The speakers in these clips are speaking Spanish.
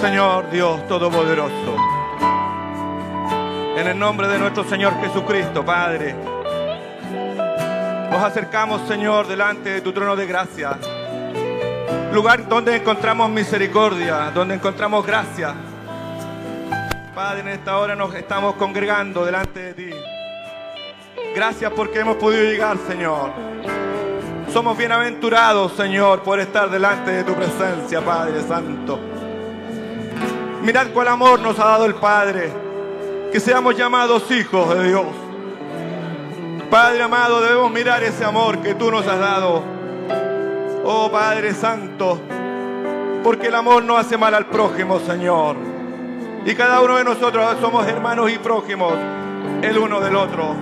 Señor Dios Todopoderoso. En el nombre de nuestro Señor Jesucristo, Padre. Nos acercamos, Señor, delante de tu trono de gracia. Lugar donde encontramos misericordia, donde encontramos gracia. Padre, en esta hora nos estamos congregando delante de ti. Gracias porque hemos podido llegar, Señor. Somos bienaventurados, Señor, por estar delante de tu presencia, Padre Santo. Mirad cuál amor nos ha dado el Padre, que seamos llamados hijos de Dios. Padre amado, debemos mirar ese amor que tú nos has dado. Oh Padre Santo, porque el amor no hace mal al prójimo, Señor. Y cada uno de nosotros somos hermanos y prójimos, el uno del otro.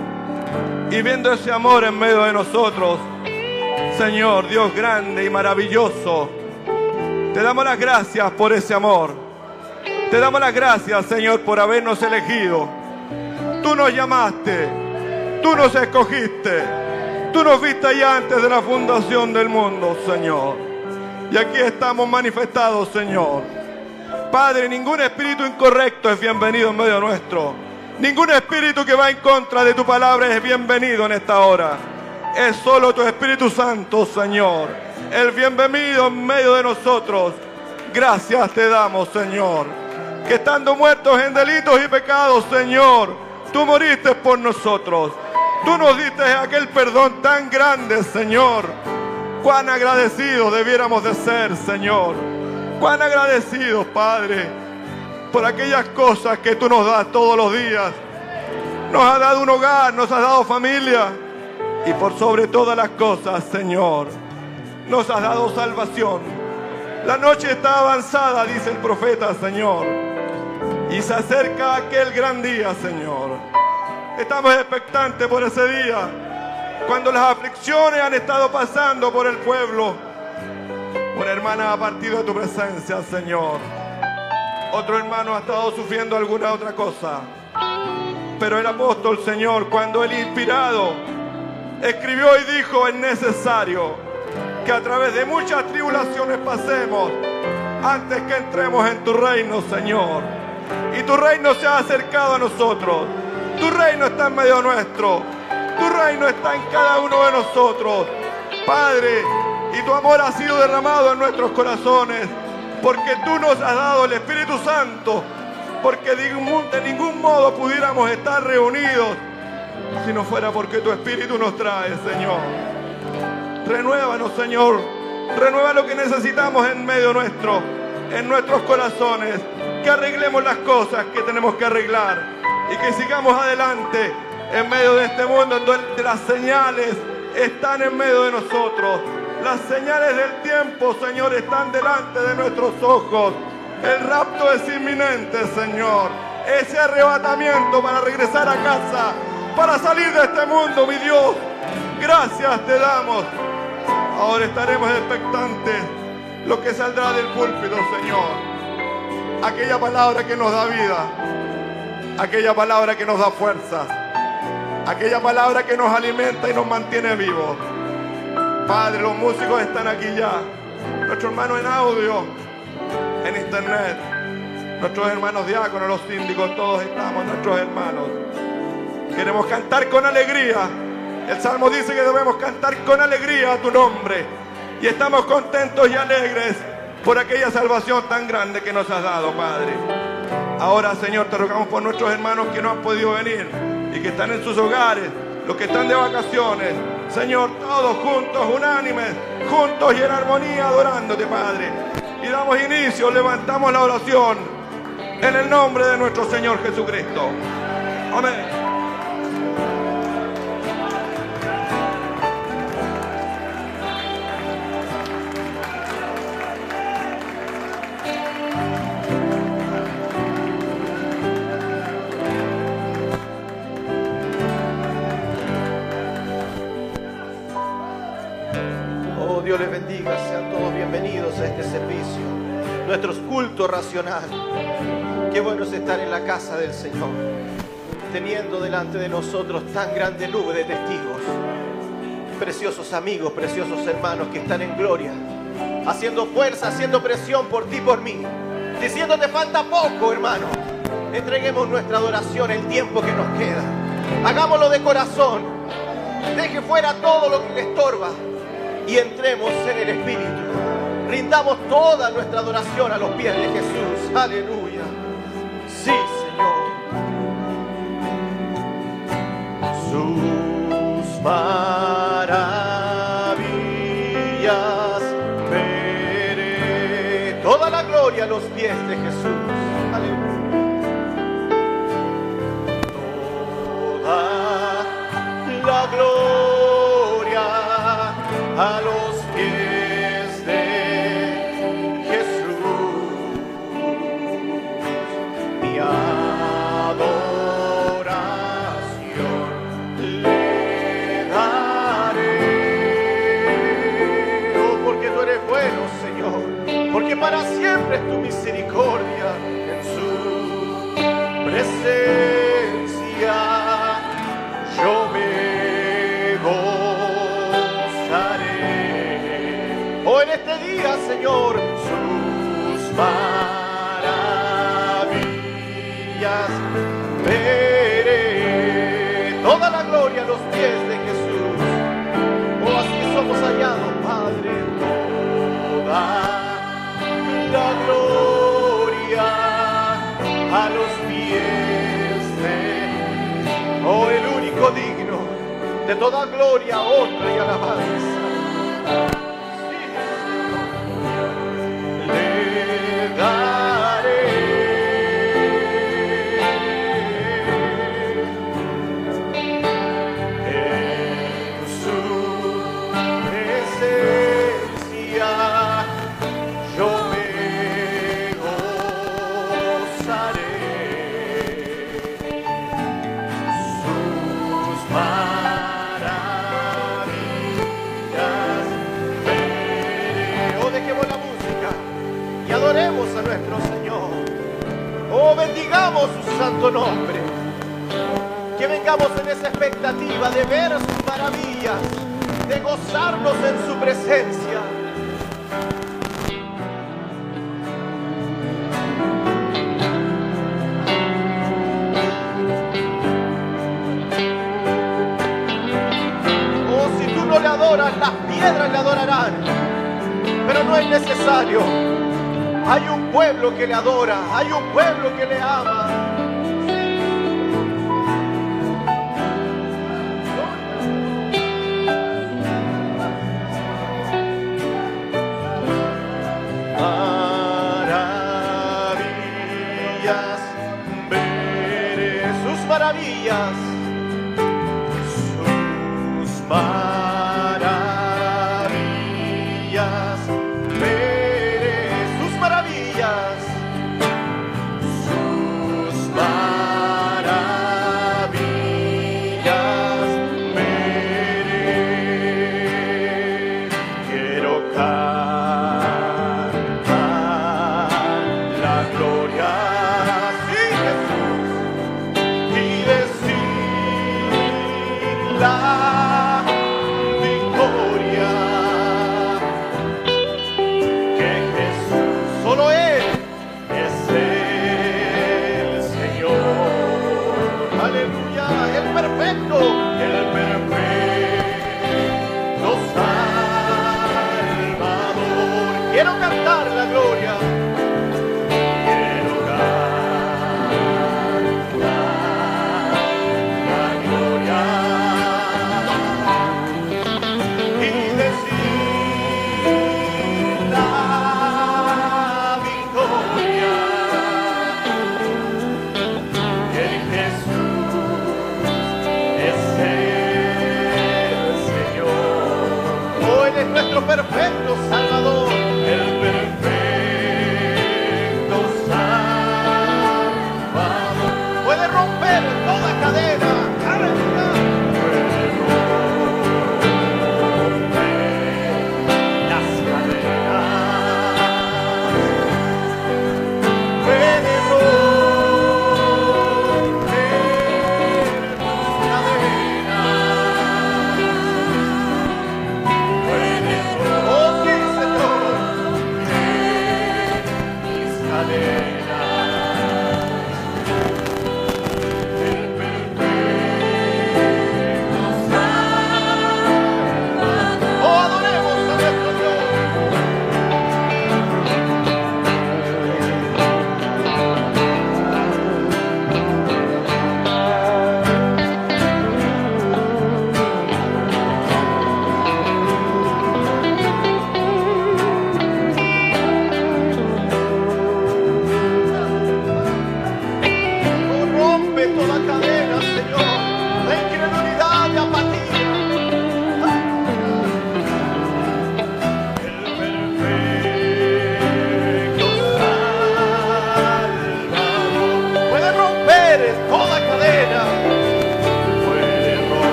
Y viendo ese amor en medio de nosotros, Señor, Dios grande y maravilloso, te damos las gracias por ese amor. Te damos las gracias, Señor, por habernos elegido. Tú nos llamaste, tú nos escogiste, tú nos viste ya antes de la fundación del mundo, Señor. Y aquí estamos manifestados, Señor. Padre, ningún espíritu incorrecto es bienvenido en medio nuestro. Ningún espíritu que va en contra de tu palabra es bienvenido en esta hora. Es solo tu Espíritu Santo, Señor. El bienvenido en medio de nosotros. Gracias te damos, Señor. Que estando muertos en delitos y pecados, Señor, tú moriste por nosotros. Tú nos diste aquel perdón tan grande, Señor. Cuán agradecidos debiéramos de ser, Señor. Cuán agradecidos, Padre, por aquellas cosas que tú nos das todos los días. Nos has dado un hogar, nos has dado familia. Y por sobre todas las cosas, Señor, nos has dado salvación. La noche está avanzada, dice el profeta, Señor. Y se acerca aquel gran día, Señor. Estamos expectantes por ese día. Cuando las aflicciones han estado pasando por el pueblo. Una hermana ha partido de tu presencia, Señor. Otro hermano ha estado sufriendo alguna otra cosa. Pero el apóstol, Señor, cuando el inspirado escribió y dijo, es necesario que a través de muchas tribulaciones pasemos antes que entremos en tu reino, Señor. Y tu reino se ha acercado a nosotros. Tu reino está en medio nuestro. Tu reino está en cada uno de nosotros. Padre, y tu amor ha sido derramado en nuestros corazones. Porque tú nos has dado el Espíritu Santo. Porque de ningún modo pudiéramos estar reunidos si no fuera porque tu Espíritu nos trae, Señor. Renuévanos, Señor. Renueva lo que necesitamos en medio nuestro, en nuestros corazones. Que arreglemos las cosas que tenemos que arreglar. Y que sigamos adelante en medio de este mundo donde las señales están en medio de nosotros. Las señales del tiempo, Señor, están delante de nuestros ojos. El rapto es inminente, Señor. Ese arrebatamiento para regresar a casa para salir de este mundo, mi Dios. Gracias te damos. Ahora estaremos expectantes lo que saldrá del púlpito, Señor. Aquella palabra que nos da vida. Aquella palabra que nos da fuerzas. Aquella palabra que nos alimenta y nos mantiene vivos. Padre, los músicos están aquí ya. Nuestros hermanos en audio, en internet. Nuestros hermanos diáconos, los síndicos, todos estamos, nuestros hermanos. Queremos cantar con alegría. El Salmo dice que debemos cantar con alegría a tu nombre. Y estamos contentos y alegres por aquella salvación tan grande que nos has dado, Padre. Ahora, Señor, te rogamos por nuestros hermanos que no han podido venir y que están en sus hogares, los que están de vacaciones. Señor, todos juntos, unánimes, juntos y en armonía, adorándote, Padre. Y damos inicio, levantamos la oración en el nombre de nuestro Señor Jesucristo. Amén. Nuestro culto racional. Qué bueno es estar en la casa del Señor, teniendo delante de nosotros tan grande nube de testigos, preciosos amigos, preciosos hermanos que están en gloria, haciendo fuerza, haciendo presión por ti, por mí, diciendo te falta poco, hermano. Entreguemos nuestra adoración el tiempo que nos queda. Hagámoslo de corazón. Deje fuera todo lo que le estorba y entremos en el Espíritu. Rindamos toda nuestra adoración a los pies de Jesús. Aleluya. Sí, Señor. Sus maravillas veré. Toda la gloria a los pies de Jesús. Aleluya. Toda la gloria a los Señor, sus maravillas veré. Toda la gloria a los pies de Jesús. Oh, así somos hallados, Padre. Toda la gloria a los pies de Oh, el único digno de toda gloria, honra y alabanza. Santo nombre. Que vengamos en esa expectativa de ver sus maravillas, de gozarnos en su presencia. Oh, si tú no le adoras, las piedras le adorarán. Pero no es necesario. Hay un pueblo que le adora, hay un pueblo que le ama. Maravillas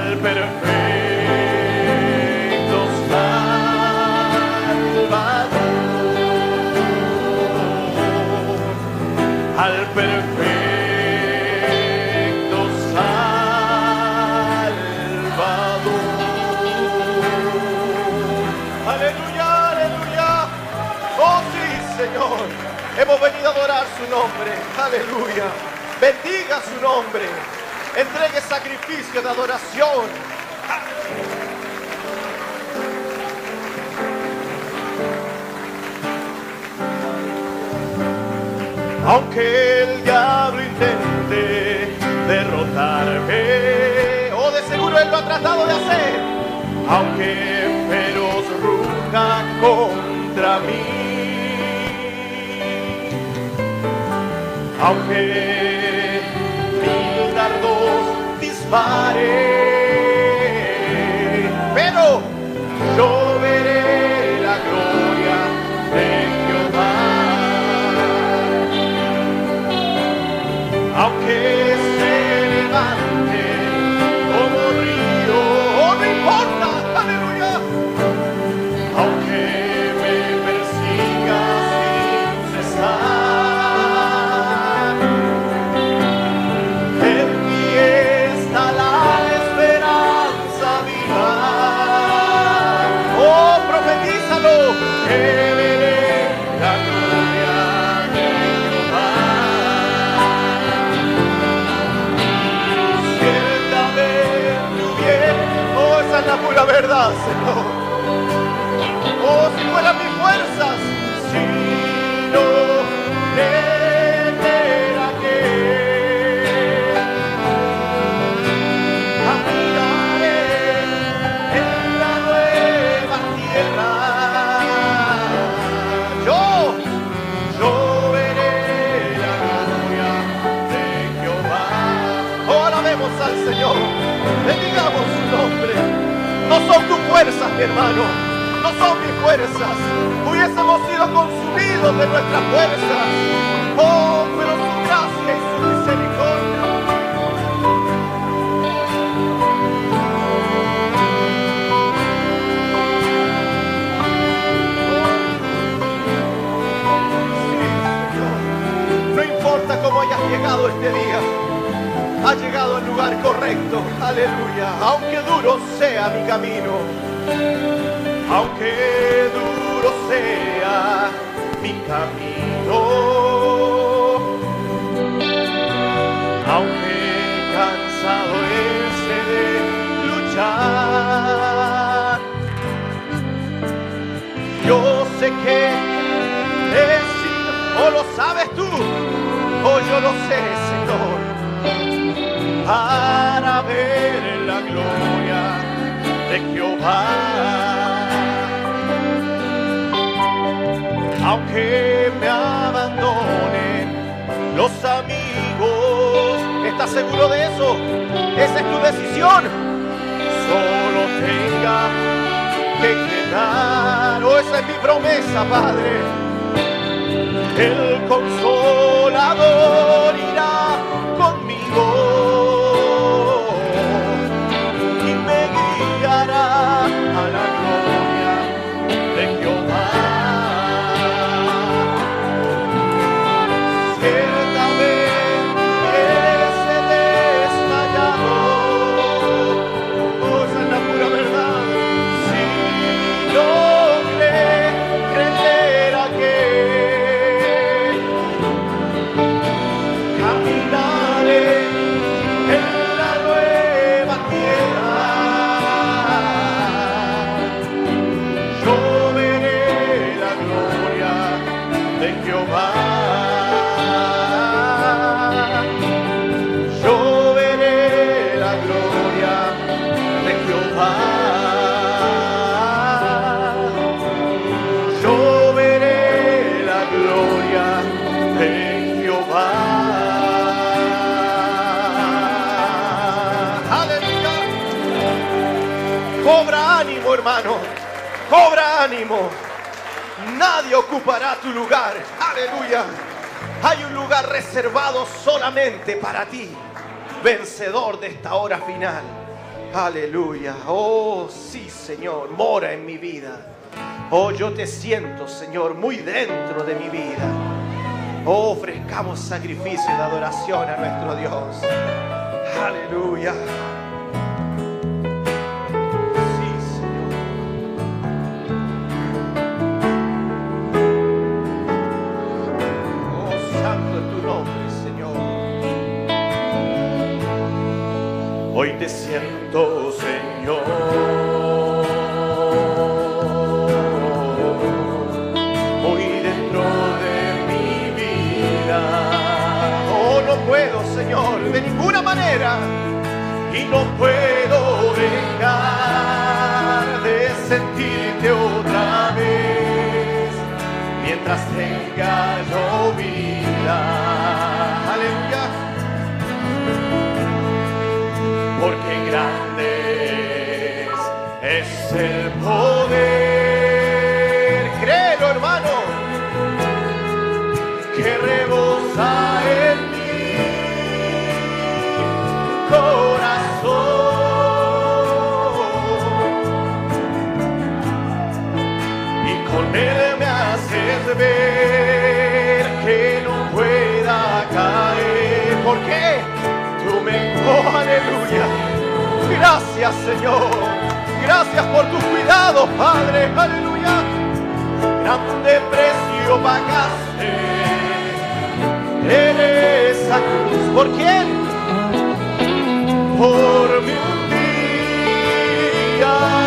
Al perfecto Salvador. Al perfecto Salvador. Aleluya, aleluya. Oh sí, Señor. Hemos venido a adorar su nombre. Aleluya. Bendiga su nombre. Entregue sacrificio de adoración. Aunque el diablo intente derrotarme, o de seguro él lo ha tratado de hacer, aunque feroz ruja contra mí, aunque pero yo veré la gloria de Jehová. aunque verdad, Señor. Hermano. No son mis fuerzas. Hubiésemos sido consumidos de nuestras fuerzas. Oh, pero su gracia y su misericordia. No importa cómo hayas llegado este día, has llegado al lugar correcto. Aleluya. Aunque duro sea mi camino, aunque duro sea mi camino, aunque cansado ese de luchar, yo sé que o lo sabes tú, o yo lo sé, Señor, para ver la gloria Aunque me abandonen los amigos, ¿estás seguro de eso? Esa es tu decisión. Solo tenga que quedar, oh, esa es mi promesa, Padre el consolador Nadie ocupará tu lugar. Aleluya. Hay un lugar reservado solamente para ti. Vencedor de esta hora final. Aleluya. Oh, sí, Señor. Mora en mi vida. Oh, yo te siento, Señor, muy dentro de mi vida. Oh, ofrezcamos sacrificio de adoración a nuestro Dios. Aleluya. Hoy te siento, Señor. Muy dentro de mi vida. Oh, no puedo, Señor, de ninguna manera. Y no puedo dejar de sentirte otra vez. Mientras tenga yo vida. Es el poder. Créelo, hermano, que rebosa en mi corazón. Y con él me haces ver que no pueda caer. ¿Por qué? Tú me... Oh, aleluya. Gracias, Señor. Gracias por tu cuidado, Padre. Aleluya. Grande precio pagaste en esa cruz. ¿Por quién? Por mi un día.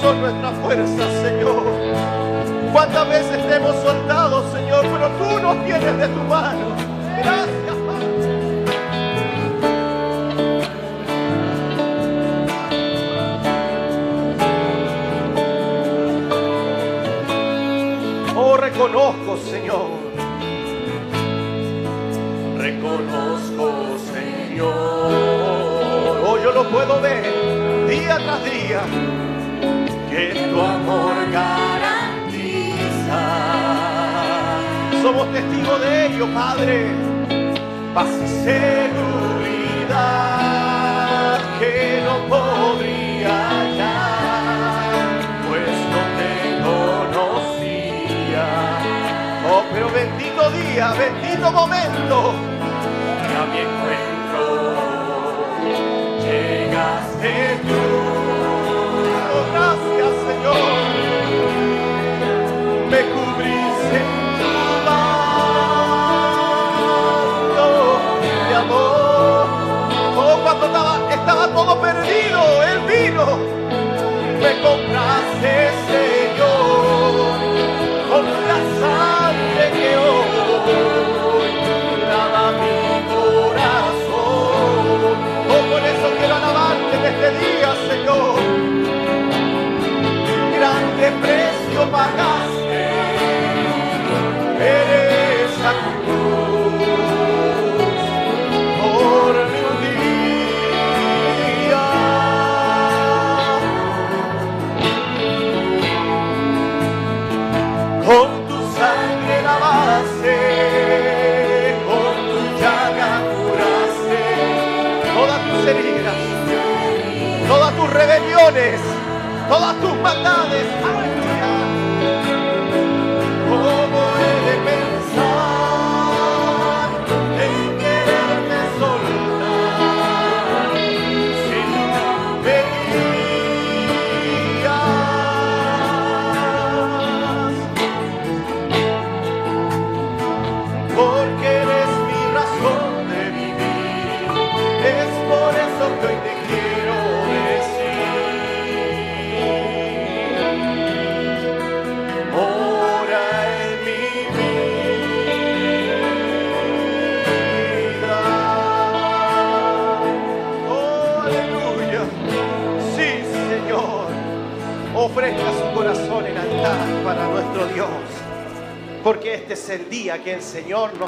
Son nuestras fuerzas, Señor. ¿Cuántas veces te hemos soltado, Señor? Pero tú nos tienes de tu mano. Gracias, Padre. Oh, reconozco, Señor. Reconozco, Señor. Oh, yo lo puedo ver día tras día. Tu amor garantiza. Somos testigos de ello, Padre. Paz y seguridad que no podría hallar, pues no te conocía. Oh, pero bendito día, bendito momento. Todo perdido, Él vino. Me compraste, Señor nos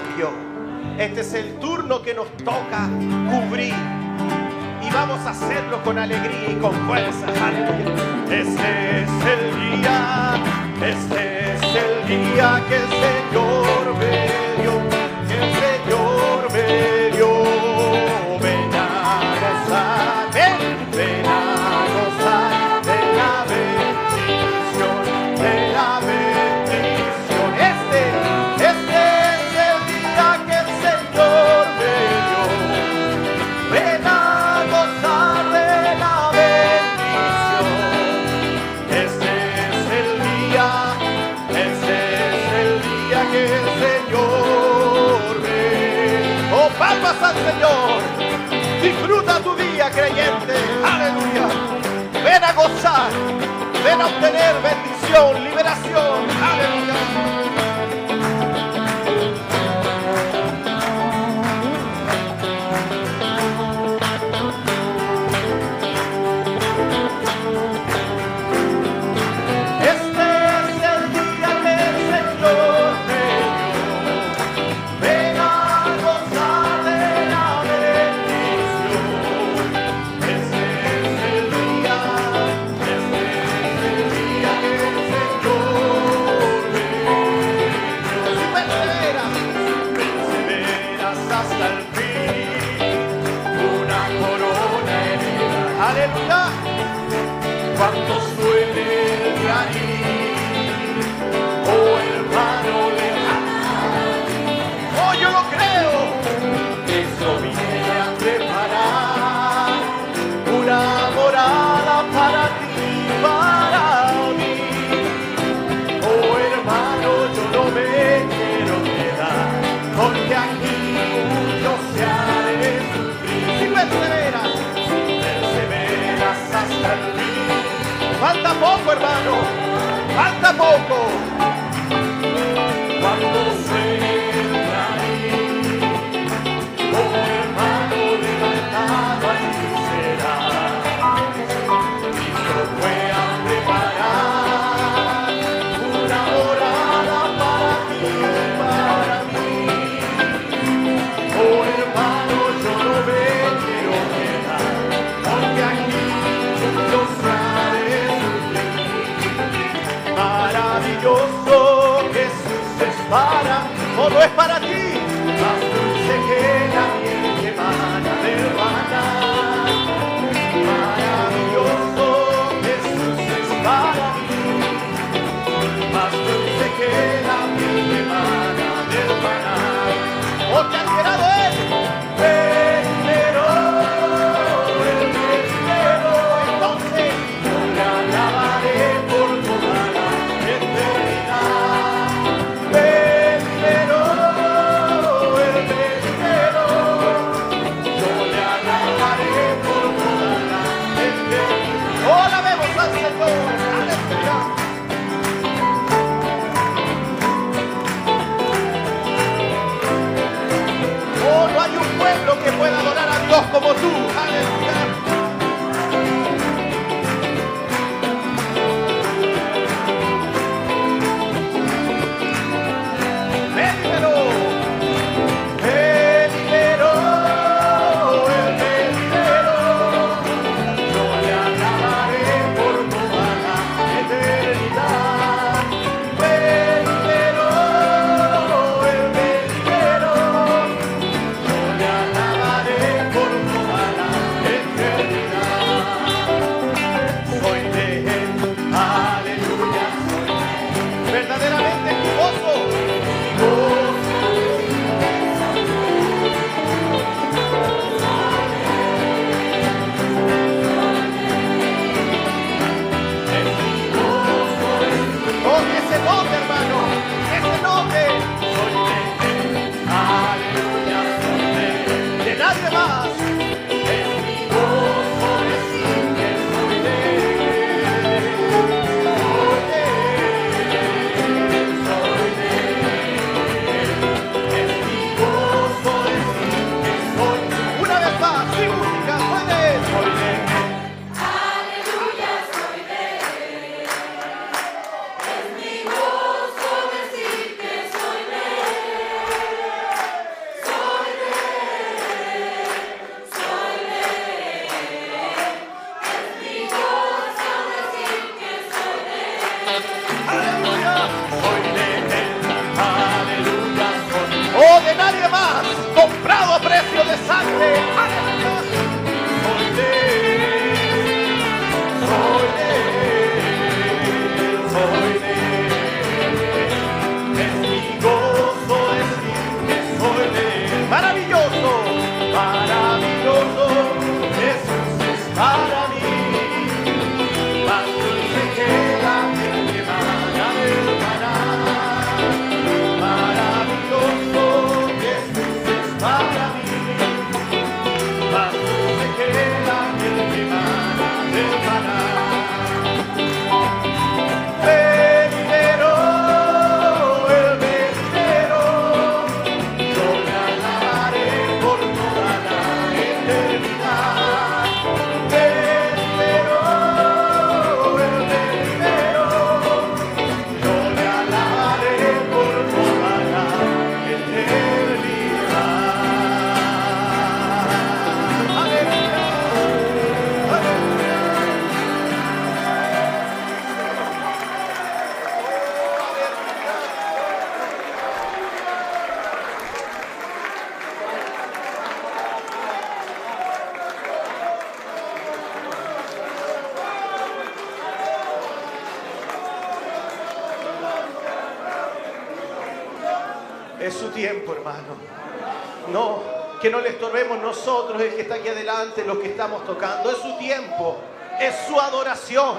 los que estamos tocando. Es su tiempo, es su adoración,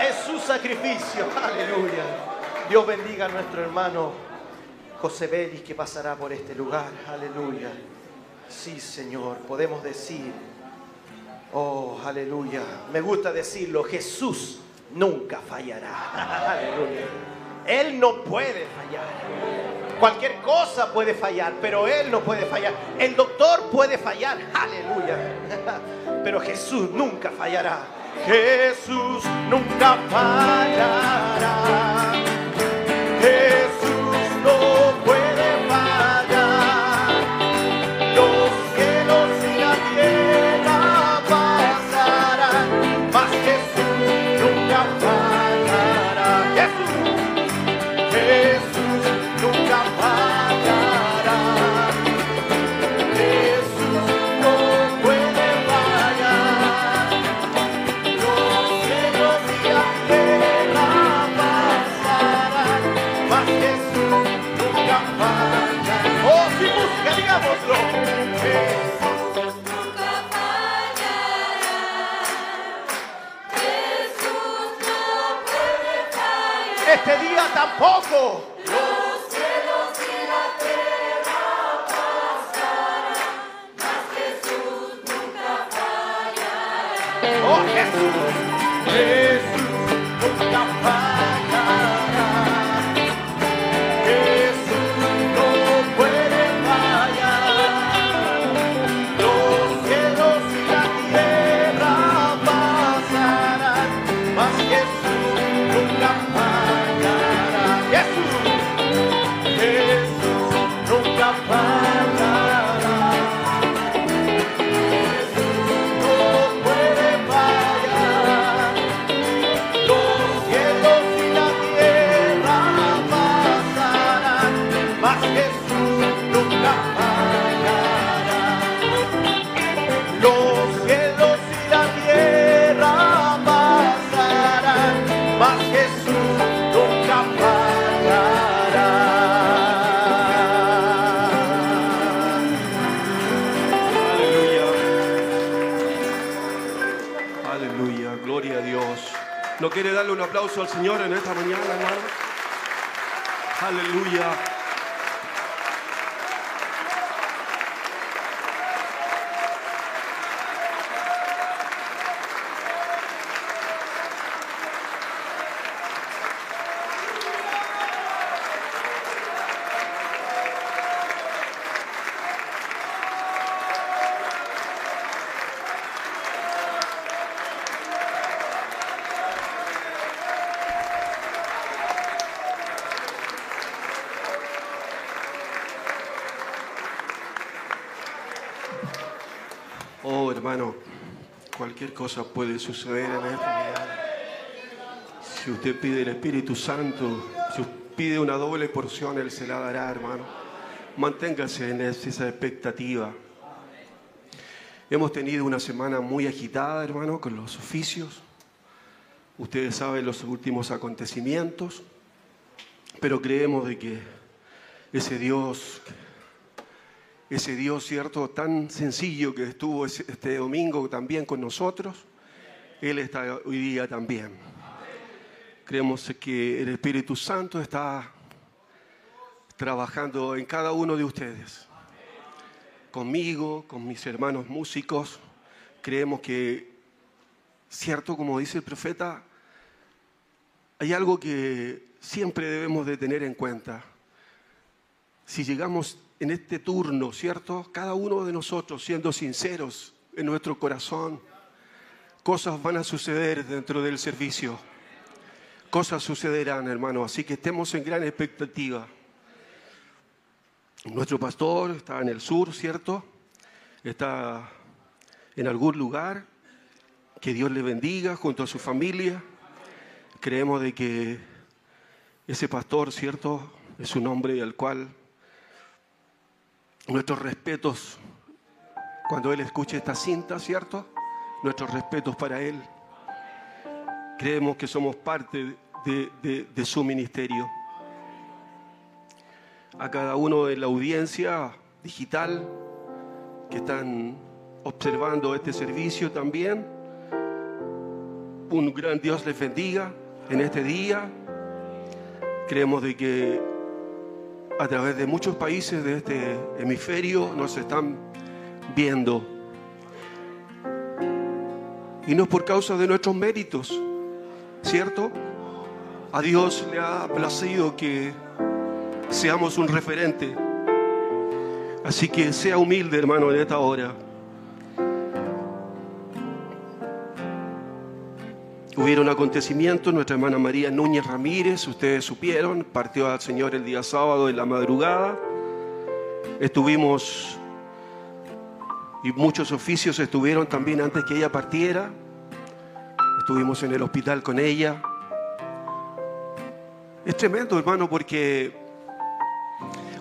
es su sacrificio. Aleluya. Dios bendiga a nuestro hermano José Belis que pasará por este lugar. Aleluya. Sí, Señor, podemos decir, oh, aleluya. Me gusta decirlo, Jesús nunca fallará. Aleluya. Él no puede fallar. Cualquier cosa puede fallar, pero Él no puede fallar. El doctor puede fallar. Pero Jesús nunca fallará. Jesús nunca fallará. Cualquier cosa puede suceder en esta. Si usted pide el Espíritu Santo, si usted pide una doble porción, Él se la dará, hermano. Manténgase en esa expectativa. Hemos tenido una semana muy agitada, hermano, con los oficios. Ustedes saben los últimos acontecimientos, pero creemos de que ese Dios ese Dios, ¿cierto? Tan sencillo que estuvo este domingo también con nosotros, Él está hoy día también. Creemos que el Espíritu Santo está trabajando en cada uno de ustedes. Conmigo, con mis hermanos músicos, creemos que, cierto, como dice el profeta, hay algo que siempre debemos de tener en cuenta. Si llegamos en este turno, ¿cierto? Cada uno de nosotros siendo sinceros en nuestro corazón, cosas van a suceder dentro del servicio. Cosas sucederán, hermano, así que estemos en gran expectativa. Nuestro pastor está en el sur, ¿cierto? Está en algún lugar. Que Dios le bendiga junto a su familia. Creemos de que ese pastor, ¿cierto? Es un hombre al cual nuestros respetos, cuando él escuche esta cinta, ¿cierto? Nuestros respetos para él. Creemos que somos parte de, de- de su ministerio. A cada uno de la audiencia digital que están observando este servicio también, un gran Dios les bendiga en este día. Creemos de que a través de muchos países de este hemisferio nos están viendo. Y no es por causa de nuestros méritos, ¿cierto? A Dios le ha placido que seamos un referente. Así que sea humilde, hermano, en esta hora. Hubieron acontecimientos, nuestra hermana María Núñez Ramírez, ustedes supieron, partió al Señor el día sábado en la madrugada. Estuvimos, y muchos oficios estuvieron también antes que ella partiera. Estuvimos en el hospital con ella. Es tremendo, hermano, porque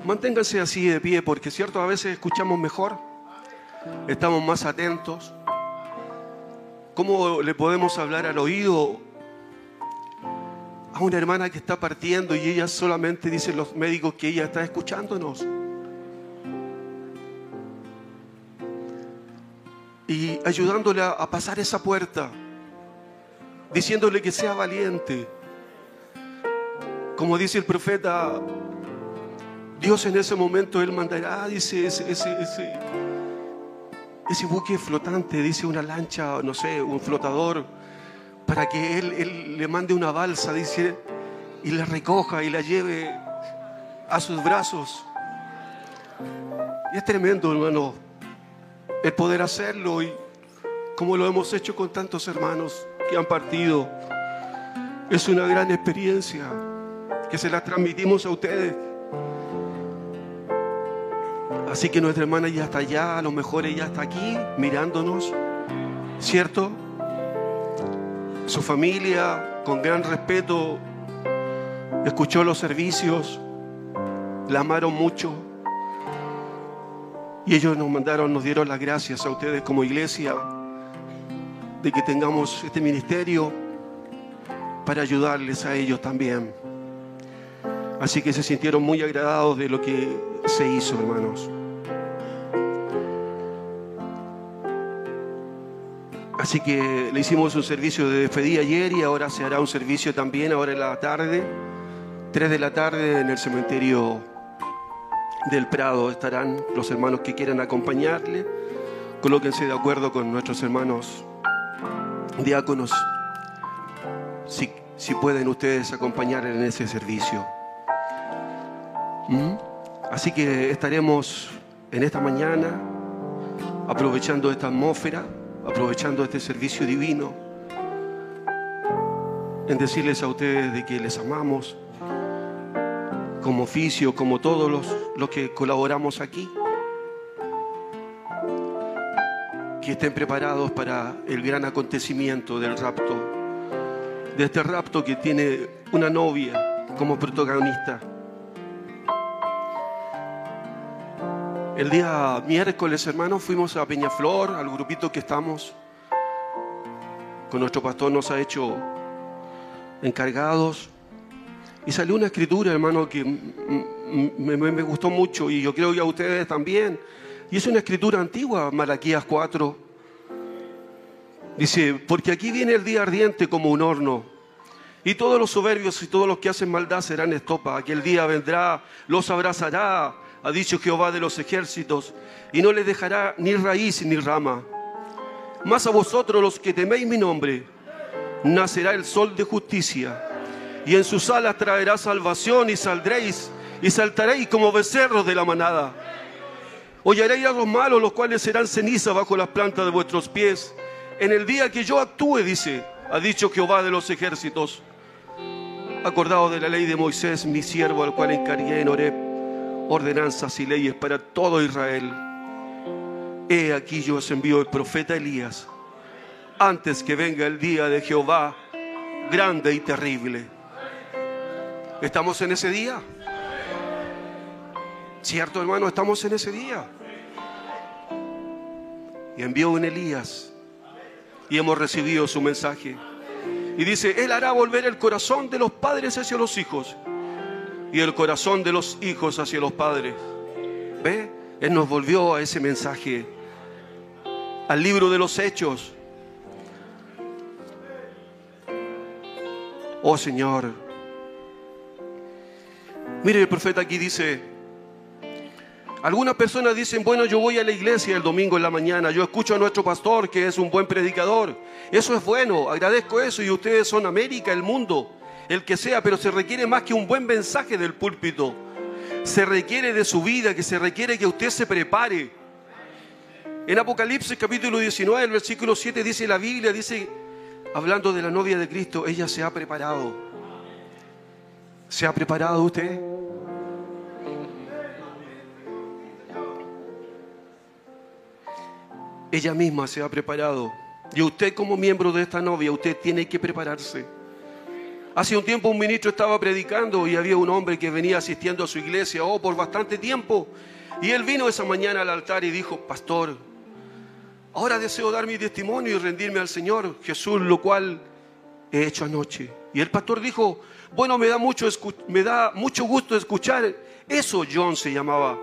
manténganse así de pie, porque cierto, a veces escuchamos mejor, estamos más atentos. ¿Cómo le podemos hablar al oído a una hermana que está partiendo y ella solamente dicen los médicos que ella está escuchándonos? Y ayudándole a, a pasar esa puerta, diciéndole que sea valiente. Como dice el profeta, Dios en ese momento, Él mandará, dice, ese, ese, ese, ese buque flotante, dice una lancha, no sé, un flotador, para que él, le mande una balsa, dice, y la recoja y la lleve a sus brazos. Y es tremendo, hermano, el poder hacerlo y como lo hemos hecho con tantos hermanos que han partido. Es una gran experiencia que se la transmitimos a ustedes. Así que nuestra hermana ya está allá, a lo mejor ella está aquí mirándonos, ¿cierto? Su familia, con gran respeto, escuchó los servicios, la amaron mucho. Y ellos nos mandaron, nos dieron las gracias a ustedes como iglesia de que tengamos este ministerio para ayudarles a ellos también. Así que se sintieron muy agradados de lo que se hizo, hermanos. Así que le hicimos un servicio de despedida ayer y ahora se hará un servicio también ahora en la tarde, 3 de la tarde en el cementerio del Prado estarán los hermanos que quieran acompañarle. Colóquense de acuerdo con nuestros hermanos diáconos si, si pueden ustedes acompañar en ese servicio. ¿Mm? Así que estaremos en esta mañana aprovechando esta atmósfera, aprovechando este servicio divino, en decirles a ustedes de que les amamos como oficio, como todos los, los que colaboramos aquí. Que estén preparados para el gran acontecimiento del rapto, de este rapto que tiene una novia como protagonista. El día miércoles, hermanos, fuimos a Peñaflor, al grupito que estamos. Con nuestro pastor nos ha hecho encargados. Y salió una escritura, hermano, que me gustó mucho y yo creo que a ustedes también. Y es una escritura antigua, Malaquías 4. Dice, porque aquí viene el día ardiente como un horno. Y todos los soberbios y todos los que hacen maldad serán estopa. Aquel día vendrá, los abrazará, ha dicho Jehová de los ejércitos, y no les dejará ni raíz ni rama. Mas a vosotros los que teméis mi nombre, nacerá el sol de justicia, y en sus alas traerá salvación, y saldréis, y saltaréis como becerros de la manada. Hollaréis a los malos, los cuales serán ceniza bajo las plantas de vuestros pies. En el día que yo actúe, dice, ha dicho Jehová de los ejércitos. Acordado de la ley de Moisés, mi siervo, al cual encargué en Horeb ordenanzas y leyes para todo Israel. He aquí yo os envío el profeta Elías, antes que venga el día de Jehová, grande y terrible. ¿Estamos en ese día? ¿Cierto, hermano? Estamos en ese día. Y envió un Elías y hemos recibido su mensaje. Y dice, Él hará volver el corazón de los padres hacia los hijos y el corazón de los hijos hacia los padres. ¿Ve? Él nos volvió a ese mensaje, al libro de los hechos. Oh Señor. Mire, el profeta aquí dice, algunas personas dicen, bueno, yo voy a la iglesia el domingo en la mañana, yo escucho a nuestro pastor que es un buen predicador. Eso es bueno, agradezco eso y ustedes son América, el mundo, el que sea, pero se requiere más que un buen mensaje del púlpito. Se requiere de su vida, que se requiere que usted se prepare. En Apocalipsis capítulo 19, el versículo 7 dice la Biblia, dice, hablando de la novia de Cristo, ella se ha preparado. ¿Se ha preparado usted? Ella misma se ha preparado. Y usted como miembro de esta novia, usted tiene que prepararse. Hace un tiempo un ministro estaba predicando y había un hombre que venía asistiendo a su iglesia, oh, por bastante tiempo. Y él vino esa mañana al altar y dijo, pastor, ahora deseo dar mi testimonio y rendirme al Señor Jesús, lo cual he hecho anoche. Y el pastor dijo, bueno, me da mucho, me da mucho gusto escuchar eso, John se llamaba.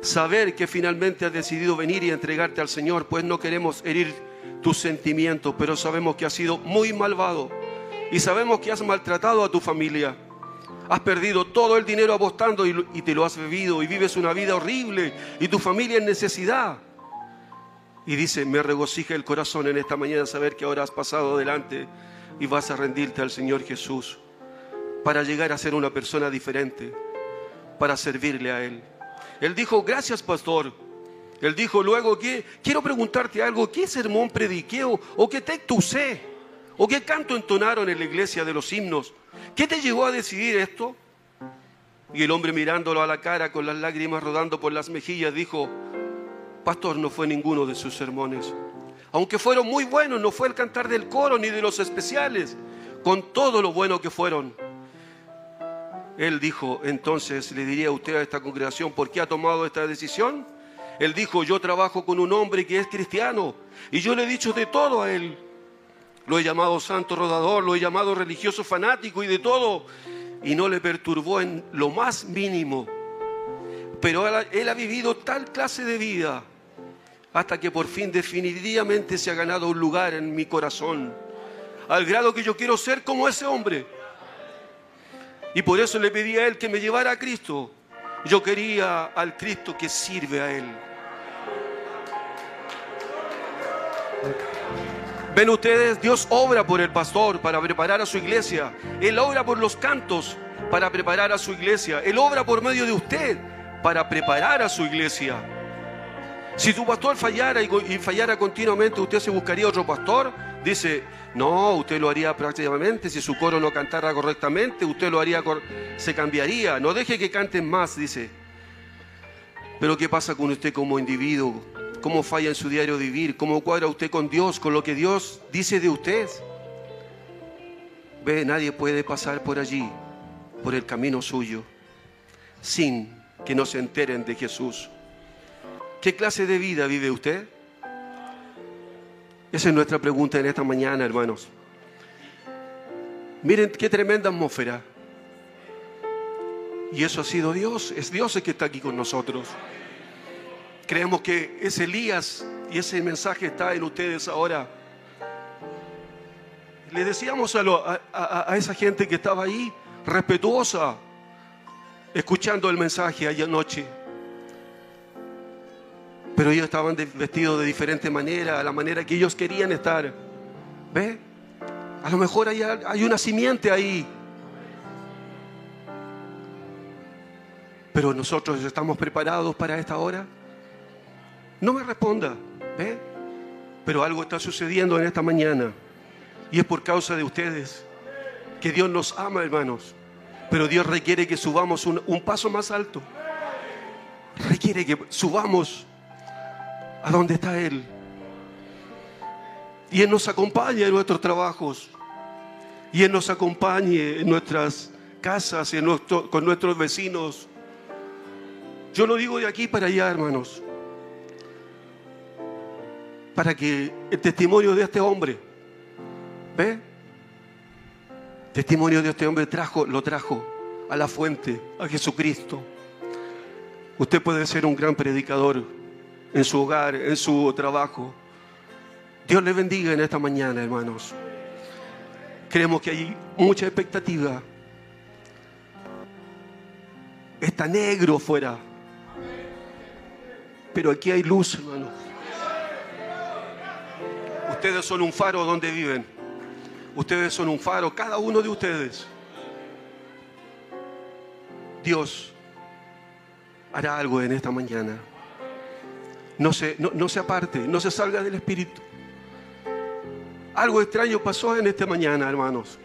Saber que finalmente has decidido venir y entregarte al Señor, pues no queremos herir tus sentimientos, pero sabemos que has sido muy malvado y sabemos que has maltratado a tu familia. Has perdido todo el dinero apostando y, te lo has bebido y vives una vida horrible y tu familia en necesidad. Y dice, me regocija el corazón en esta mañana saber que ahora has pasado adelante y vas a rendirte al Señor Jesús para llegar a ser una persona diferente, para servirle a Él. Él dijo, gracias pastor. Él dijo luego que quiero preguntarte algo, ¿qué sermón prediqué o, o qué texto usé? ¿O qué canto entonaron en la iglesia de los himnos? ¿Qué te llevó a decidir esto? Y el hombre mirándolo a la cara con las lágrimas rodando por las mejillas dijo, Pastor, no fue ninguno de sus sermones. Aunque fueron muy buenos, no fue el cantar del coro ni de los especiales, con todo lo bueno que fueron. Él dijo, entonces le diría a usted a esta congregación, ¿por qué ha tomado esta decisión? Él dijo, yo trabajo con un hombre que es cristiano y yo le he dicho de todo a él. Lo he llamado santo rodador, lo he llamado religioso fanático y de todo. Y no le perturbó en lo más mínimo. Pero él, ha- él ha vivido tal clase de vida hasta que por fin definitivamente se ha ganado un lugar en mi corazón. Al grado que yo quiero ser como ese hombre. Y por eso le pedí a él que me llevara a Cristo. Yo quería al Cristo que sirve a él. Ven ustedes, Dios obra por el pastor para preparar a su iglesia. Él obra por los cantos para preparar a su iglesia. Él obra por medio de usted para preparar a su iglesia. Si tu pastor fallara y, fallara continuamente, ¿usted se buscaría otro pastor? Dice, no, usted lo haría prácticamente. Si su coro no cantara correctamente, usted lo haría, se cambiaría. No deje que canten más, dice. Pero ¿qué pasa con usted como individuo? ¿Cómo falla en su diario vivir? ¿Cómo cuadra usted con Dios, con lo que Dios dice de usted? Ve, nadie puede pasar por allí, por el camino suyo, sin que no se enteren de Jesús. ¿Qué clase de vida vive usted? Esa es nuestra pregunta en esta mañana, hermanos. Miren qué tremenda atmósfera. Y eso ha sido Dios. Es Dios el que está aquí con nosotros. Creemos que ese Elías y ese mensaje está en ustedes ahora. Le decíamos a, esa gente que estaba ahí, respetuosa, escuchando el mensaje ayer anoche. Pero ellos estaban vestidos de diferente manera, a la manera que ellos querían estar. ¿Ve? A lo mejor hay, hay una simiente ahí. Pero nosotros estamos preparados para esta hora. No me responda, ¿ve? Pero algo está sucediendo en esta mañana. Y es por causa de ustedes. Que Dios nos ama, hermanos. Pero Dios requiere que subamos un, un paso más alto. Requiere que subamos a donde está Él. Y Él nos acompaña en nuestros trabajos. Y Él nos acompañe en nuestras casas, en nuestro- con nuestros vecinos. Yo lo digo de aquí para allá, hermanos. Para que el testimonio de este hombre, ¿ve? Testimonio de este hombre trajo, lo trajo a la fuente, a Jesucristo. Usted puede ser un gran predicador en su hogar, en su trabajo. Dios le bendiga en esta mañana, hermanos. Creemos que hay mucha expectativa. Está negro fuera. Pero aquí hay luz, hermano. Ustedes son un faro donde viven. Ustedes son un faro, cada uno de ustedes. Dios hará algo en esta mañana. No se, no, se aparte, no se salga del Espíritu. Algo extraño pasó en esta mañana, hermanos.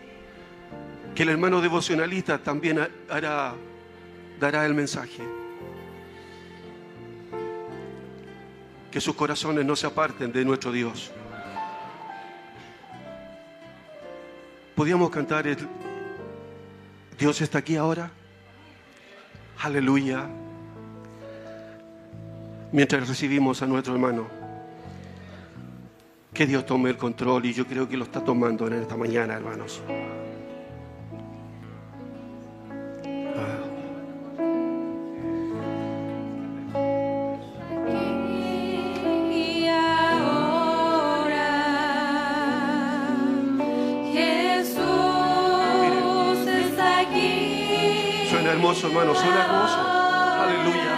Que el hermano devocionalista también ha- hará, dará el mensaje. Que sus corazones no se aparten de nuestro Dios. ¿Podíamos cantar el Dios está aquí ahora? Aleluya. Mientras recibimos a nuestro hermano. Que Dios tome el control y yo creo que lo está tomando en esta mañana, hermanos. Suena hermoso, hermano, suena hermoso. Aleluya.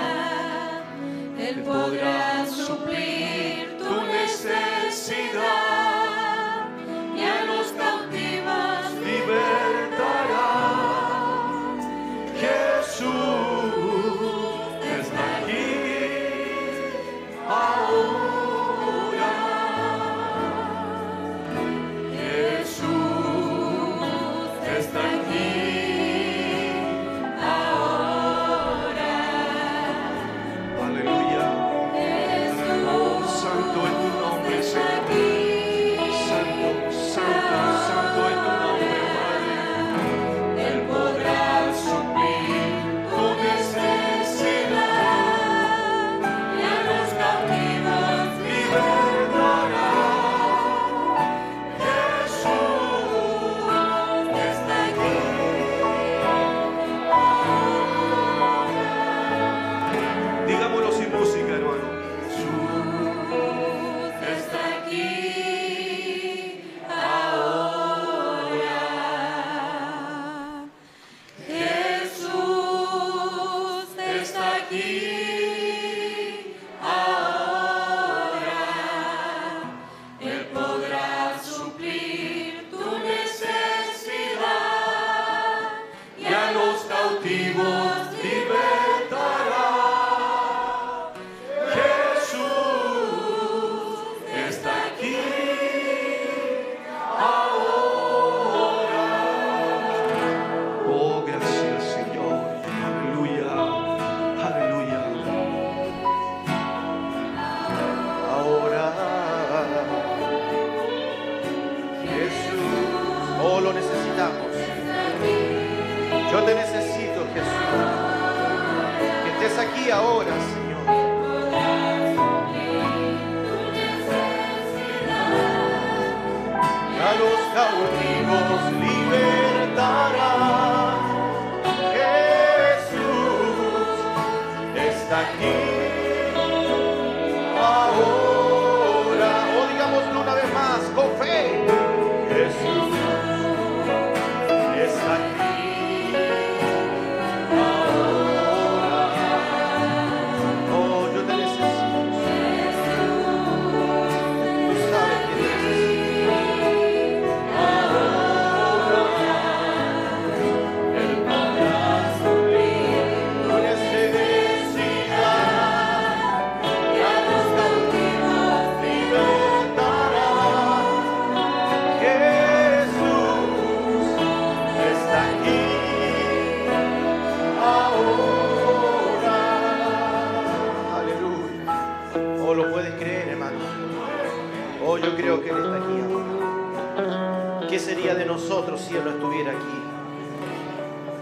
Yo creo que Él está aquí ahora. ¿Qué sería de nosotros si Él no estuviera aquí?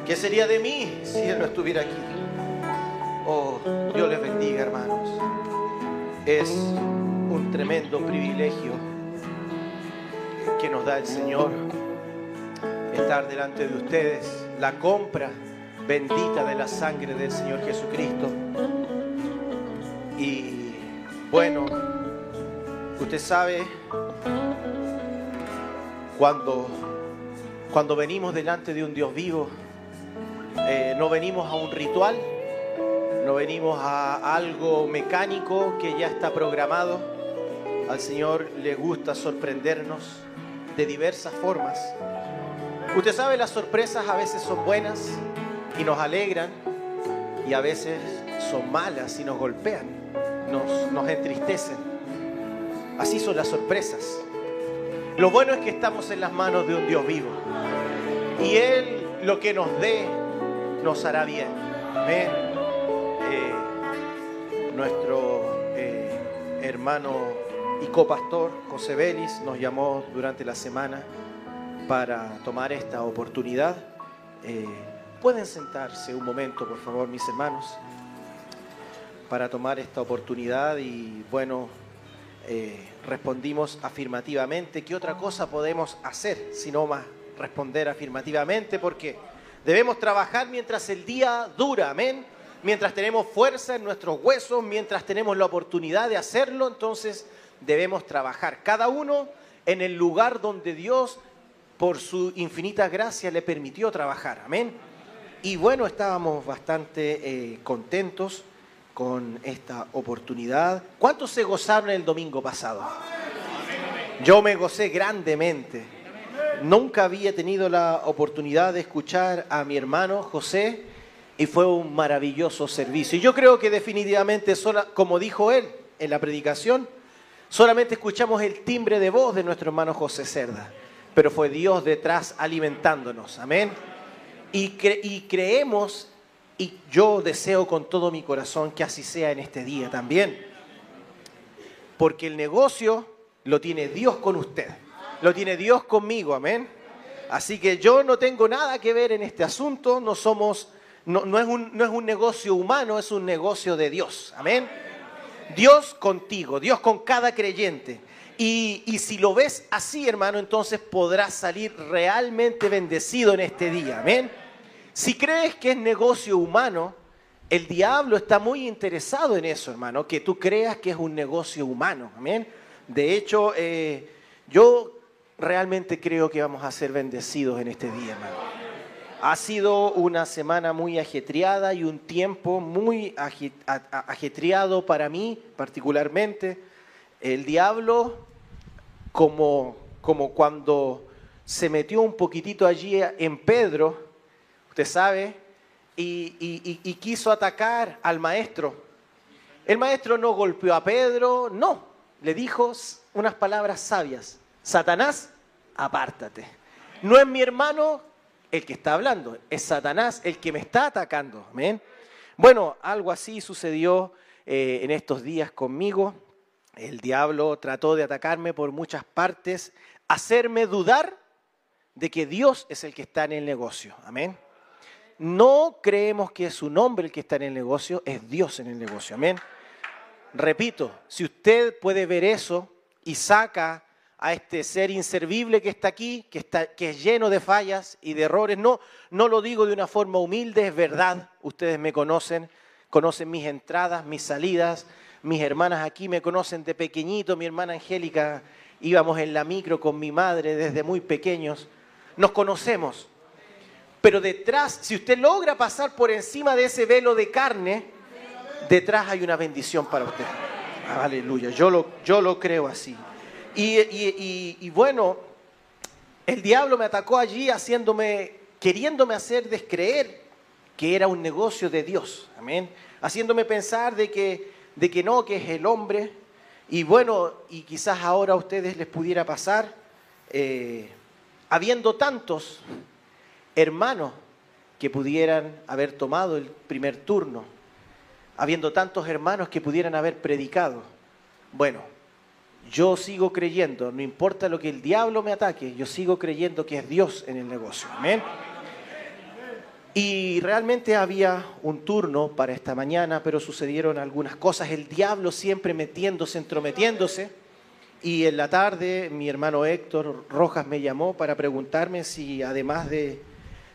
¿Qué sería de mí si Él no estuviera aquí? Oh, Dios les bendiga, hermanos. Es un tremendo privilegio que nos da el Señor estar delante de ustedes. La compra bendita de la sangre del Señor Jesucristo. Y bueno, usted sabe cuando, cuando venimos delante de un Dios vivo, eh, no venimos a un ritual, no venimos a algo mecánico que ya está programado. Al Señor le gusta sorprendernos de diversas formas. Usted sabe, las sorpresas a veces son buenas y nos alegran y a veces son malas y nos golpean, nos, nos entristecen. Así son las sorpresas. Lo bueno es que estamos en las manos de un Dios vivo y Él lo que nos dé nos hará bien. Amén. Eh, nuestro eh, hermano y copastor José Vélez nos llamó durante la semana para tomar esta oportunidad. Eh, Pueden sentarse un momento, por favor, mis hermanos, para tomar esta oportunidad y bueno, respondimos afirmativamente. ¿Qué otra cosa podemos hacer sino más responder afirmativamente? Porque debemos trabajar mientras el día dura, amén. Mientras tenemos fuerza en nuestros huesos, mientras tenemos la oportunidad de hacerlo, entonces debemos trabajar. Cada uno en el lugar donde Dios, por su infinita gracia, le permitió trabajar, amén. Y bueno, estábamos bastante eh, contentos con esta oportunidad. ¿Cuántos se gozaron el domingo pasado? Yo me gocé grandemente. Nunca había tenido la oportunidad de escuchar a mi hermano José y fue un maravilloso servicio. Y yo creo que definitivamente, como dijo él en la predicación, solamente escuchamos el timbre de voz de nuestro hermano José Cerda, pero fue Dios detrás alimentándonos. Amén. Y, y, creemos, y yo deseo con todo mi corazón que así sea en este día también. Porque el negocio lo tiene Dios con usted, lo tiene Dios conmigo, amén. Así que yo no tengo nada que ver en este asunto, no somos, no, no, es, un, no es un negocio humano, es un negocio de Dios, amén. Dios contigo, Dios con cada creyente. Y, y, si lo ves así, hermano, entonces podrás salir realmente bendecido en este día. Amén. Si crees que es negocio humano, el diablo está muy interesado en eso, hermano, que tú creas que es un negocio humano. Amén. De hecho, eh, yo realmente creo que vamos a ser bendecidos en este día, hermano. Ha sido una semana muy ajetreada y un tiempo muy ajetreado para mí particularmente. El diablo como, como cuando se metió un poquitito allí en Pedro, sabe, y, quiso atacar al maestro. El maestro no golpeó a Pedro, no, le dijo unas palabras sabias. Satanás, apártate. No es mi hermano el que está hablando, es Satanás el que me está atacando. ¿Amén? Bueno, algo así sucedió eh, en estos días conmigo. El diablo trató de atacarme por muchas partes, hacerme dudar de que Dios es el que está en el negocio. Amén. No creemos que es un hombre el que está en el negocio, es Dios en el negocio. Amén. Repito, si usted puede ver eso y saca a este ser inservible que está aquí, que, está, que es lleno de fallas y de errores, no, no lo digo de una forma humilde, es verdad, ustedes me conocen, conocen mis entradas, mis salidas, mis hermanas aquí me conocen de pequeñito, mi hermana Angélica íbamos en la micro con mi madre desde muy pequeños, nos conocemos. Pero detrás, si usted logra pasar por encima de ese velo de carne, detrás hay una bendición para usted. Aleluya, yo lo, yo lo creo así. Y, bueno, el diablo me atacó allí haciéndome, queriéndome hacer descreer que era un negocio de Dios. Amén. Haciéndome pensar de que, de que no, que es el hombre. Y bueno, y quizás ahora a ustedes les pudiera pasar, eh, habiendo tantos hermanos que pudieran haber tomado el primer turno, habiendo tantos hermanos que pudieran haber predicado. Bueno, yo sigo creyendo, no importa lo que el diablo me ataque, yo sigo creyendo que es Dios en el negocio. Amén. Y realmente había un turno para esta mañana, pero sucedieron algunas cosas, el diablo siempre metiéndose, entrometiéndose. Y en la tarde mi hermano Héctor Rojas me llamó para preguntarme si además de,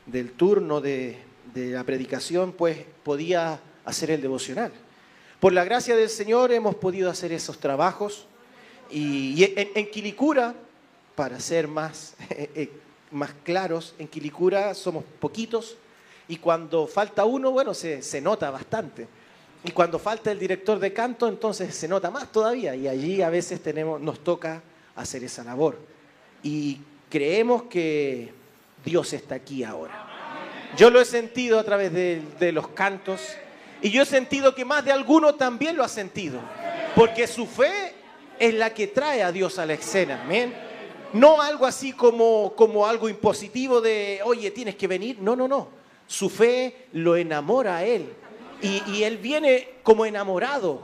del turno de, la predicación, pues podía hacer el devocional. Por la gracia del Señor hemos podido hacer esos trabajos y, en, Quilicura, para ser más, eh, más claros, en Quilicura somos poquitos y cuando falta uno, bueno, se, se nota bastante. Y cuando falta el director de canto, entonces se nota más todavía y allí a veces tenemos, nos toca hacer esa labor. Y creemos que Dios está aquí ahora. Yo lo he sentido a través de, los cantos y yo he sentido que más de alguno también lo ha sentido, porque su fe es la que trae a Dios a la escena, amén. No algo así como, como algo impositivo de, oye, tienes que venir. No, no, no. Su fe lo enamora a él. Y, y él viene como enamorado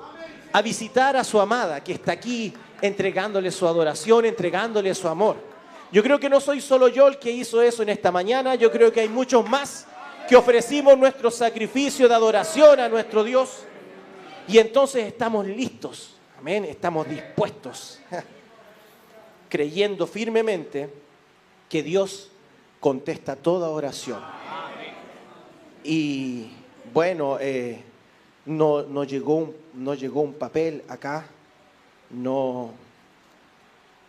a visitar a su amada que está aquí entregándole su adoración, entregándole su amor. Yo creo que no soy solo yo el que hizo eso en esta mañana, yo creo que hay muchos más que ofrecimos nuestro sacrificio de adoración a nuestro Dios y entonces estamos listos, amén, estamos dispuestos, creyendo firmemente que Dios contesta toda oración. Y bueno, eh, no, llegó un, no llegó un papel acá, no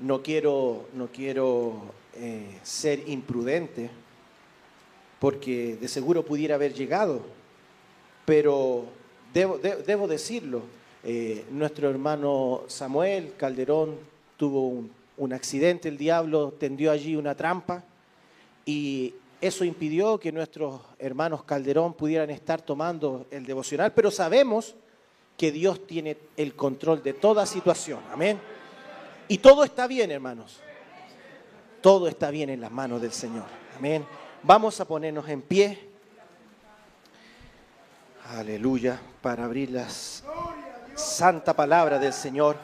no quiero, no quiero eh, ser imprudente, porque de seguro pudiera haber llegado, pero debo, decirlo, eh, nuestro hermano Samuel Calderón tuvo un, un accidente, el diablo tendió allí una trampa y eso impidió que nuestros hermanos Calderón pudieran estar tomando el devocional, pero sabemos que Dios tiene el control de toda situación. Amén. Y todo está bien, hermanos. Todo está bien en las manos del Señor. Amén. Vamos a ponernos en pie. Aleluya. Para abrir la santa palabra del Señor.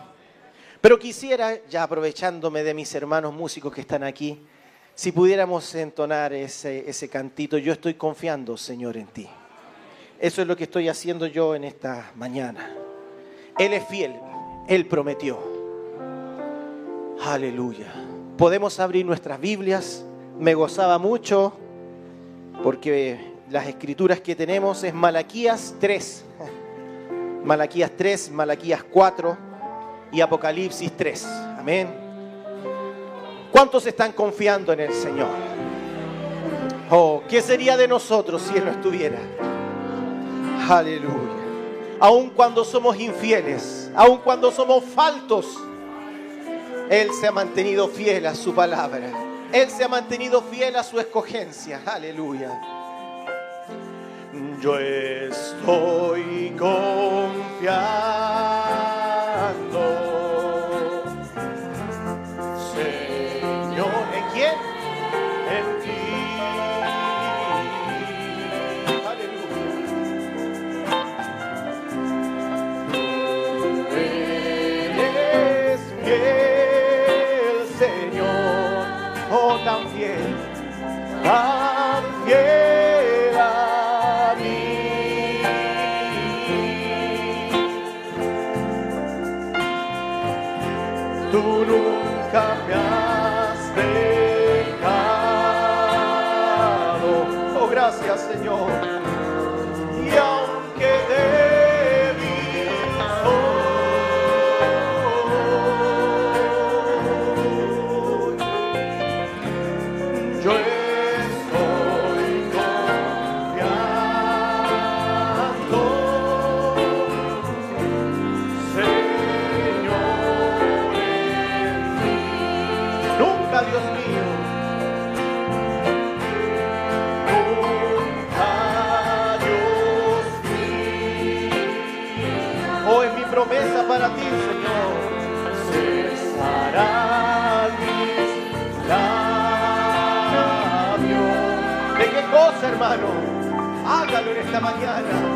Pero quisiera, ya aprovechándome de mis hermanos músicos que están aquí, si pudiéramos entonar ese, ese cantito, yo estoy confiando, Señor, en ti. Eso es lo que estoy haciendo yo en esta mañana. Él es fiel, Él prometió. Aleluya. Podemos abrir nuestras Biblias. Me gozaba mucho porque las escrituras que tenemos es Malaquías 3. Malaquías 3, Malaquías 4 y Apocalipsis 3. Amén. ¿Cuántos están confiando en el Señor? Oh, ¿qué sería de nosotros si Él no estuviera? Aleluya. Aun cuando somos infieles, aun cuando somos faltos, él se ha mantenido fiel a su palabra. Él se ha mantenido fiel a su escogencia. Aleluya. Yo estoy confiando. Dejado. Oh, gracias, Señor. Esta mañana.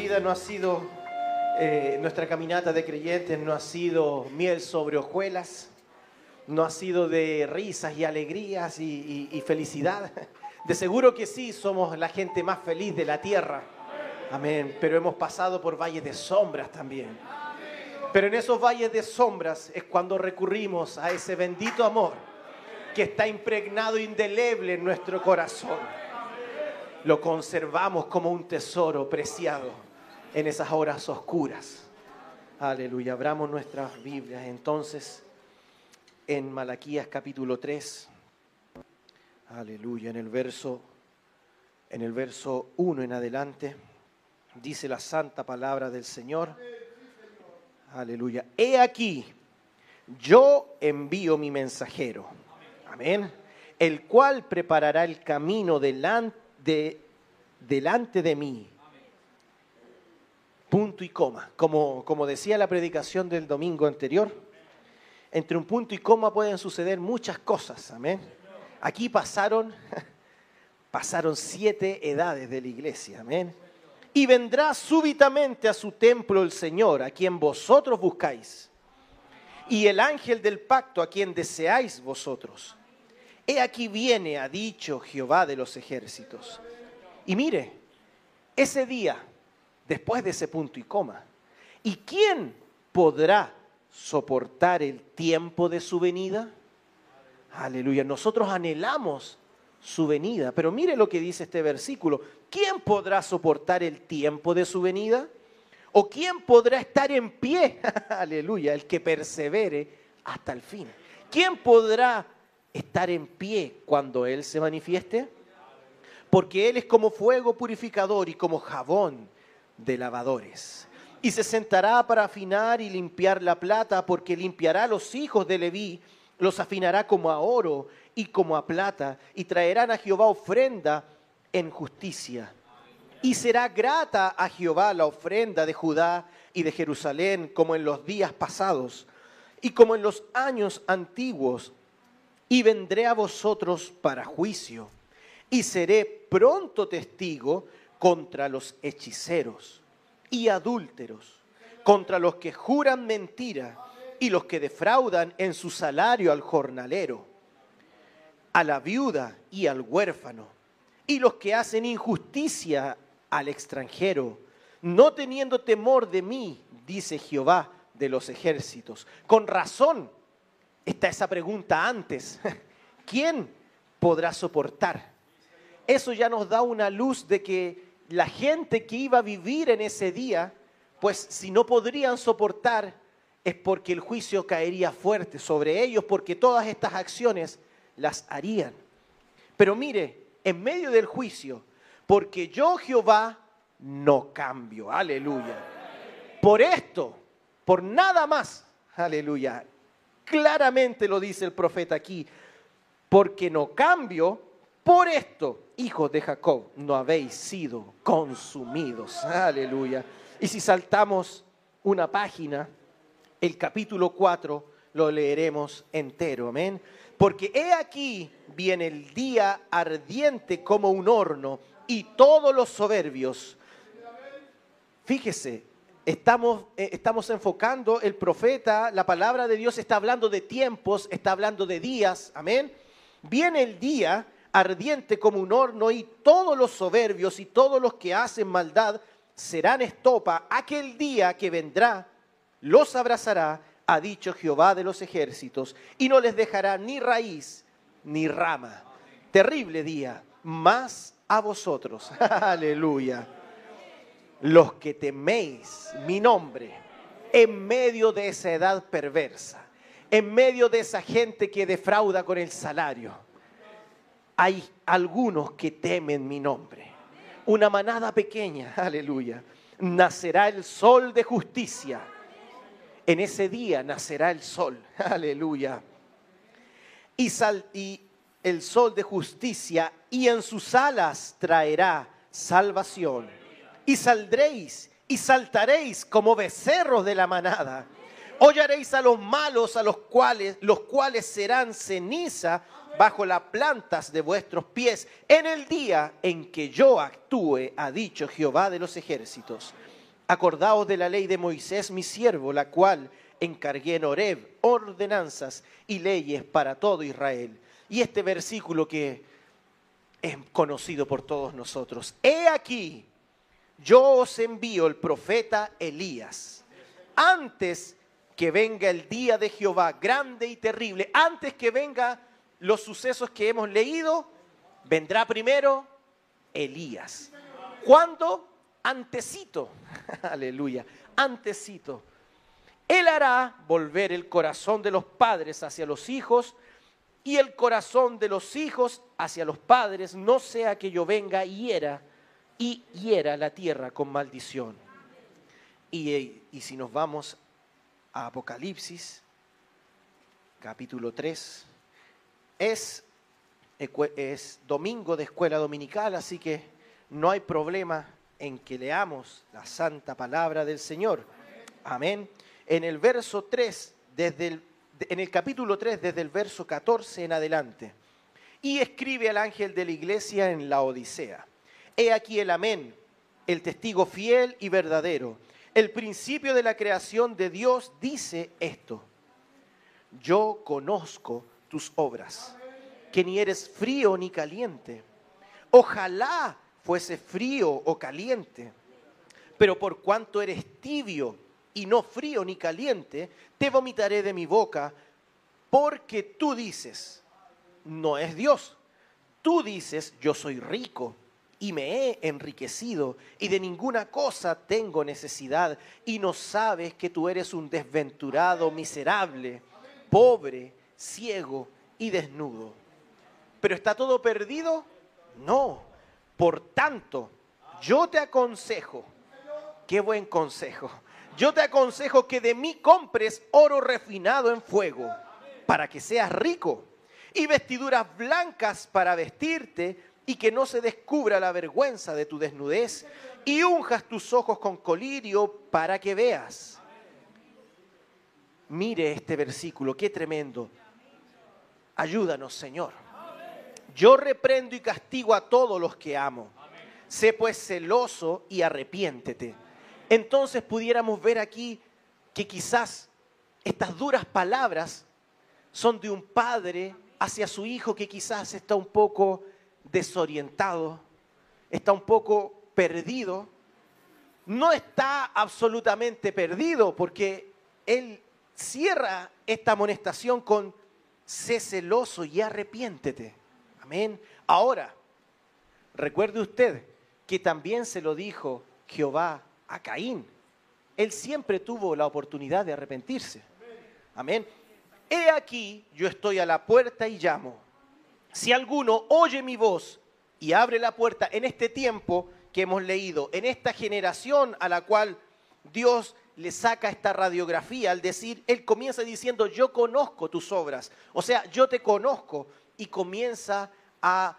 Vida no ha sido, eh, nuestra caminata de creyentes no ha sido miel sobre hojuelas, no ha sido de risas y alegrías y, y- y felicidad. De seguro que sí, somos la gente más feliz de la tierra. Amén. Pero hemos pasado por valles de sombras también. Pero en esos valles de sombras es cuando recurrimos a ese bendito amor que está impregnado indeleble en nuestro corazón. Lo conservamos como un tesoro preciado en esas horas oscuras. Aleluya. Abramos nuestras Biblias entonces en Malaquías capítulo 3. Aleluya. En el verso en el verso 1 en adelante dice la santa palabra del Señor. Aleluya. He aquí, yo envío mi mensajero. Amén. El cual preparará el camino delante de, delante de mí. Punto y coma. Como, como decía la predicación del domingo anterior, entre un punto y coma pueden suceder muchas cosas. Amén. Aquí pasaron, pasaron siete edades de la iglesia. Amén. Y vendrá súbitamente a su templo el Señor, a quien vosotros buscáis, y el ángel del pacto, a quien deseáis vosotros. He aquí viene, ha dicho Jehová de los ejércitos. Y mire, ese día, después de ese punto y coma, ¿y quién podrá soportar el tiempo de su venida? Aleluya, nosotros anhelamos su venida, pero mire lo que dice este versículo. ¿Quién podrá soportar el tiempo de su venida? ¿O quién podrá estar en pie? Aleluya, el que persevere hasta el fin. ¿Quién podrá estar en pie cuando Él se manifieste? Porque Él es como fuego purificador y como jabón de lavadores. Y se sentará para afinar y limpiar la plata, porque limpiará a los hijos de Leví, los afinará como a oro y como a plata, y traerán a Jehová ofrenda en justicia. Y será grata a Jehová la ofrenda de Judá y de Jerusalén, como en los días pasados y como en los años antiguos. Y vendré a vosotros para juicio, y seré pronto testigo contra los hechiceros y adúlteros, contra los que juran mentira y los que defraudan en su salario al jornalero, a la viuda y al huérfano, y los que hacen injusticia al extranjero, no teniendo temor de mí, dice Jehová de los ejércitos. Con razón está esa pregunta antes. ¿Quién podrá soportar? Eso ya nos da una luz de que la gente que iba a vivir en ese día, pues si no podrían soportar, es porque el juicio caería fuerte sobre ellos, porque todas estas acciones las harían. Pero mire, en medio del juicio, porque yo Jehová no cambio, aleluya. Por esto, por nada más, aleluya. Claramente lo dice el profeta aquí, porque no cambio, por esto, hijos de Jacob, no habéis sido consumidos, aleluya. Y si saltamos una página, el capítulo 4 lo leeremos entero, amén. Porque he aquí viene el día ardiente como un horno y todos los soberbios. Fíjese, estamos, eh, estamos enfocando el profeta, la palabra de Dios está hablando de tiempos, está hablando de días, amén. Viene el día ardiente como un horno y todos los soberbios y todos los que hacen maldad serán estopa. Aquel día que vendrá los abrazará, ha dicho Jehová de los ejércitos, y no les dejará ni raíz ni rama. Terrible día, más a vosotros. Aleluya. Los que teméis mi nombre en medio de esa edad perversa, en medio de esa gente que defrauda con el salario. Hay algunos que temen mi nombre. Una manada pequeña, aleluya. Nacerá el sol de justicia en ese día nacerá el sol, aleluya. Y, y el sol de justicia, y en sus alas traerá salvación. Y saldréis y saltaréis como becerros de la manada. Hollaréis a los malos, a los cuales, los cuales serán ceniza bajo las plantas de vuestros pies en el día en que yo actúe, ha dicho Jehová de los ejércitos. Acordaos de la ley de Moisés, mi siervo, la cual encargué en Oreb ordenanzas y leyes para todo Israel. Y este versículo que es conocido por todos nosotros. He aquí, yo os envío el profeta Elías, antes que venga el día de Jehová grande y terrible, antes que venga los sucesos que hemos leído, vendrá primero Elías. ¿Cuándo? antecito, aleluya, antecito. Él hará volver el corazón de los padres hacia los hijos y el corazón de los hijos hacia los padres, no sea que yo venga y hiera y hiera la tierra con maldición. Y, y si nos vamos a Apocalipsis, capítulo 3, es, domingo de escuela dominical, así que no hay problema en que leamos la santa palabra del Señor. Amén. En el verso 3, desde el, en el capítulo 3, desde el verso 14 en adelante. Y escribe al ángel de la iglesia en la Odisea. He aquí el amén, el testigo fiel y verdadero. El principio de la creación de Dios dice esto. Yo conozco tus obras, que ni eres frío ni caliente. Ojalá fuese frío o caliente. Pero por cuanto eres tibio y no frío ni caliente, te vomitaré de mi boca, porque tú dices, no es Dios. Tú dices, yo soy rico y me he enriquecido y de ninguna cosa tengo necesidad y no sabes que tú eres un desventurado, miserable, pobre, ciego y desnudo. ¿Pero está todo perdido? No por tanto, yo te aconsejo, qué buen consejo, yo te aconsejo que de mí compres oro refinado en fuego, para que seas rico, y vestiduras blancas para vestirte, y que no se descubra la vergüenza de tu desnudez, y unjas tus ojos con colirio para que veas. Mire este versículo, qué tremendo. Ayúdanos, Señor. Yo reprendo y castigo a todos los que amo. Sé pues celoso y arrepiéntete. Entonces pudiéramos ver aquí que quizás estas duras palabras son de un padre hacia su hijo que quizás está un poco desorientado, está un poco perdido, no está absolutamente perdido porque Él cierra esta amonestación con sé celoso y arrepiéntete. Amén. Ahora, recuerde usted que también se lo dijo Jehová a Caín. Él siempre tuvo la oportunidad de arrepentirse. Amén. He aquí, yo estoy a la puerta y llamo. Si alguno oye mi voz y abre la puerta en este tiempo que hemos leído, en esta generación a la cual Dios le saca esta radiografía al decir, Él comienza diciendo, yo conozco tus obras, o sea, yo te conozco, y comienza a,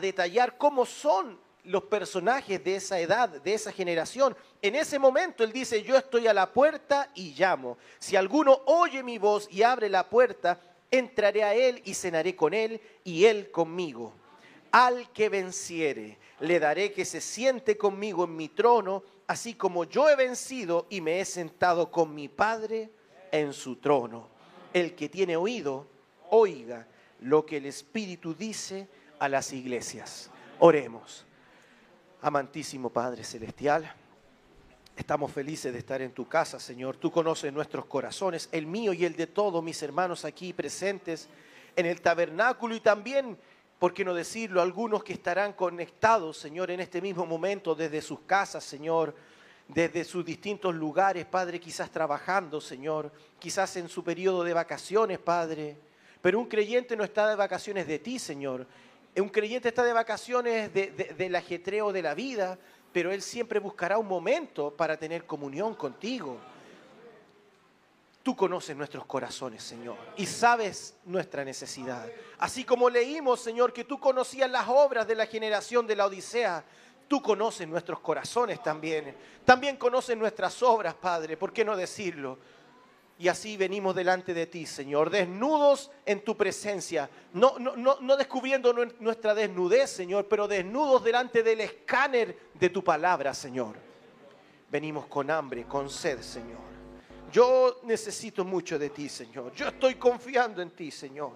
detallar cómo son los personajes de esa edad, de esa generación. En ese momento Él dice, yo estoy a la puerta y llamo. Si alguno oye mi voz y abre la puerta, entraré a Él y cenaré con Él y Él conmigo. Al que venciere, le daré que se siente conmigo en mi trono, así como yo he vencido y me he sentado con mi Padre en su trono. El que tiene oído, oiga lo que el Espíritu dice a las iglesias. Oremos. Amantísimo Padre Celestial, estamos felices de estar en tu casa, Señor. Tú conoces nuestros corazones, el mío y el de todos mis hermanos aquí presentes en el tabernáculo y también, por qué no decirlo, algunos que estarán conectados, Señor, en este mismo momento desde sus casas, Señor, desde sus distintos lugares, Padre, quizás trabajando, Señor, quizás en su periodo de vacaciones, Padre. Pero un creyente no está de vacaciones de ti, Señor. Un creyente está de vacaciones del ajetreo de la vida, pero él siempre buscará un momento para tener comunión contigo. Tú conoces nuestros corazones, Señor, y sabes nuestra necesidad. Así como leímos, Señor, que tú conocías las obras de la generación de la Odisea, tú conoces nuestros corazones también. También conoces nuestras obras, Padre, ¿por qué no decirlo? Y así venimos delante de ti, Señor, desnudos en tu presencia, no, no, descubriendo nuestra desnudez, Señor, pero desnudos delante del escáner de tu palabra, Señor. Venimos con hambre, con sed, Señor. Yo necesito mucho de ti, Señor. Yo estoy confiando en ti, Señor.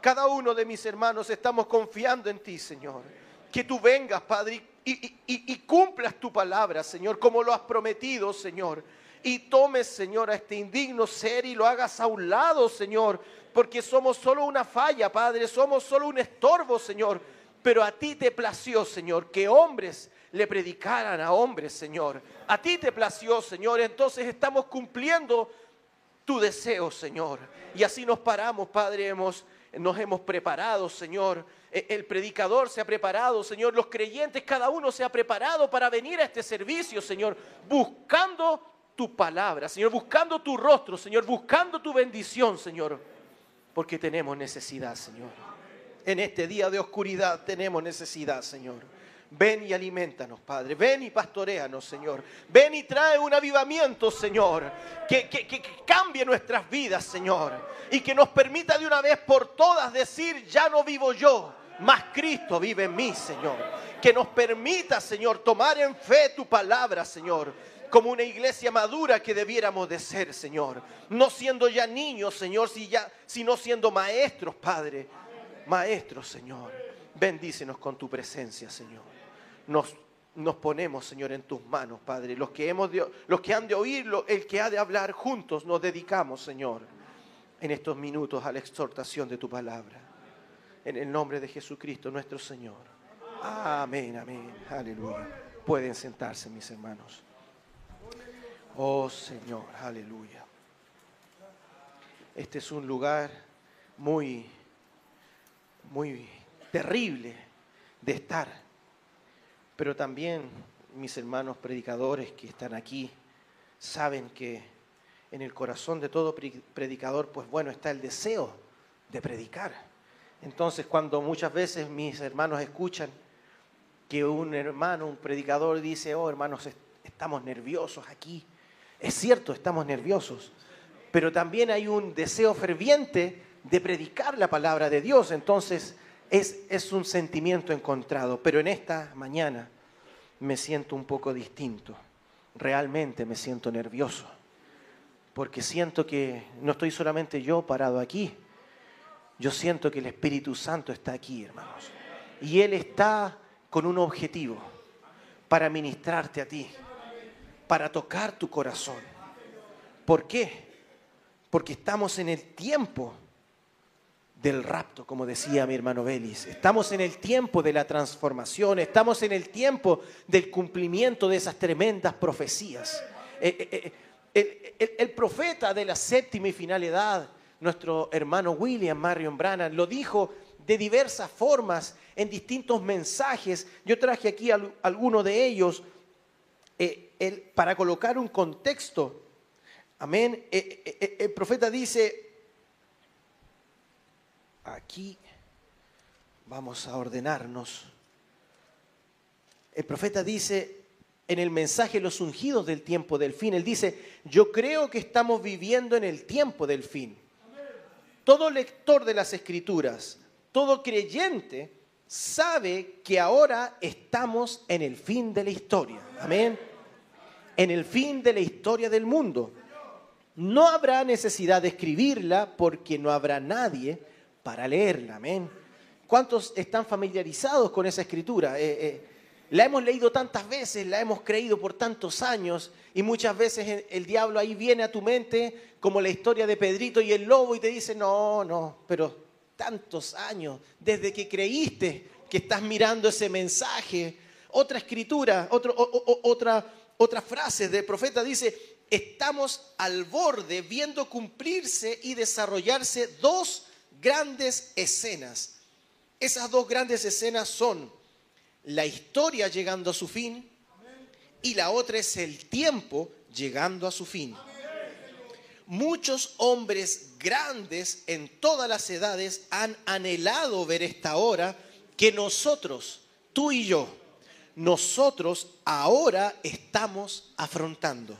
Cada uno de mis hermanos estamos confiando en ti, Señor. Que tú vengas, Padre, y, cumplas tu palabra, Señor, como lo has prometido, Señor y tomes, Señor, a este indigno ser y lo hagas a un lado, Señor, porque somos solo una falla, Padre, somos solo un estorbo, Señor. Pero a ti te plació, Señor, que hombres le predicaran a hombres, Señor. A ti te plació, Señor. Entonces estamos cumpliendo tu deseo, Señor. Y así nos paramos, Padre, hemos, nos hemos preparado, Señor. E, el predicador se ha preparado, Señor. Los creyentes, cada uno se ha preparado para venir a este servicio, Señor, buscando tu palabra, Señor, buscando tu rostro, Señor, buscando tu bendición, Señor, porque tenemos necesidad, Señor. En este día de oscuridad tenemos necesidad, Señor. Ven y alimentanos, Padre. Ven y pastoreanos, Señor. Ven y trae un avivamiento, Señor. Que, que, que, cambie nuestras vidas, Señor. Y que nos permita de una vez por todas decir, ya no vivo yo, mas Cristo vive en mí, Señor. Que nos permita, Señor, tomar en fe tu palabra, Señor como una iglesia madura que debiéramos de ser, Señor. No siendo ya niños, Señor, sino siendo maestros, Padre. Maestros, Señor. Bendícenos con tu presencia, Señor. Nos, nos ponemos, Señor, en tus manos, Padre. Los que, hemos los que han de oírlo, el que ha de hablar juntos, nos dedicamos, Señor, en estos minutos a la exhortación de tu palabra. En el nombre de Jesucristo, nuestro Señor. Amén, amén. Aleluya. Pueden sentarse, mis hermanos. Oh Señor, aleluya. Este es un lugar muy, muy terrible de estar. Pero también mis hermanos predicadores que están aquí saben que en el corazón de todo predicador, pues bueno, está el deseo de predicar. Entonces, cuando muchas veces mis hermanos escuchan que un hermano, un predicador dice, oh hermanos, estamos nerviosos aquí, es cierto, estamos nerviosos, pero también hay un deseo ferviente de predicar la palabra de Dios. Entonces es, es un sentimiento encontrado. Pero en esta mañana me siento un poco distinto. Realmente me siento nervioso. Porque siento que no estoy solamente yo parado aquí. Yo siento que el Espíritu Santo está aquí, hermanos. Y Él está con un objetivo para ministrarte a ti para tocar tu corazón. ¿Por qué? Porque estamos en el tiempo del rapto, como decía mi hermano Belis. Estamos en el tiempo de la transformación, estamos en el tiempo del cumplimiento de esas tremendas profecías. Eh, eh, eh, el, profeta de la séptima y final edad, nuestro hermano William Marion Brannan, lo dijo de diversas formas, en distintos mensajes. Yo traje aquí algunos de ellos para colocar un contexto. Amén. el profeta dice, aquí vamos a ordenarnos. El profeta dice en el mensaje Los ungidos del tiempo del fin, él dice, yo creo que estamos viviendo en el tiempo del fin. Todo lector de las escrituras, todo creyente, sabe que ahora estamos en el fin de la historia. Amén. En el fin de la historia del mundo. No habrá necesidad de escribirla porque no habrá nadie para leerla, amén. ¿Cuántos están familiarizados con esa escritura? Eh, eh, la hemos leído tantas veces, la hemos creído por tantos años y muchas veces el diablo ahí viene a tu mente como la historia de Pedrito y el lobo y te dice, no, no, pero tantos años, desde que creíste que estás mirando ese mensaje. Otra escritura, otra, otra frase del profeta dice, estamos al borde viendo cumplirse y desarrollarse dos grandes escenas. Esas dos grandes escenas son la historia llegando a su fin y la otra es el tiempo llegando a su fin. Muchos hombres grandes en todas las edades han anhelado ver esta hora que nosotros, tú y yo, nosotros ahora estamos afrontando.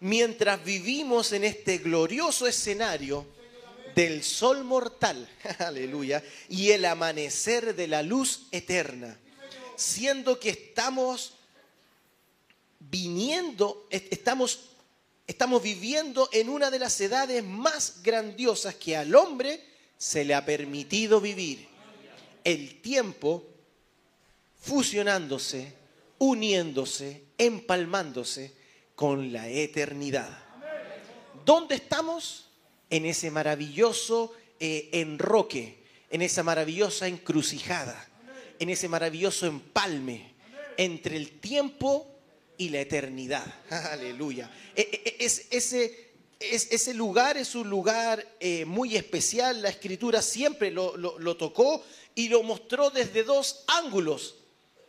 Mientras vivimos en este glorioso escenario, del sol mortal, aleluya, y el amanecer de la luz eterna, siendo que estamos viniendo, estamos, estamos viviendo en una de las edades más grandiosas que al hombre se le ha permitido vivir. El tiempo fusionándose, uniéndose, empalmándose con la eternidad. ¿Dónde estamos? En ese maravilloso eh, enroque, en esa maravillosa encrucijada, en ese maravilloso empalme entre el tiempo y la eternidad. Aleluya. E, e, e, es, ese, lugar es un lugar eh, muy especial. La escritura siempre lo tocó y lo mostró desde dos ángulos.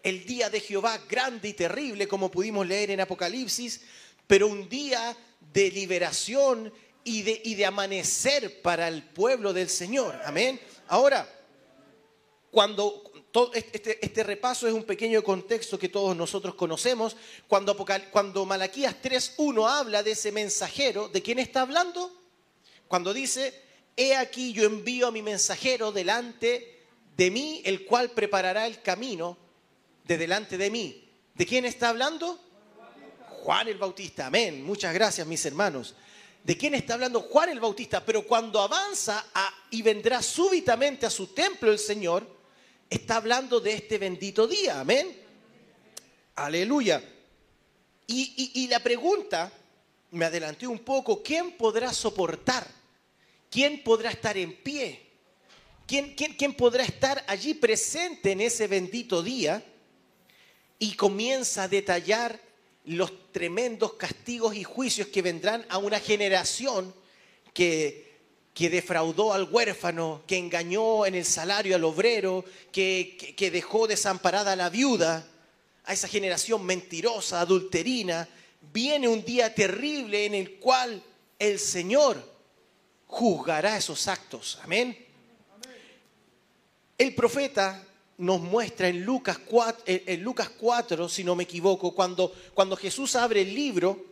El día de Jehová grande y terrible, como pudimos leer en Apocalipsis, pero un día de liberación y de, y de amanecer para el pueblo del Señor. Amén. Ahora, cuando este, este, repaso es un pequeño contexto que todos nosotros conocemos, cuando, cuando Malaquías 3.1 habla de ese mensajero, ¿de quién está hablando? Cuando dice, he aquí yo envío a mi mensajero delante de mí, el cual preparará el camino de delante de mí. ¿De quién está hablando? Juan el Bautista. Amén. Muchas gracias, mis hermanos. ¿De quién está hablando Juan el Bautista? Pero cuando avanza y vendrá súbitamente a su templo el Señor, está hablando de este bendito día. Amén. Aleluya. Y, la pregunta, me adelanté un poco, ¿quién podrá soportar? ¿Quién podrá estar en pie? ¿Quién, quién, podrá estar allí presente en ese bendito día? Y comienza a detallar los tremendos castigos y juicios que vendrán a una generación que, que defraudó al huérfano, que engañó en el salario al obrero, que, que dejó desamparada a la viuda, a esa generación mentirosa, adulterina, viene un día terrible en el cual el Señor juzgará esos actos. Amén. El profeta nos muestra en Lucas 4, en Lucas 4 si no me equivoco, cuando, cuando Jesús abre el libro,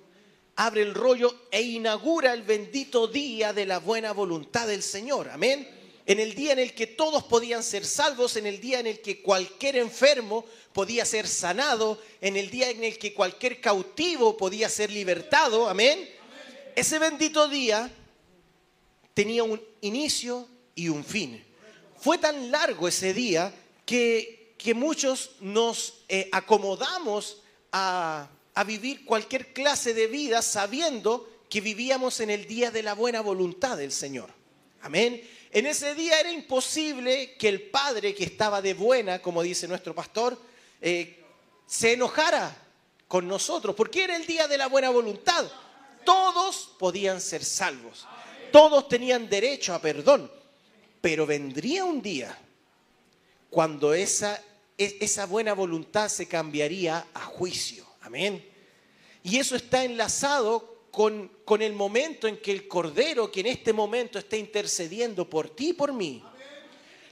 abre el rollo e inaugura el bendito día de la buena voluntad del Señor. Amén. En el día en el que todos podían ser salvos, en el día en el que cualquier enfermo podía ser sanado, en el día en el que cualquier cautivo podía ser libertado. Amén. Ese bendito día tenía un inicio y un fin. Fue tan largo ese día que, muchos nos eh, acomodamos a, vivir cualquier clase de vida sabiendo que vivíamos en el día de la buena voluntad del Señor. Amén. En ese día era imposible que el Padre que estaba de buena, como dice nuestro pastor, eh, se enojara con nosotros, porque era el día de la buena voluntad. Todos podían ser salvos, todos tenían derecho a perdón, pero vendría un día cuando esa, e, esa buena voluntad se cambiaría a juicio. Amén. Y eso está enlazado con, con, el momento en que el Cordero, que en este momento está intercediendo por ti y por mí,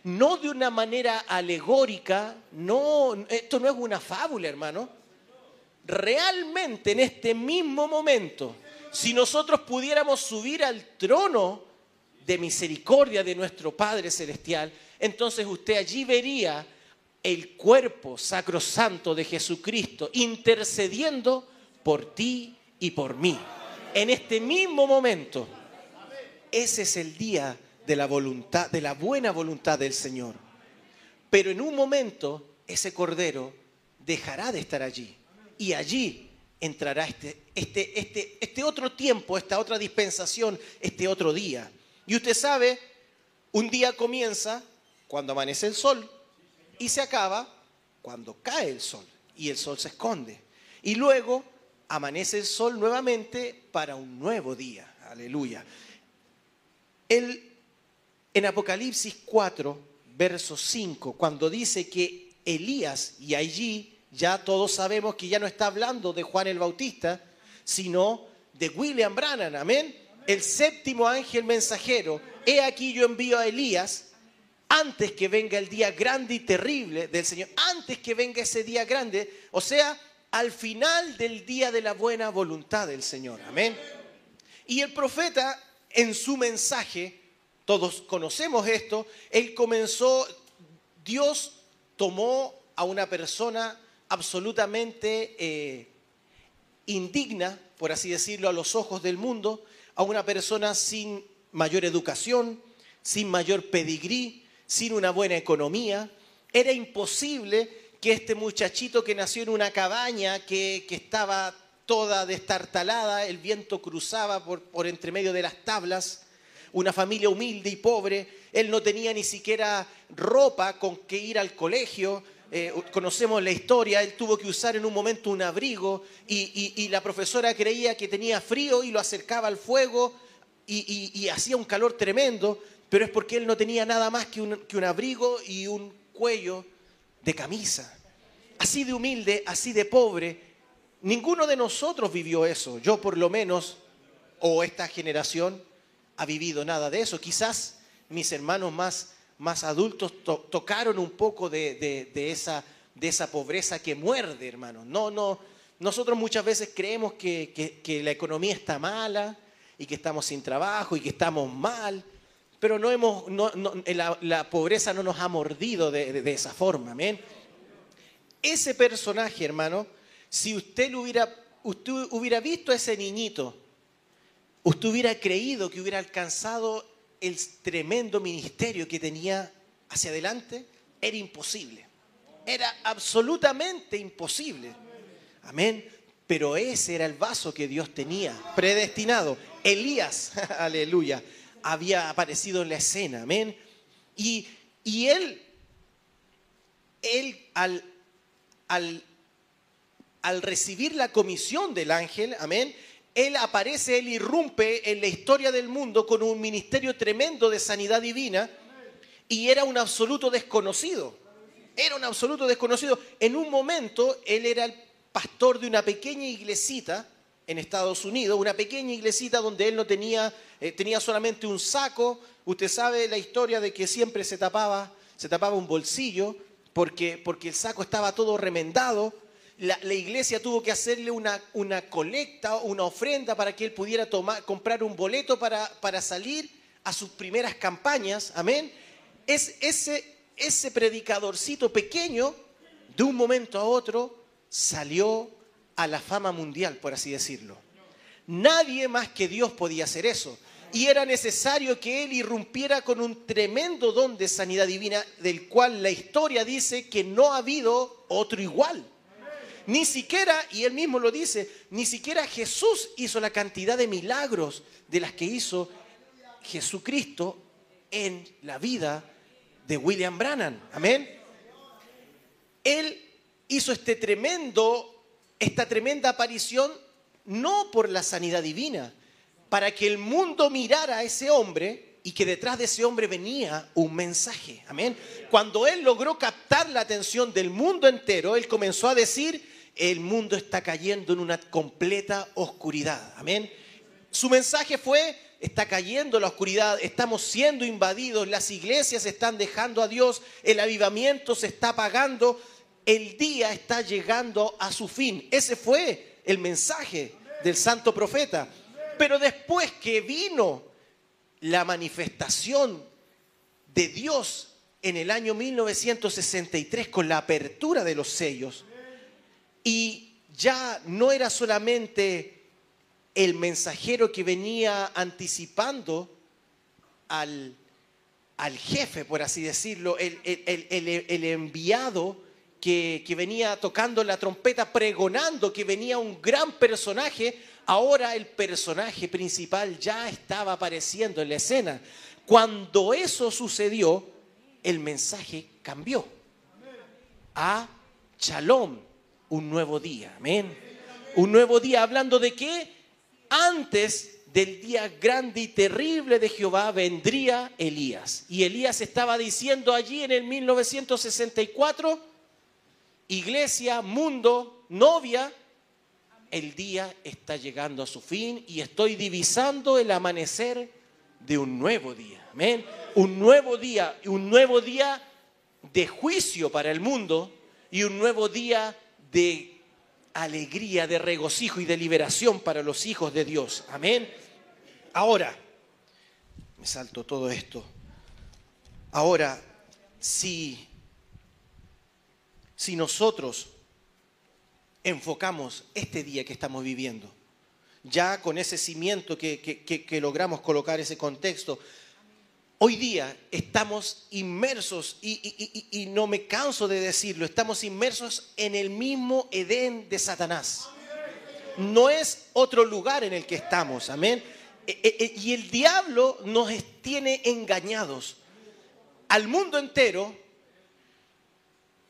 no de una manera alegórica, no, esto no es una fábula, hermano. Realmente en este mismo momento, si nosotros pudiéramos subir al trono de misericordia de nuestro Padre Celestial, entonces usted allí vería el cuerpo sacrosanto de Jesucristo intercediendo por ti y por mí. En este mismo momento, ese es el día de la voluntad, de la buena voluntad del Señor. Pero en un momento ese cordero dejará de estar allí y allí entrará este, este, este, este otro tiempo, esta otra dispensación, este otro día. Y usted sabe, un día comienza cuando amanece el sol y se acaba cuando cae el sol y el sol se esconde. Y luego amanece el sol nuevamente para un nuevo día. Aleluya. El, en Apocalipsis 4, verso 5, cuando dice que Elías, y allí ya todos sabemos que ya no está hablando de Juan el Bautista, sino de William Brannan, amén el séptimo ángel mensajero, he aquí yo envío a Elías antes que venga el día grande y terrible del Señor, antes que venga ese día grande, o sea, al final del día de la buena voluntad del Señor. Amén. Y el profeta en su mensaje, todos conocemos esto, él comenzó, Dios tomó a una persona absolutamente eh, indigna, por así decirlo, a los ojos del mundo, a una persona sin mayor educación, sin mayor pedigrí, sin una buena economía. Era imposible que este muchachito que nació en una cabaña que, estaba toda destartalada, el viento cruzaba por, por entre medio de las tablas, una familia humilde y pobre, él no tenía ni siquiera ropa con que ir al colegio, eh, conocemos la historia, él tuvo que usar en un momento un abrigo y, la profesora creía que tenía frío y lo acercaba al fuego y, hacía un calor tremendo, pero es porque él no tenía nada más que un, que un abrigo y un cuello de camisa. Así de humilde, así de pobre. Ninguno de nosotros vivió eso, yo por lo menos, o esta generación, ha vivido nada de eso. Quizás mis hermanos más más adultos tocaron un poco de, esa, de esa pobreza que muerde, hermano. No, no, nosotros muchas veces creemos que, la economía está mala y que estamos sin trabajo y que estamos mal, pero no hemos, la, pobreza no nos ha mordido de, esa forma, amén. Ese personaje, hermano, si usted, hubiera, usted hubiera visto a ese niñito, usted hubiera creído que hubiera alcanzado el tremendo ministerio que tenía hacia adelante, era imposible. Era absolutamente imposible. Amén. Pero ese era el vaso que Dios tenía, predestinado. Elías, aleluya, había aparecido en la escena. Amén. Y, y él, él al, al, al recibir la comisión del ángel, amén, él aparece, Él irrumpe en la historia del mundo con un ministerio tremendo de sanidad divina y era un absoluto desconocido. Era un absoluto desconocido. En un momento Él era el pastor de una pequeña iglesita en Estados Unidos, una pequeña iglesita donde Él no tenía, eh, tenía solamente un saco. Usted sabe la historia de que siempre se tapaba, se tapaba un bolsillo porque, porque el saco estaba todo remendado la, iglesia tuvo que hacerle una, una colecta, una ofrenda para que él pudiera tomar, comprar un boleto para, para salir a sus primeras campañas. Amén. Es ese, ese predicadorcito pequeño, de un momento a otro, salió a la fama mundial, por así decirlo. Nadie más que Dios podía hacer eso. Y era necesario que él irrumpiera con un tremendo don de sanidad divina, del cual la historia dice que no ha habido otro igual. Ni siquiera, y él mismo lo dice, ni siquiera Jesús hizo la cantidad de milagros de las que hizo Jesucristo en la vida de William Brannan. Amén. Él hizo este tremendo, esta tremenda aparición no por la sanidad divina, para que el mundo mirara a ese hombre y que detrás de ese hombre venía un mensaje. Amén. Cuando él logró captar la atención del mundo entero, él comenzó a decir, el mundo está cayendo en una completa oscuridad. Amén. Su mensaje fue, está cayendo la oscuridad, estamos siendo invadidos, las iglesias están dejando a Dios, el avivamiento se está apagando, el día está llegando a su fin. Ese fue el mensaje del santo profeta. Pero después que vino la manifestación de Dios en el año 1963 con la apertura de los sellos, y ya no era solamente el mensajero que venía anticipando al, al jefe, por así decirlo, el, el, enviado que, que, venía tocando la trompeta, pregonando que venía un gran personaje, ahora el personaje principal ya estaba apareciendo en la escena. Cuando eso sucedió, el mensaje cambió a Shalom, un nuevo día. Amén. Un nuevo día hablando de qué? antes del día grande y terrible de Jehová vendría Elías. Y Elías estaba diciendo allí en el 1964, iglesia, mundo, novia, el día está llegando a su fin y estoy divisando el amanecer de un nuevo día. Amén. Un nuevo día, un nuevo día de juicio para el mundo y un nuevo día de alegría, de regocijo y de liberación para los hijos de Dios. Amén. Ahora, me salto todo esto. Ahora, si, si nosotros enfocamos este día que estamos viviendo, ya con ese cimiento que, que logramos colocar ese contexto, Hoy día estamos inmersos, y, no me canso de decirlo, estamos inmersos en el mismo Edén de Satanás. No es otro lugar en el que estamos, amén. E, e, e, y el diablo nos tiene engañados al mundo entero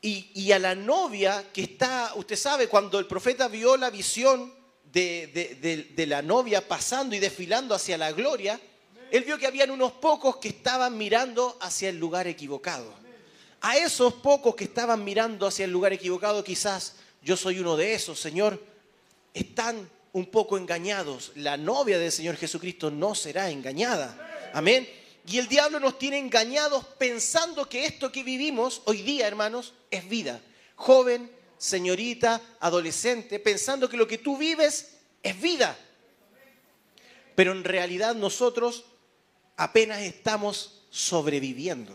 y, a la novia que está, usted sabe, cuando el profeta vio la visión de la novia pasando y desfilando hacia la gloria, él vio que habían unos pocos que estaban mirando hacia el lugar equivocado. A esos pocos que estaban mirando hacia el lugar equivocado, quizás yo soy uno de esos, Señor, están un poco engañados. La novia del Señor Jesucristo no será engañada. Amén. Y el diablo nos tiene engañados pensando que esto que vivimos hoy día, hermanos, es vida. Joven, señorita, adolescente, pensando que lo que tú vives es vida. Pero en realidad nosotros apenas estamos sobreviviendo.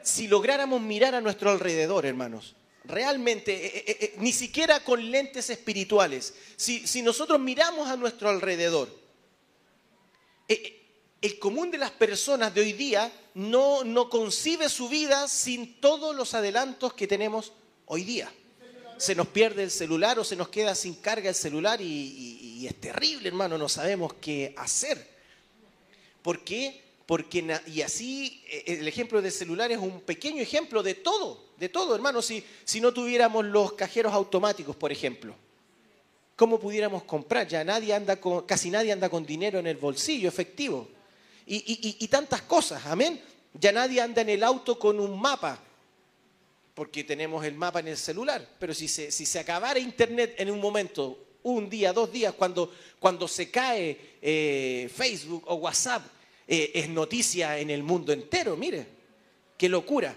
Si lográramos mirar a nuestro alrededor, hermanos, realmente, eh, eh, eh, ni siquiera con lentes espirituales, si, nosotros miramos a nuestro alrededor, el común de las personas de hoy día no, no concibe su vida sin todos los adelantos que tenemos hoy día. Se nos pierde el celular o se nos queda sin carga el celular y es terrible, hermano, no sabemos qué hacer. ¿Por qué? Porque, y así, eh, el ejemplo del celular es un pequeño ejemplo de todo, de todo, hermano. Si, no tuviéramos los cajeros automáticos, por ejemplo, ¿cómo pudiéramos comprar? Ya nadie anda con, casi nadie anda con dinero en el bolsillo, efectivo. Y, tantas cosas, amén. Ya nadie anda en el auto con un mapa, porque tenemos el mapa en el celular. Pero si se, si se acabara Internet en un momento, un día, dos días, cuando, cuando se cae eh, Facebook o WhatsApp, eh, es noticia en el mundo entero, mire, qué locura.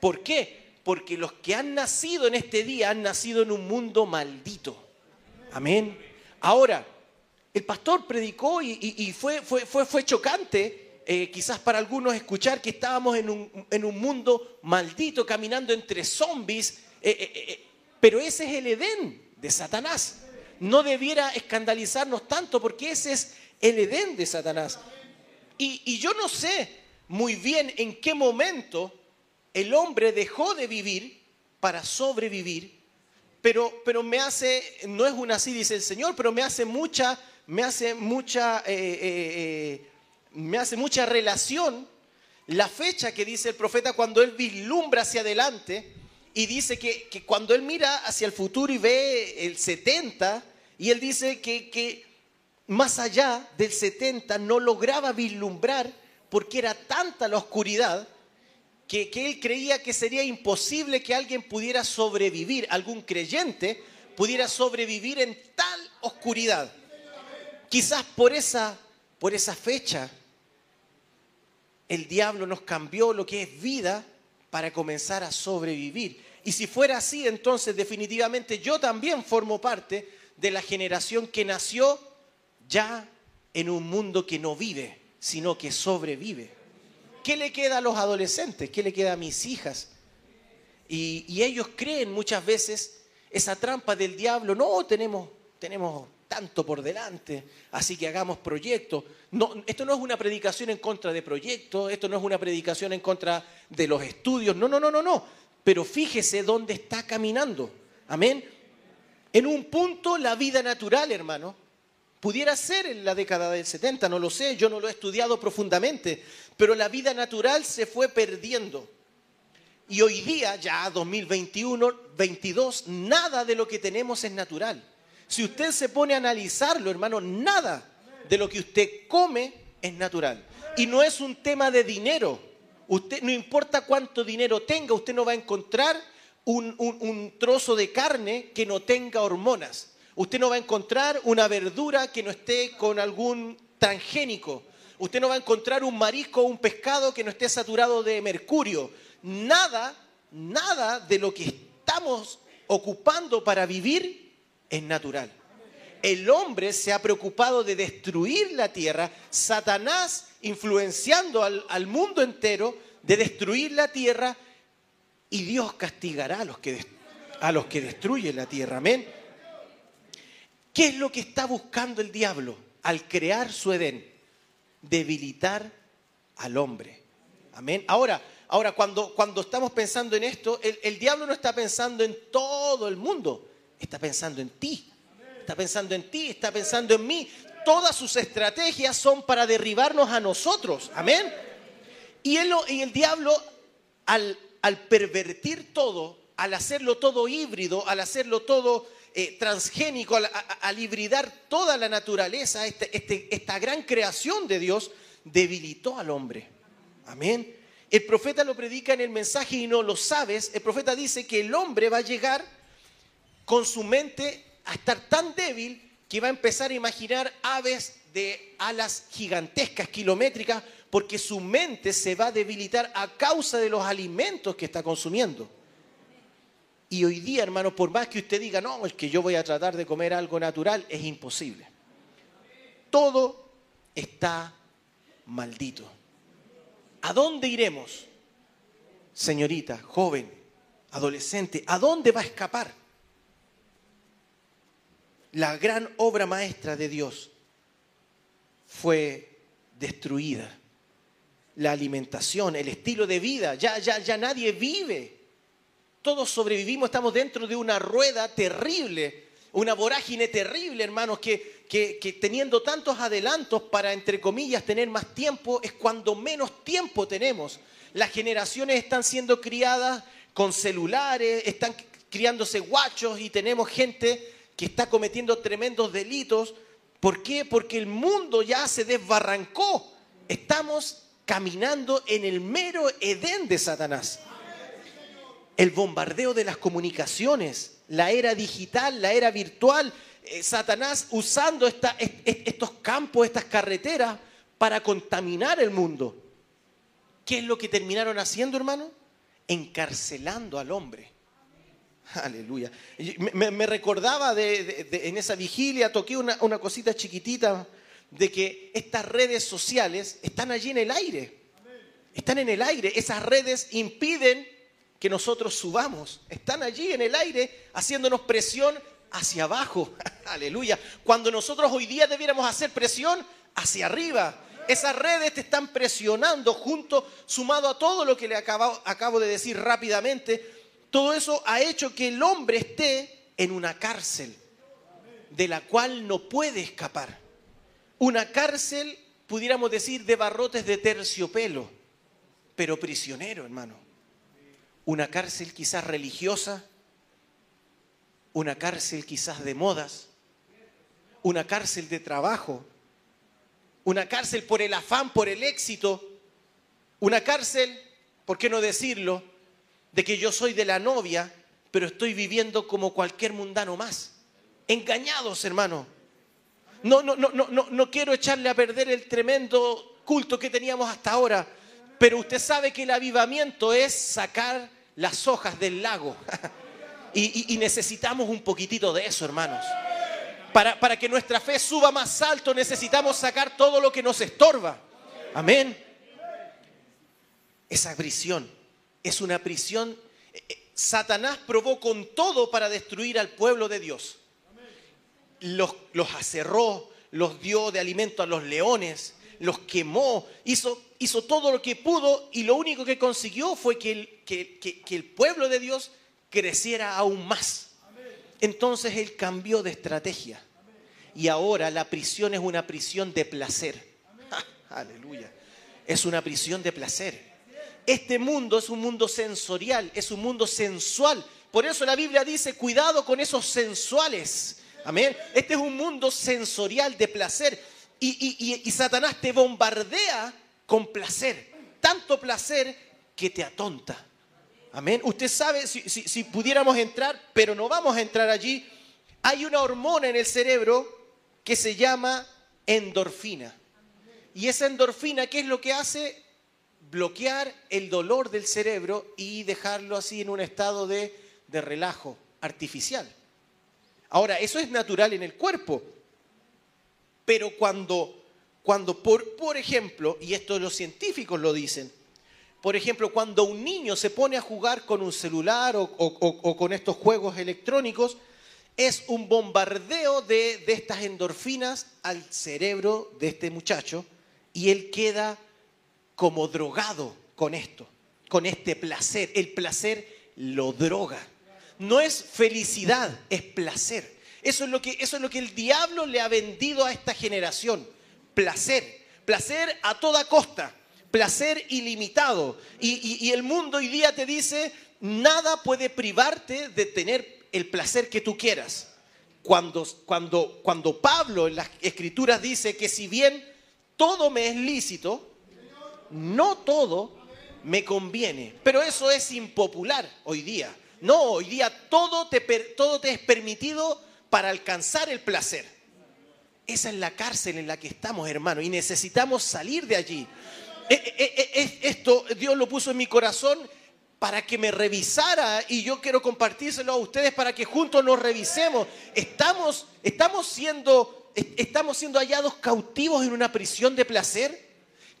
¿Por qué? Porque los que han nacido en este día han nacido en un mundo maldito. Amén. Ahora, el pastor predicó y, fue, fue, fue, fue, chocante, eh, quizás para algunos, escuchar que estábamos en un, en un mundo maldito, caminando entre zombies, eh, pero ese es el Edén de Satanás. No debiera escandalizarnos tanto porque ese es el Edén de Satanás. Y, yo no sé muy bien en qué momento el hombre dejó de vivir para sobrevivir pero, pero me hace, no es una así, dice el Señor, pero me hace mucha, me hace mucha, eh, eh, eh, me hace mucha relación la fecha que dice el profeta cuando él vislumbra hacia adelante y dice que, que cuando él mira hacia el futuro y ve el 70, y él dice que, que más allá del 70 no lograba vislumbrar porque era tanta la oscuridad que, que, él creía que sería imposible que alguien pudiera sobrevivir, algún creyente pudiera sobrevivir en tal oscuridad. Quizás por esa, por esa fecha el diablo nos cambió lo que es vida para comenzar a sobrevivir. Y si fuera así, entonces definitivamente yo también formo parte de la generación que nació ya en un mundo que no vive, sino que sobrevive. ¿Qué le queda a los adolescentes? ¿Qué le queda a mis hijas? Y, ellos creen muchas veces esa trampa del diablo. No, tenemos, tenemos tanto por delante, así que hagamos proyectos. Esto no es una predicación en contra de proyectos, esto no es una predicación en contra de los estudios, no, no, no, no, no. Pero fíjese dónde está caminando. Amén. En un punto la vida natural, hermano, pudiera ser en la década del 70, no lo sé, yo no lo he estudiado profundamente, pero la vida natural se fue perdiendo. Y hoy día, ya 2021, 22, nada de lo que tenemos es natural. Si usted se pone a analizarlo, hermano, nada de lo que usted come es natural. Y no es un tema de dinero. Usted, no importa cuánto dinero tenga, usted no va a encontrar un, trozo de carne que no tenga hormonas. Usted no va a encontrar una verdura que no esté con algún transgénico. Usted no va a encontrar un marisco o un pescado que no esté saturado de mercurio. Nada, nada de lo que estamos ocupando para vivir es natural. El hombre se ha preocupado de destruir la tierra, Satanás influenciando al, al mundo entero de destruir la tierra y Dios castigará a los que, a los que destruyen la tierra. Amén. ¿Qué es lo que está buscando el diablo al crear su Edén? Debilitar al hombre. Amén. Ahora, ahora cuando, cuando estamos pensando en esto, el, diablo no está pensando en todo el mundo está pensando en ti. Está pensando en ti, está pensando en mí. Todas sus estrategias son para derribarnos a nosotros. Amén. Y, el diablo, al, pervertir todo, al hacerlo todo híbrido, al hacerlo todo eh, transgénico, al, al, hibridar toda la naturaleza, este, este, esta gran creación de Dios, debilitó al hombre. Amén. El profeta lo predica en el mensaje y no lo sabes. El profeta dice que el hombre va a llegar con su mente a estar tan débil que va a empezar a imaginar aves de alas gigantescas, kilométricas, porque su mente se va a debilitar a causa de los alimentos que está consumiendo. Y hoy día, hermano, por más que usted diga, no, es que yo voy a tratar de comer algo natural, es imposible. Todo está maldito. ¿A dónde iremos? Señorita, joven, adolescente, ¿a dónde va a escapar? la gran obra maestra de Dios fue destruida. La alimentación, el estilo de vida, ya, ya, ya nadie vive. Todos sobrevivimos, estamos dentro de una rueda terrible, una vorágine terrible, hermanos, que, que, que teniendo tantos adelantos para, entre comillas, tener más tiempo, es cuando menos tiempo tenemos. Las generaciones están siendo criadas con celulares, están criándose guachos y tenemos gente que está cometiendo tremendos delitos. ¿Por qué? Porque el mundo ya se desbarrancó. Estamos caminando en el mero Edén de Satanás. El bombardeo de las comunicaciones, la era digital, la era virtual, eh, Satanás usando estos campos, estas carreteras para contaminar el mundo. ¿Qué es lo que terminaron haciendo, hermano? Encarcelando al hombre. Aleluya. Me, recordaba de, en esa vigilia, toqué una cosita chiquitita de que estas redes sociales están allí en el aire. Están en el aire. Esas redes impiden que nosotros subamos. Están allí en el aire haciéndonos presión hacia abajo. Aleluya. Cuando nosotros hoy día debiéramos hacer presión hacia arriba. Esas redes te están presionando junto, sumado a todo lo que le acabo, acabo de decir rápidamente, todo eso ha hecho que el hombre esté en una cárcel de la cual no puede escapar. Una cárcel, pudiéramos decir, de barrotes de terciopelo, pero prisionero, hermano. Una cárcel quizás religiosa, una cárcel quizás de modas, una cárcel de trabajo, una cárcel por el afán, por el éxito, una cárcel, ¿por qué no decirlo?, de que yo soy de la novia, pero estoy viviendo como cualquier mundano más. Engañados, hermano. No, no, no, no, no quiero echarle a perder el tremendo culto que teníamos hasta ahora, pero usted sabe que el avivamiento es sacar las hojas del lago. y, necesitamos un poquitito de eso, hermanos. Para, para que nuestra fe suba más alto necesitamos sacar todo lo que nos estorba. Amén. Esa prisión es una prisión. Eh, eh, Satanás probó con todo para destruir al pueblo de Dios. Los, los los dio de alimento a los leones, los quemó, hizo, hizo todo lo que pudo y lo único que consiguió fue que el, que, el pueblo de Dios creciera aún más. Entonces él cambió de estrategia. Y ahora la prisión es una prisión de placer. aleluya. Es una prisión de placer. Este mundo es un mundo sensorial, es un mundo sensual. Por eso la Biblia dice, cuidado con esos sensuales. Amén. Este es un mundo sensorial de placer. Y, Satanás te bombardea con placer. Tanto placer que te atonta. Amén. Usted sabe, si, pudiéramos entrar, pero no vamos a entrar allí, hay una hormona en el cerebro que se llama endorfina. Y esa endorfina, ¿qué es lo que hace? Bloquear el dolor del cerebro y dejarlo así en un estado de, relajo artificial. Ahora, eso es natural en el cuerpo, pero cuando, cuando por, ejemplo, y esto los científicos lo dicen, por ejemplo, cuando un niño se pone a jugar con un celular o, con estos juegos electrónicos, es un bombardeo de, de, estas endorfinas al cerebro de este muchacho y él queda como drogado con esto, con este placer. El placer lo droga. No es felicidad, es placer. Eso es lo que, eso es lo que el diablo le ha vendido a esta generación. Placer. Placer a toda costa placer ilimitado. Y, el mundo hoy día te dice, nada puede privarte de tener el placer que tú quieras. Cuando, cuando, cuando Pablo en las escrituras dice que si bien todo me es lícito, no todo me conviene. Pero eso es impopular hoy día. No, hoy día todo te, todo te es permitido para alcanzar el placer. Esa es la cárcel en la que estamos, hermano, y necesitamos salir de allí. Eh, eh, eh, esto Dios lo puso en mi corazón para que me revisara y yo quiero compartírselo a ustedes para que juntos nos revisemos. Estamos, estamos, siendo, estamos siendo hallados cautivos en una prisión de placer,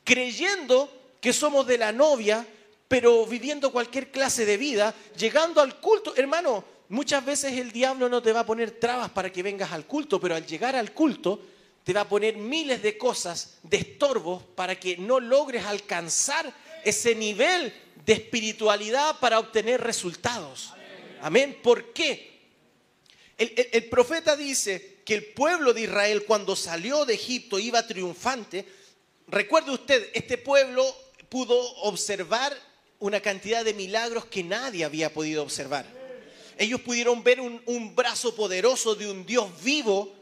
creyendo que somos de la novia, pero viviendo cualquier clase de vida, llegando al culto. Hermano, muchas veces el diablo no te va a poner trabas para que vengas al culto, pero al llegar al culto te va a poner miles de cosas de estorbos para que no logres alcanzar ese nivel de espiritualidad para obtener resultados. Amén. ¿Por qué? El, profeta dice que el pueblo de Israel cuando salió de Egipto iba triunfante. Recuerde usted, este pueblo pudo observar una cantidad de milagros que nadie había podido observar. Ellos pudieron ver un, brazo poderoso de un Dios vivo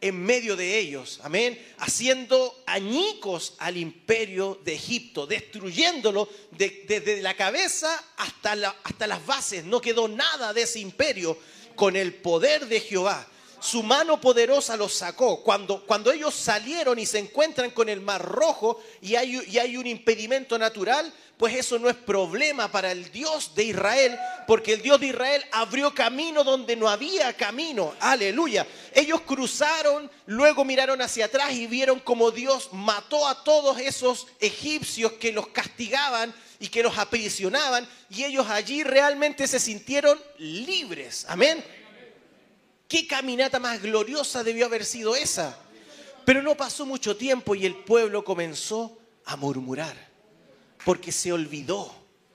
en medio de ellos, amén, haciendo añicos al imperio de Egipto, destruyéndolo desde la cabeza hasta, hasta las bases. No quedó nada de ese imperio con el poder de Jehová. Su mano poderosa los sacó. Cuando, cuando ellos salieron y se encuentran con el mar rojo y hay, y hay un impedimento natural, pues eso no es problema para el Dios de Israel, porque el Dios de Israel abrió camino donde no había camino. Aleluya. Ellos cruzaron, luego miraron hacia atrás y vieron como Dios mató a todos esos egipcios que los castigaban y que los aprisionaban, y ellos allí realmente se sintieron libres. Amén. ¿Qué caminata más gloriosa debió haber sido esa? Pero no pasó mucho tiempo y el pueblo comenzó a murmurar porque se olvidó,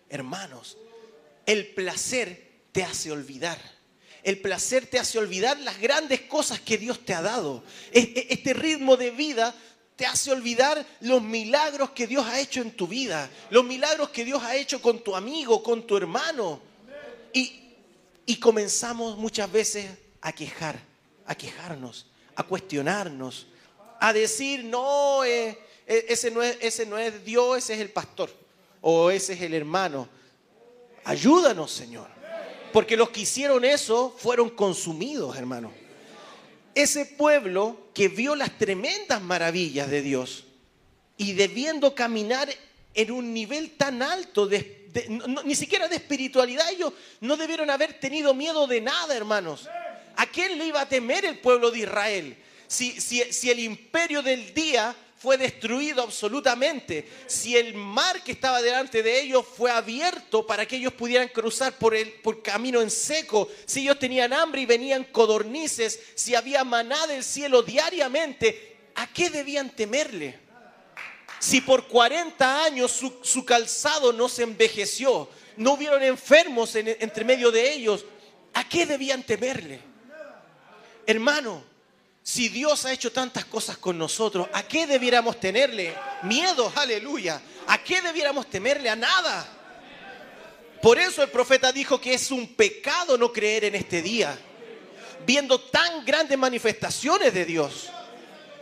hermanos. El placer te hace olvidar. el placer te hace olvidar las grandes cosas que Dios te ha dado. E, e, este ritmo de vida te hace olvidar los milagros que Dios ha hecho en tu vida, los milagros que Dios ha hecho con tu amigo, con tu hermano. Y, comenzamos muchas veces a quejar, a quejarnos, a cuestionarnos, a decir, no, eh, ese, no es, ese no es Dios, ese es el pastor o ese es el hermano. Ayúdanos, Señor. Porque los que hicieron eso fueron consumidos, hermano ese pueblo que vio las tremendas maravillas de Dios y debiendo caminar en un nivel tan alto ni siquiera de espiritualidad, ellos no debieron haber tenido miedo de nada, hermanos. ¿A quién le iba a temer el pueblo de Israel? Si, si, si el imperio del día fue destruido absolutamente, si el mar que estaba delante de ellos fue abierto para que ellos pudieran cruzar por el por camino en seco, si ellos tenían hambre y venían codornices, si había maná del cielo diariamente, ¿a qué debían temerle? Si por 40 años su, calzado no se envejeció, no hubieron enfermos entre medio de ellos, ¿a qué debían temerle? Hermano, si Dios ha hecho tantas cosas con nosotros, ¿a qué debiéramos tenerle miedo? Aleluya. ¿A qué debiéramos temerle? A nada. Por eso el profeta dijo que es un pecado no creer en este día, viendo tan grandes manifestaciones de Dios.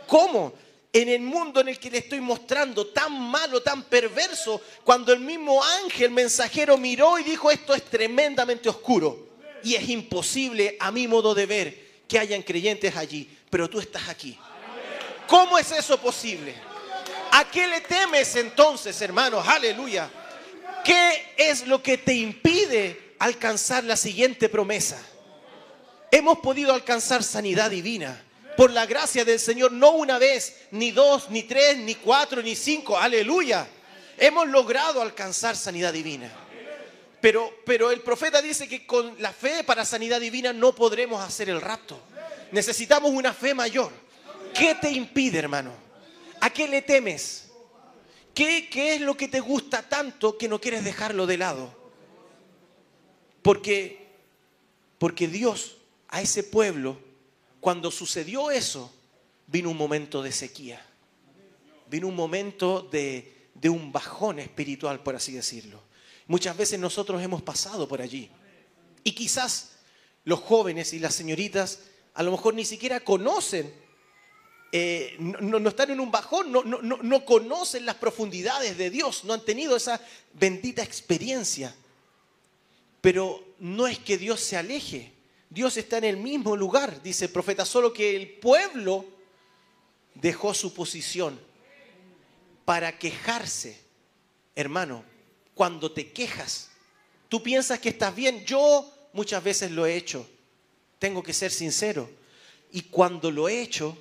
¿Cómo? En el mundo en el que le estoy mostrando, tan malo, tan perverso, cuando el mismo ángel mensajero miró y dijo, esto es tremendamente oscuro y es imposible a mi modo de ver que hayan creyentes allí pero tú estás aquí. ¿Cómo es eso posible? ¿A qué le temes entonces, hermanos? Aleluya. ¿Qué es lo que te impide alcanzar la siguiente promesa? Hemos podido alcanzar sanidad divina por la gracia del Señor, no una vez, ni dos, ni tres, ni cuatro, ni cinco. Aleluya. Hemos logrado alcanzar sanidad divina. Pero, pero el profeta dice que con la fe para sanidad divina no podremos hacer el rapto. Necesitamos una fe mayor. ¿Qué te impide, hermano? ¿A qué le temes? ¿Qué, ¿Qué, es lo que te gusta tanto que no quieres dejarlo de lado? Porque, porque Dios a ese pueblo, cuando sucedió eso, vino un momento de sequía. Vino un momento de, de un bajón espiritual, por así decirlo. Muchas veces nosotros hemos pasado por allí. Y quizás los jóvenes y las señoritas a lo mejor ni siquiera conocen, eh, no, están en un bajón, no, no conocen las profundidades de Dios, no han tenido esa bendita experiencia. Pero no es que Dios se aleje, Dios está en el mismo lugar, dice el profeta, solo que el pueblo dejó su posición para quejarse. Hermano, cuando te quejas, tú piensas que estás bien, yo muchas veces lo he hecho. Tengo que ser sincero. Y cuando lo he hecho,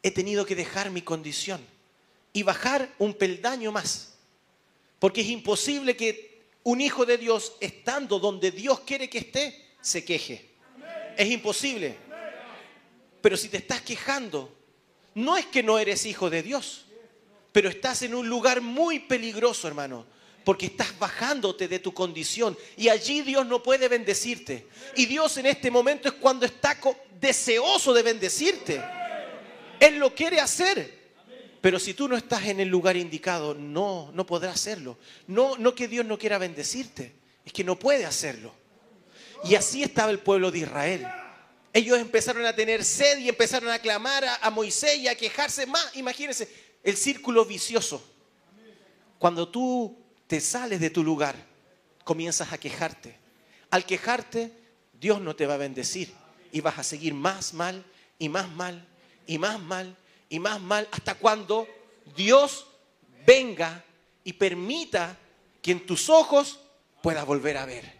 he tenido que dejar mi condición y bajar un peldaño más. Porque es imposible que un hijo de Dios, estando donde Dios quiere que esté, se queje. Es imposible. Pero si te estás quejando, no es que no eres hijo de Dios, pero estás en un lugar muy peligroso, hermano porque estás bajándote de tu condición y allí Dios no puede bendecirte. Y Dios en este momento es cuando está deseoso de bendecirte. Él lo quiere hacer. Pero si tú no estás en el lugar indicado, no, no podrá hacerlo. No, no que Dios no quiera bendecirte, es que no puede hacerlo. Y así estaba el pueblo de Israel. Ellos empezaron a tener sed y empezaron a clamar a Moisés y a quejarse más. Imagínense el círculo vicioso. Cuando tú te sales de tu lugar, comienzas a quejarte. Al quejarte, Dios no te va a bendecir y vas a seguir más mal y más mal y más mal y más mal hasta cuando Dios venga y permita que en tus ojos puedas volver a ver.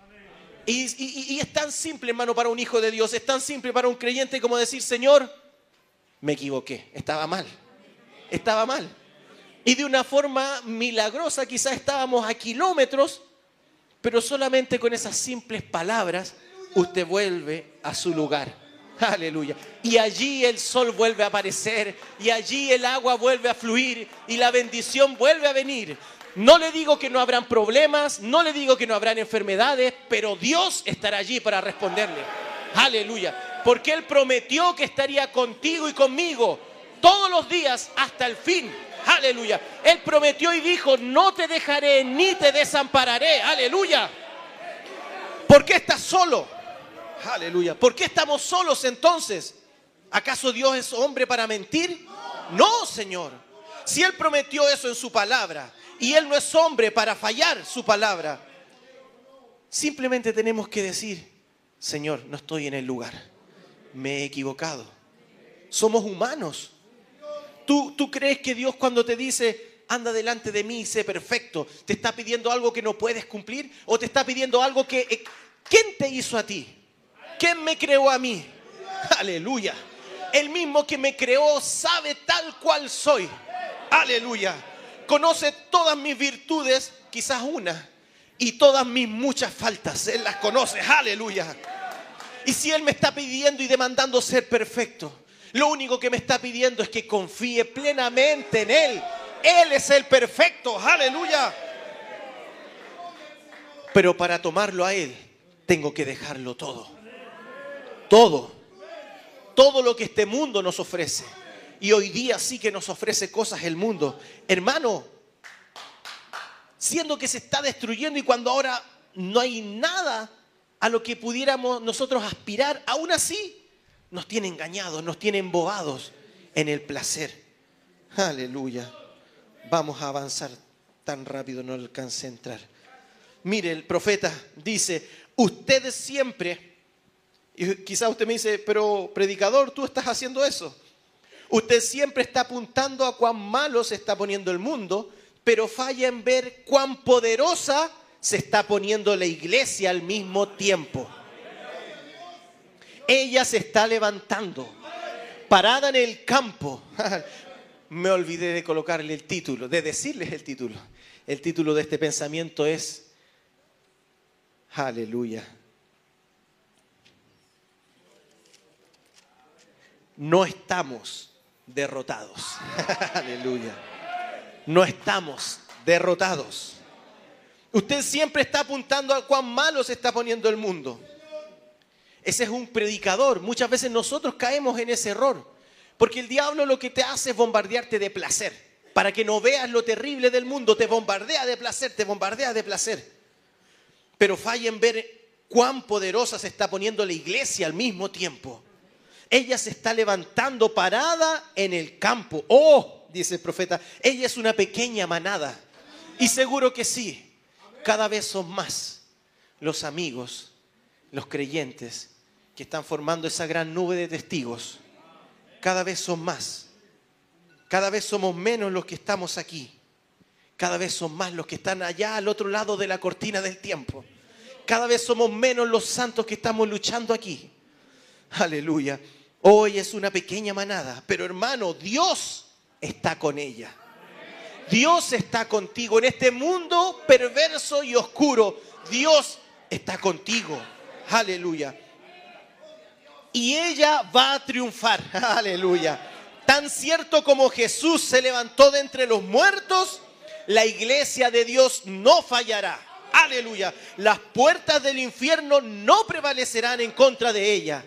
Y, y, es tan simple, hermano, para un hijo de Dios, es tan simple para un creyente como decir, Señor, me equivoqué, estaba mal, estaba mal. Y de una forma milagrosa quizás estábamos a kilómetros, pero solamente con esas simples palabras usted vuelve a su lugar. Aleluya. Y allí el sol vuelve a aparecer y allí el agua vuelve a fluir y la bendición vuelve a venir. No le digo que no habrán problemas, no le digo que no habrán enfermedades, pero Dios estará allí para responderle. Aleluya. Porque Él prometió que estaría contigo y conmigo todos los días hasta el fin. Aleluya. Él prometió y dijo, no te dejaré ni te desampararé. Aleluya. ¿Por qué estás solo? Aleluya. ¿Por qué estamos solos entonces? ¿Acaso Dios es hombre para mentir? No, Señor. Si Él prometió eso en su palabra y Él no es hombre para fallar su palabra, simplemente tenemos que decir, Señor, no estoy en el lugar. Me he equivocado. Somos humanos. ¿Tú, ¿Tú crees que Dios cuando te dice, anda delante de mí y sé perfecto, te está pidiendo algo que no puedes cumplir? ¿O te está pidiendo algo que... Eh, ¿Quién te hizo a ti? ¿Quién me creó a mí? Aleluya. El mismo que me creó sabe tal cual soy. Aleluya. Conoce todas mis virtudes, quizás una, y todas mis muchas faltas. Él las conoce. Aleluya. Y si Él me está pidiendo y demandando ser perfecto, lo único que me está pidiendo es que confíe plenamente en Él. Él es el perfecto. Aleluya. Pero para tomarlo a Él, tengo que dejarlo todo. Todo. Todo lo que este mundo nos ofrece. Y hoy día sí que nos ofrece cosas el mundo. Hermano, siendo que se está destruyendo y cuando ahora no hay nada a lo que pudiéramos nosotros aspirar, aún así nos tiene engañados, nos tiene embobados en el placer. Aleluya. Vamos a avanzar tan rápido, no alcance a entrar. Mire, el profeta dice, ustedes siempre, y quizás usted me dice, pero predicador, tú estás haciendo eso. Usted siempre está apuntando a cuán malo se está poniendo el mundo, pero falla en ver cuán poderosa se está poniendo la iglesia al mismo tiempo. Ella se está levantando, parada en el campo. Me olvidé de colocarle el título, de decirles el título. El título de este pensamiento es Aleluya. No estamos derrotados. Aleluya. No estamos derrotados. Usted siempre está apuntando a cuán malo se está poniendo el mundo. Ese es un predicador. Muchas veces nosotros caemos en ese error. Porque el diablo lo que te hace es bombardearte de placer. Para que no veas lo terrible del mundo, te bombardea de placer, te bombardea de placer. Pero falla en ver cuán poderosa se está poniendo la iglesia al mismo tiempo. Ella se está levantando parada en el campo. Oh, dice el profeta, ella es una pequeña manada. Y seguro que sí, cada vez son más los amigos, los creyentes que están formando esa gran nube de testigos. Cada vez son más. Cada vez somos menos los que estamos aquí. Cada vez son más los que están allá al otro lado de la cortina del tiempo. Cada vez somos menos los santos que estamos luchando aquí. Aleluya. Hoy es una pequeña manada, pero hermano, Dios está con ella. Dios está contigo en este mundo perverso y oscuro. Dios está contigo. Aleluya. Y ella va a triunfar. Aleluya. Tan cierto como Jesús se levantó de entre los muertos, la iglesia de Dios no fallará. Aleluya. Las puertas del infierno no prevalecerán en contra de ella.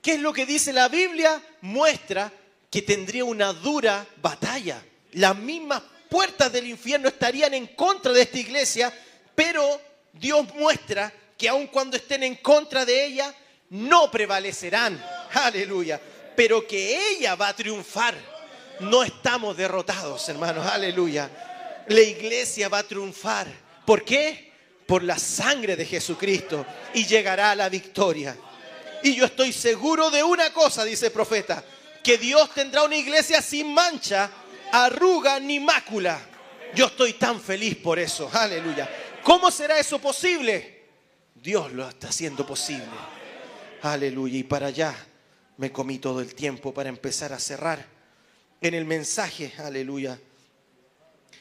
¿Qué es lo que dice la Biblia? Muestra que tendría una dura batalla. Las mismas puertas del infierno estarían en contra de esta iglesia, pero Dios muestra que aun cuando estén en contra de ella, no prevalecerán. Aleluya. Pero que ella va a triunfar. No estamos derrotados, hermanos. Aleluya. La iglesia va a triunfar. ¿Por qué? Por la sangre de Jesucristo. Y llegará a la victoria. Y yo estoy seguro de una cosa, dice el profeta, que Dios tendrá una iglesia sin mancha, arruga ni mácula. Yo estoy tan feliz por eso. Aleluya. ¿Cómo será eso posible? Dios lo está haciendo posible. Aleluya. Y para allá me comí todo el tiempo para empezar a cerrar en el mensaje. Aleluya.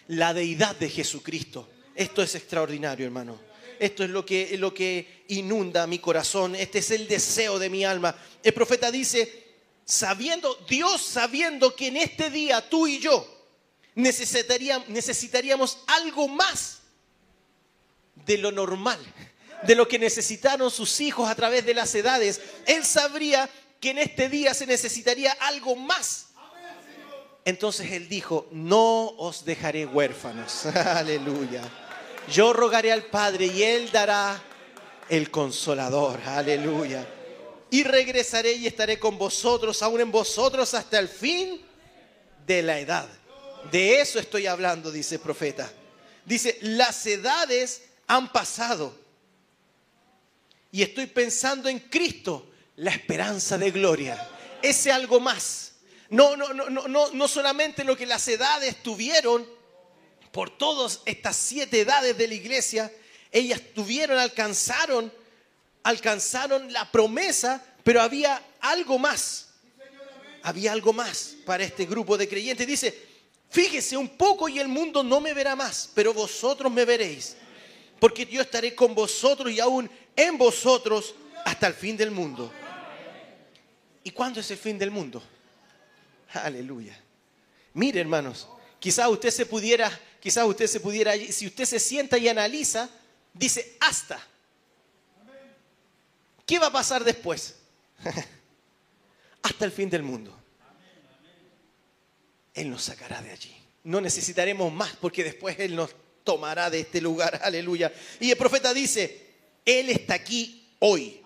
La deidad de Jesucristo. Esto es extraordinario, hermano. Esto es lo que, lo que inunda mi corazón. Este es el deseo de mi alma. El profeta dice, sabiendo, Dios sabiendo que en este día tú y yo necesitaríamos, necesitaríamos algo más de lo normal, de lo que necesitaron sus hijos a través de las edades, Él sabría que en este día se necesitaría algo más. Entonces Él dijo, no os dejaré huérfanos. Aleluya. Yo rogaré al Padre y Él dará el consolador. Aleluya. Y regresaré y estaré con vosotros, aún en vosotros, hasta el fin de la edad. De eso estoy hablando, dice el profeta. Dice, las edades han pasado. Y estoy pensando en Cristo, la esperanza de gloria. Ese algo más. No, no, no, no, no, solamente lo que las edades tuvieron, por todas estas siete edades de la iglesia, ellas tuvieron, alcanzaron, alcanzaron la promesa, pero había algo más. Había algo más para este grupo de creyentes. Dice, fíjese un poco y el mundo no me verá más, pero vosotros me veréis. Porque yo estaré con vosotros y aún en vosotros hasta el fin del mundo. ¿Y cuándo es el fin del mundo? Aleluya. Mire, hermanos, quizás usted se pudiera, quizás usted se pudiera, si usted se sienta y analiza, dice hasta. ¿Qué va a pasar después? hasta el fin del mundo. Él nos sacará de allí. No necesitaremos más porque después Él nos tomará de este lugar. Aleluya. Y el profeta dice, Él está aquí hoy.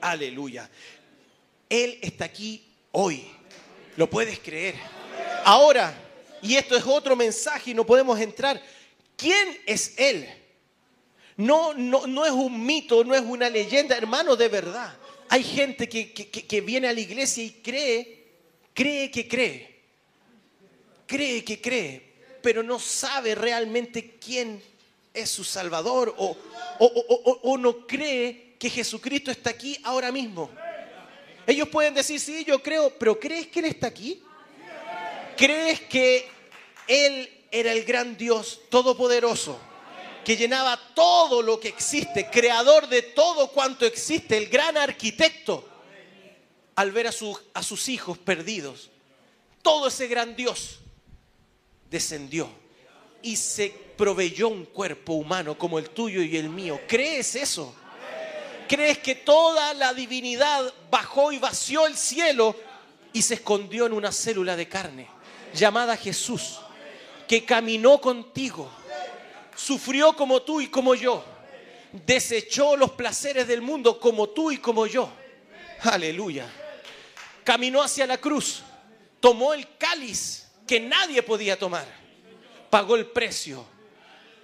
Aleluya. Él está aquí hoy. ¿Lo puedes creer? Ahora, y esto es otro mensaje y no podemos entrar. ¿Quién es Él? No, no, no es un mito, no es una leyenda, hermano, de verdad. Hay gente que, que, que viene a la iglesia y cree, cree que cree cree que cree, pero no sabe realmente quién es su Salvador o, o, no cree que Jesucristo está aquí ahora mismo. Ellos pueden decir, sí, yo creo, pero ¿crees que Él está aquí? ¿Crees que Él era el gran Dios todopoderoso? que llenaba todo lo que existe, creador de todo cuanto existe, el gran arquitecto, al ver a, a sus hijos perdidos. Todo ese gran Dios descendió y se proveyó un cuerpo humano como el tuyo y el mío. ¿Crees eso? ¿Crees que toda la divinidad bajó y vació el cielo y se escondió en una célula de carne llamada Jesús, que caminó contigo, sufrió como tú y como yo, desechó los placeres del mundo como tú y como yo? Aleluya. Caminó hacia la cruz, tomó el cáliz que nadie podía tomar. Pagó el precio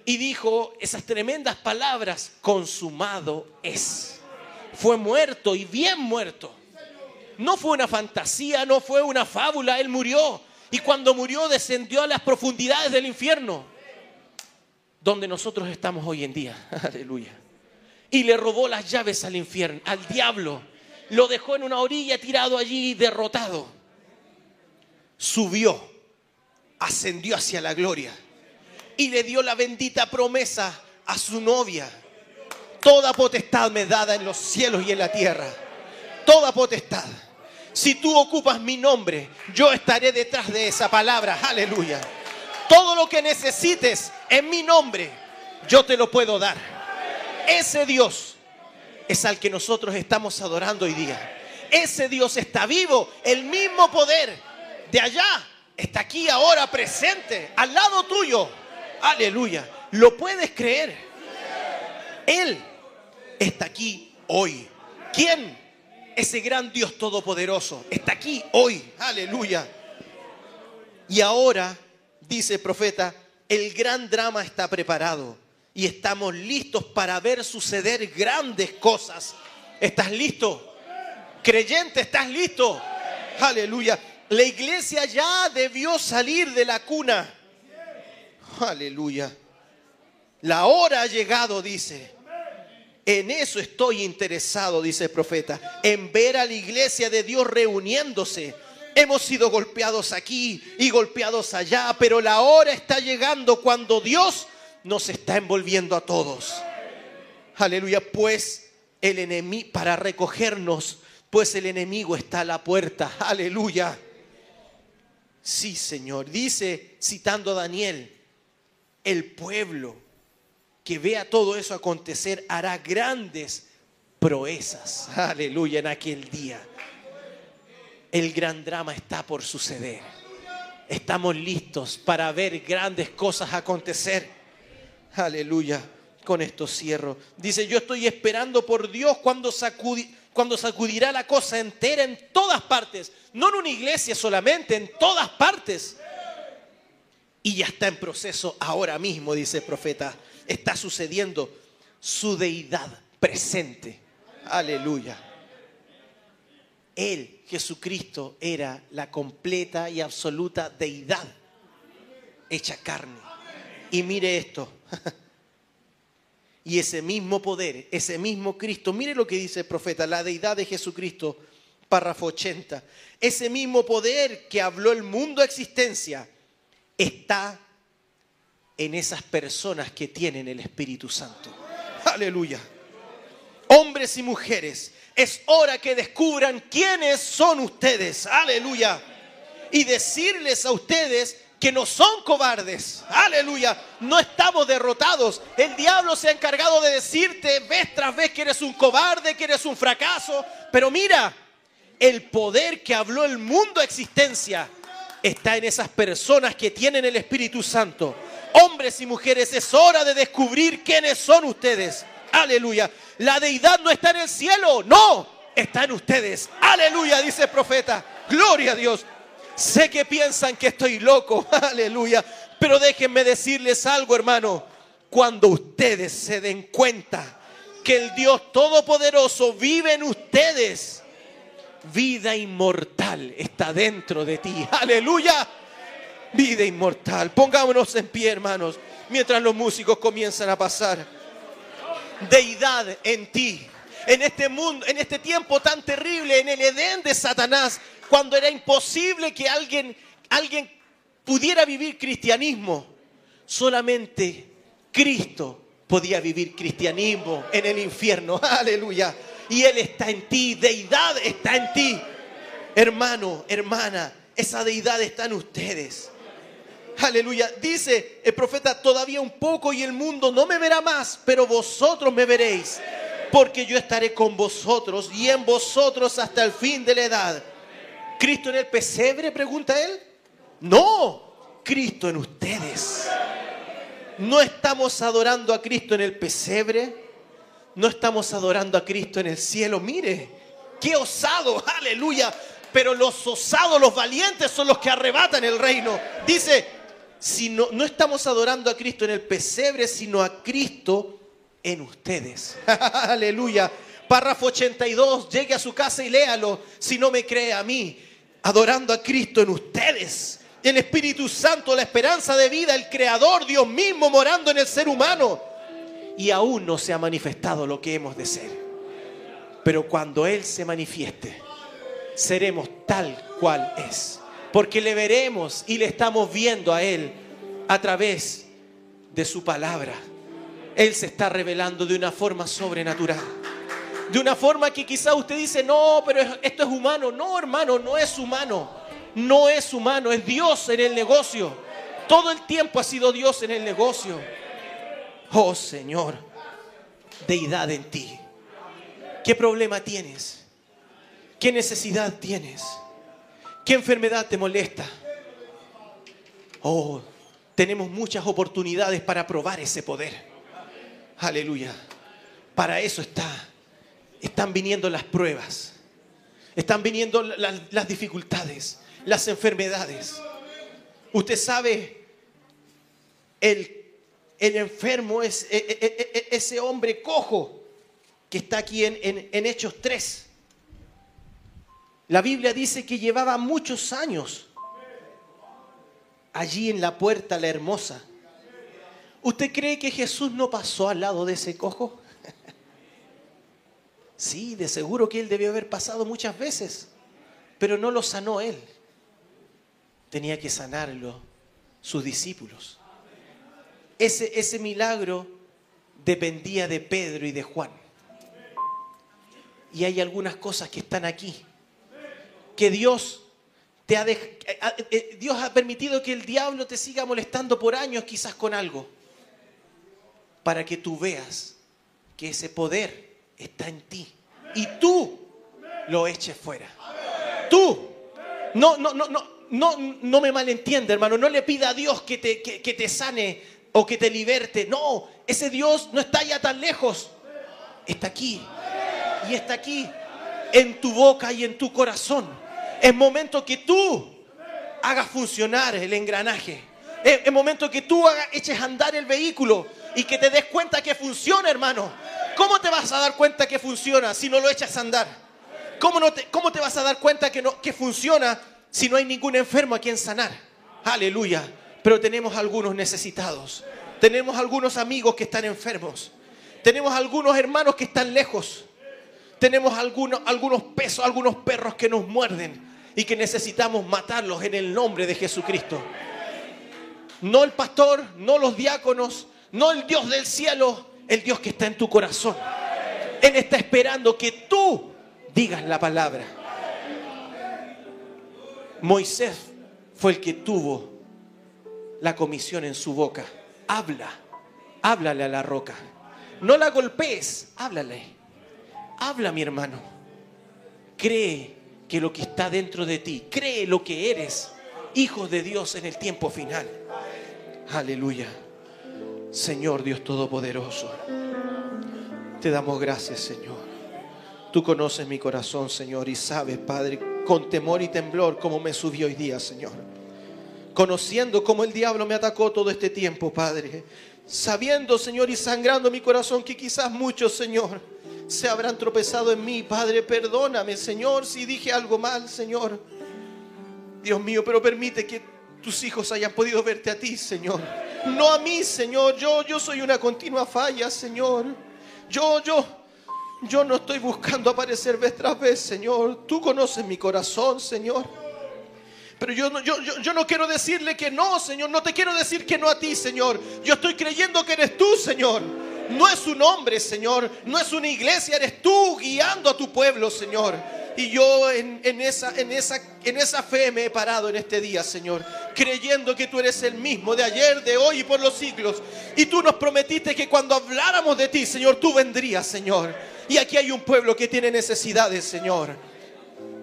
y dijo esas tremendas palabras, consumado es. Fue muerto y bien muerto. No fue una fantasía, no fue una fábula, Él murió. Y cuando murió descendió a las profundidades del infierno, donde nosotros estamos hoy en día. Aleluya. Y le robó las llaves al infierno, al diablo. Lo dejó en una orilla tirado allí derrotado. Subió ascendió hacia la gloria y le dio la bendita promesa a su novia. Toda potestad me dada en los cielos y en la tierra. Toda potestad. Si tú ocupas mi nombre, yo estaré detrás de esa palabra. Aleluya. Todo lo que necesites en mi nombre, yo te lo puedo dar. Ese Dios es al que nosotros estamos adorando hoy día. Ese Dios está vivo, el mismo poder de allá está aquí ahora presente, al lado tuyo. Aleluya. ¿Lo puedes creer? Él está aquí hoy. ¿Quién? Ese gran Dios todopoderoso está aquí hoy. Aleluya. Y ahora, dice el profeta, el gran drama está preparado y estamos listos para ver suceder grandes cosas. ¿Estás listo? Creyente, ¿estás listo? Aleluya. La iglesia ya debió salir de la cuna. Aleluya. La hora ha llegado, dice. En eso estoy interesado, dice el profeta, en ver a la iglesia de Dios reuniéndose. Hemos sido golpeados aquí y golpeados allá, pero la hora está llegando cuando Dios nos está envolviendo a todos. Aleluya, pues el enemigo, para recogernos, pues el enemigo está a la puerta. Aleluya. Sí, Señor. Dice, citando a Daniel, el pueblo que vea todo eso acontecer hará grandes proezas. Aleluya en aquel día. El gran drama está por suceder. Estamos listos para ver grandes cosas acontecer. Aleluya. Con esto cierro. Dice, yo estoy esperando por Dios cuando, cuando sacudirá la cosa entera en todas partes. No en una iglesia solamente, en todas partes. Y ya está en proceso ahora mismo, dice el profeta. Está sucediendo su deidad presente. Aleluya. Él, Jesucristo, era la completa y absoluta deidad hecha carne. Y mire esto. Y ese mismo poder, ese mismo Cristo, mire lo que dice el profeta, la deidad de Jesucristo, párrafo 80. Ese mismo poder que habló el mundo a existencia está en esas personas que tienen el Espíritu Santo. Aleluya. Hombres y mujeres, es hora que descubran quiénes son ustedes. Aleluya. Y decirles a ustedes que no son cobardes. Aleluya. No estamos derrotados. El diablo se ha encargado de decirte vez tras vez que eres un cobarde, que eres un fracaso. Pero mira, el poder que habló el mundo a existencia está en esas personas que tienen el Espíritu Santo. Hombres y mujeres, es hora de descubrir quiénes son ustedes. Aleluya. La deidad no está en el cielo, no, está en ustedes. Aleluya, dice el profeta. Gloria a Dios. Sé que piensan que estoy loco, aleluya. Pero déjenme decirles algo, hermano. Cuando ustedes se den cuenta que el Dios Todopoderoso vive en ustedes, vida inmortal está dentro de ti. Aleluya. Vida inmortal. Pongámonos en pie, hermanos, mientras los músicos comienzan a pasar deidad en ti. En este mundo, en este tiempo tan terrible, en el Edén de Satanás, cuando era imposible que alguien, alguien pudiera vivir cristianismo, solamente Cristo podía vivir cristianismo en el infierno. Aleluya. Y Él está en ti, deidad está en ti. Hermano, hermana, esa deidad está en ustedes. Aleluya. Dice el profeta, todavía un poco y el mundo no me verá más, pero vosotros me veréis, porque yo estaré con vosotros y en vosotros hasta el fin de la edad. ¿Cristo en el pesebre? Pregunta él. No, Cristo en ustedes. No estamos adorando a Cristo en el pesebre. No estamos adorando a Cristo en el cielo. Mire, qué osado, aleluya. Pero los osados, los valientes son los que arrebatan el reino. Dice, si no, no estamos adorando a Cristo en el pesebre, sino a Cristo en ustedes. Aleluya. Párrafo 82, llegue a su casa y léalo si no me cree a mí. Adorando a Cristo en ustedes. El Espíritu Santo, la esperanza de vida, el Creador, Dios mismo morando en el ser humano. Y aún no se ha manifestado lo que hemos de ser. Pero cuando Él se manifieste, seremos tal cual es porque le veremos y le estamos viendo a Él a través de su palabra. Él se está revelando de una forma sobrenatural. De una forma que quizá usted dice, no, pero esto es humano. No, hermano, no es humano. No es humano, es Dios en el negocio. Todo el tiempo ha sido Dios en el negocio. Oh Señor, deidad en ti. ¿Qué problema tienes? ¿Qué necesidad tienes? ¿Qué enfermedad te molesta? Oh, tenemos muchas oportunidades para probar ese poder. Aleluya. Para eso está. Están viniendo las pruebas. Están viniendo las, dificultades, las enfermedades. Usted sabe, el, el enfermo es e, e, e, ese hombre cojo que está aquí en, en Hechos 3. La Biblia dice que llevaba muchos años allí en la puerta la hermosa. ¿Usted cree que Jesús no pasó al lado de ese cojo? Sí, de seguro que él debió haber pasado muchas veces, pero no lo sanó él. Tenía que sanarlo sus discípulos. Ese, ese milagro dependía de Pedro y de Juan. Y hay algunas cosas que están aquí que Dios te ha eh, eh, Dios ha permitido que el diablo te siga molestando por años quizás con algo. para que tú veas que ese poder está en ti y tú lo eches fuera. Tú. No, no, no, no, no, no me malentiende, hermano. No le pida a Dios que te, que, que te sane o que te liberte. No, ese Dios no está ya tan lejos. Está aquí. Y está aquí. En tu boca y en tu corazón. Es momento que tú hagas funcionar el engranaje. Es, momento que tú hagas, eches a andar el vehículo y que te des cuenta que funciona, hermano. ¿Cómo te vas a dar cuenta que funciona si no lo echas a andar? ¿Cómo, no te, cómo te vas a dar cuenta que, no, que funciona si no hay ningún enfermo a quien sanar? Aleluya. Pero tenemos algunos necesitados. Tenemos algunos amigos que están enfermos. Tenemos algunos hermanos que están lejos. Tenemos algunos, algunos pesos, algunos perros que nos muerden y que necesitamos matarlos en el nombre de Jesucristo. No el pastor, no los diáconos, no el Dios del cielo, el Dios que está en tu corazón. Él está esperando que tú digas la palabra. Moisés fue el que tuvo la comisión en su boca. Habla, háblale a la roca. No la golpees, háblale. Habla, mi hermano. Cree que lo que está dentro de ti, cree lo que eres, hijo de Dios en el tiempo final. Aleluya. Señor Dios Todopoderoso, te damos gracias, Señor. Tú conoces mi corazón, Señor, y sabes, Padre, con temor y temblor cómo me subió hoy día, Señor. Conociendo cómo el diablo me atacó todo este tiempo, Padre. Sabiendo, Señor, y sangrando mi corazón que quizás muchos, Señor, se habrán tropezado en mí. Padre, perdóname, Señor, si dije algo mal, Señor. Dios mío, pero permite que tus hijos hayan podido verte a ti, Señor. No a mí, Señor. Yo, yo soy una continua falla, Señor. Yo, yo, yo no estoy buscando aparecer vez tras vez, Señor. Tú conoces mi corazón, Señor. Pero yo, no- yo, yo, yo no quiero decirle que no, Señor. No te quiero decir que no a ti, Señor. Yo estoy creyendo que eres tú, Señor. No es un hombre, Señor. No es una iglesia. Eres tú guiando a tu pueblo, Señor. Y yo en, en esa, en, esa, en esa fe me he parado en este día, Señor. Creyendo que tú eres el mismo de ayer, de hoy y por los siglos. Y tú nos prometiste que cuando habláramos de ti, Señor, tú vendrías, Señor. Y aquí hay un pueblo que tiene necesidades, Señor.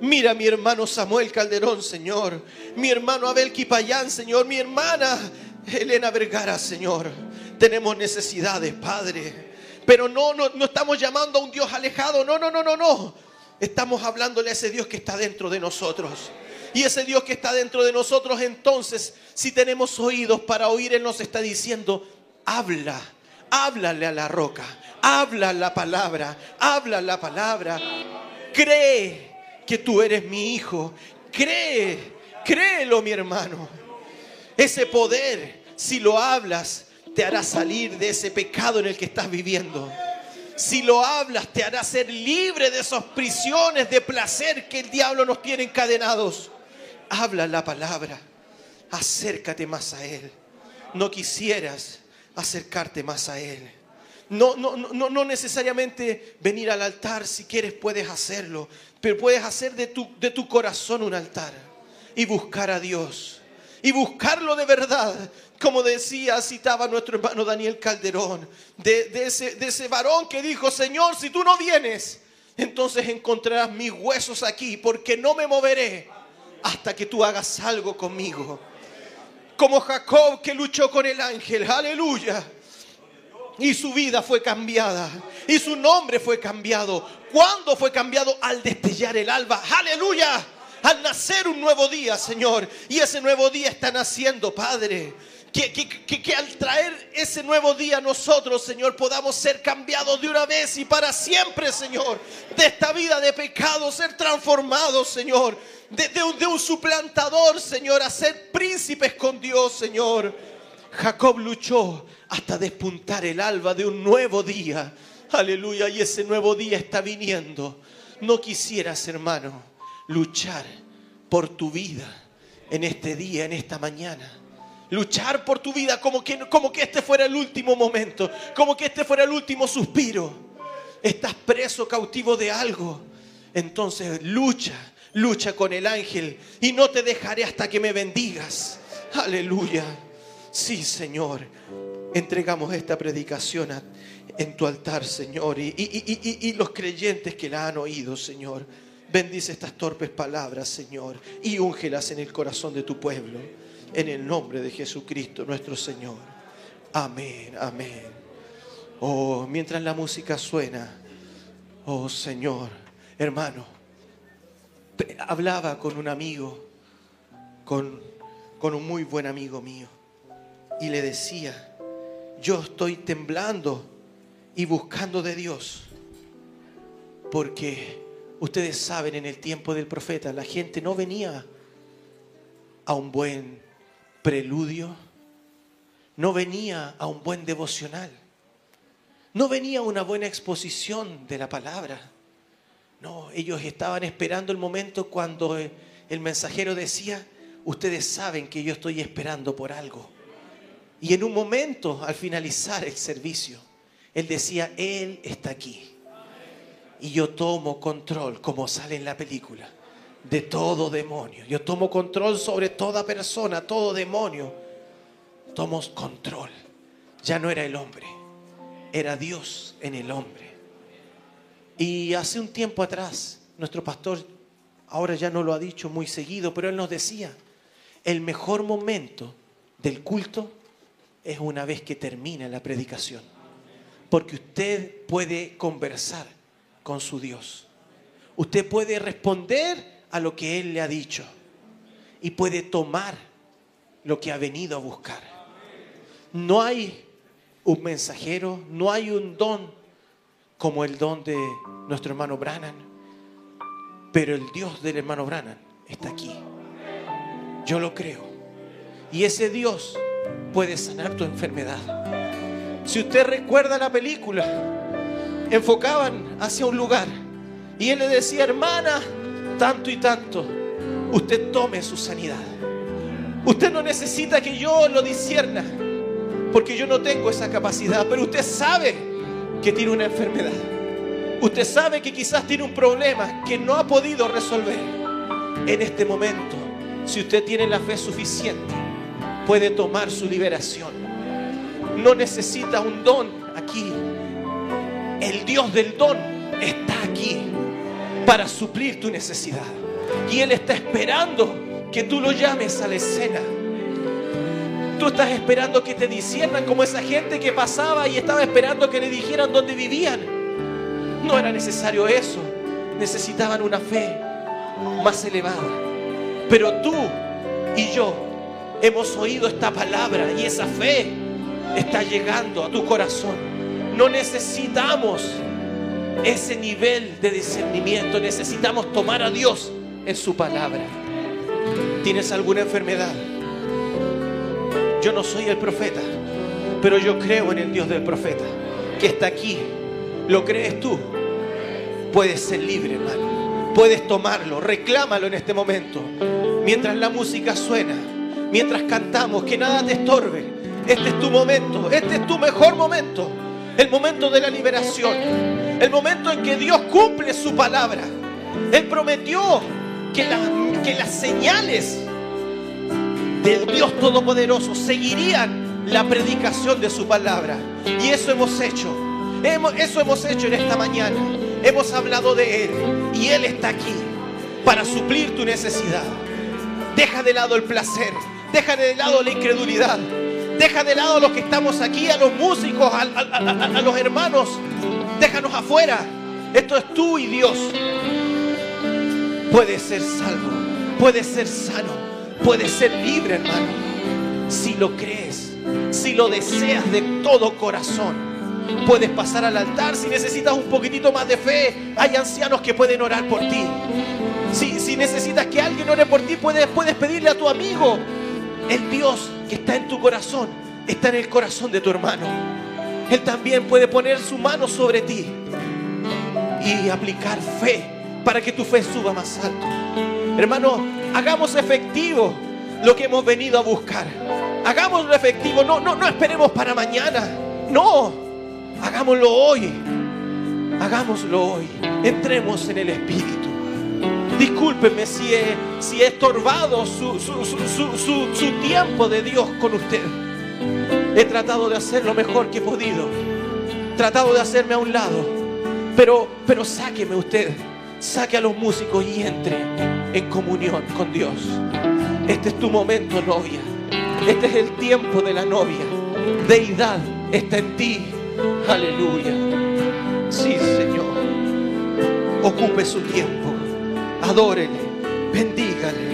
Mira a mi hermano Samuel Calderón, Señor. Mi hermano Abel Quipayán, Señor. Mi hermana Elena Vergara, Señor. Tenemos necesidades, Padre. Pero no, no, no estamos llamando a un Dios alejado. No, no, no, no, no. Estamos hablándole a ese Dios que está dentro de nosotros. Y ese Dios que está dentro de nosotros, entonces, si tenemos oídos para oír, Él nos está diciendo, habla, háblale a la roca, habla la palabra, habla la palabra. Cree que tú eres mi hijo. Cree, créelo mi hermano. Ese poder, si lo hablas, te hará salir de ese pecado en el que estás viviendo. Si lo hablas, te hará ser libre de esas prisiones de placer que el diablo nos tiene encadenados. Habla la palabra. Acércate más a Él. No quisieras acercarte más a Él. No, no, no, no necesariamente venir al altar, si quieres puedes hacerlo, pero puedes hacer de tu, de tu corazón un altar y buscar a Dios y buscarlo de verdad. Como decía, citaba nuestro hermano Daniel Calderón, de, de ese, de ese varón que dijo, Señor, si tú no vienes, entonces encontrarás mis huesos aquí, porque no me moveré hasta que tú hagas algo conmigo. Como Jacob que luchó con el ángel, aleluya. Y su vida fue cambiada. Y su nombre fue cambiado. ¿Cuándo fue cambiado? Al destellar el alba. Aleluya. Al nacer un nuevo día, Señor. Y ese nuevo día está naciendo, Padre. Que, que, que, que al traer ese nuevo día nosotros, Señor, podamos ser cambiados de una vez y para siempre, Señor. De esta vida de pecado, ser transformados, Señor. De, un, de un suplantador, Señor, a ser príncipes con Dios, Señor. Jacob luchó hasta despuntar el alba de un nuevo día. Aleluya, y ese nuevo día está viniendo. No quisieras, hermano, luchar por tu vida en este día, en esta mañana. Luchar por tu vida como que, como que este fuera el último momento, como que este fuera el último suspiro. Estás preso, cautivo de algo. Entonces lucha, lucha con el ángel y no te dejaré hasta que me bendigas. Aleluya. Sí, Señor. Entregamos esta predicación en tu altar, Señor, y, los creyentes que la han oído, Señor. Bendice estas torpes palabras, Señor, y úngelas en el corazón de tu pueblo, en el nombre de Jesucristo, nuestro Señor. Amén, amén. Oh, mientras la música suena, oh Señor, hermano, hablaba con un amigo, con un muy buen amigo mío, y le decía, yo estoy temblando y buscando de Dios, porque ustedes saben, en el tiempo del profeta, la gente no venía a un buen preludio, no venía a un buen devocional, no venía a una buena exposición de la palabra. No, ellos estaban esperando el momento cuando el mensajero decía, ustedes saben que yo estoy esperando por algo. Y en un momento, al finalizar el servicio, él decía, Él está aquí. Y yo tomo control, como sale en la película, de todo demonio. Yo tomo control sobre toda persona, todo demonio. Tomo control. Ya no era el hombre, era Dios en el hombre. Y hace un tiempo atrás, nuestro pastor, ahora ya no lo ha dicho muy seguido, pero él nos decía, el mejor momento del culto es una vez que termina la predicación. Porque usted puede conversar con su Dios. Usted puede responder a lo que Él le ha dicho. Y puede tomar lo que ha venido a buscar. No hay un mensajero, no hay un don como el don de nuestro hermano Branham. Pero el Dios del hermano Branham está aquí. Yo lo creo. Y ese Dios puede sanar tu enfermedad. Si usted recuerda la película, enfocaban hacia un lugar y él le decía, hermana, tanto y tanto, usted tome su sanidad. Usted no necesita que yo lo discierna, porque yo no tengo esa capacidad, pero usted sabe que tiene una enfermedad. Usted sabe que quizás tiene un problema que no ha podido resolver. En este momento, si usted tiene la fe suficiente, puede tomar su liberación. No necesita un don aquí. El Dios del don está aquí para suplir tu necesidad. Y Él está esperando que tú lo llames a la escena. Tú estás esperando que te disiernan como esa gente que pasaba y estaba esperando que le dijeran dónde vivían. No era necesario eso. Necesitaban una fe más elevada. Pero tú y yo hemos oído esta palabra y esa fe está llegando a tu corazón. No necesitamos ese nivel de discernimiento. Necesitamos tomar a Dios en su palabra. ¿Tienes alguna enfermedad? Yo no soy el profeta, pero yo creo en el Dios del profeta, que está aquí. ¿Lo crees tú? Puedes ser libre, hermano. Puedes tomarlo, reclámalo en este momento. Mientras la música suena, mientras cantamos, que nada te estorbe. Este es tu momento, este es tu mejor momento. El momento de la liberación. El momento en que Dios cumple su palabra. Él prometió que, la- que las señales del Dios Todopoderoso seguirían la predicación de su palabra. Y eso hemos hecho. Eso hemos hecho en esta mañana. Hemos hablado de Él. Y Él está aquí para suplir tu necesidad. Deja de lado el placer. Deja de lado la incredulidad. Deja de lado a los que estamos aquí, a los músicos, a, los hermanos. Déjanos afuera. Esto es tú y Dios. Puedes ser salvo. Puedes ser sano. Puedes ser libre, hermano. Si lo crees. Si lo deseas de todo corazón. Puedes pasar al altar si necesitas un poquitito más de fe. Hay ancianos que pueden orar por ti. Si, si necesitas que alguien ore por ti, puedes pedirle a tu amigo. El Dios que está en tu corazón está en el corazón de tu hermano. Él también puede poner su mano sobre ti y aplicar fe para que tu fe suba más alto. Hermano, hagamos efectivo lo que hemos venido a buscar. Hagámoslo efectivo, no, no, no esperemos para mañana. No, hagámoslo hoy. Hagámoslo hoy. Entremos en el Espíritu. Discúlpeme si he, si he estorbado su, su- su- su- tiempo de Dios con usted. He tratado de hacer lo mejor que he podido. Tratado de hacerme a un lado. Pero, pero sáqueme usted. Saque a los músicos y entre en comunión con Dios. Este es tu momento, novia. Este es el tiempo de la novia. Deidad está en ti. Aleluya. Sí, Señor. Ocupe su tiempo. Adórele. Bendígale.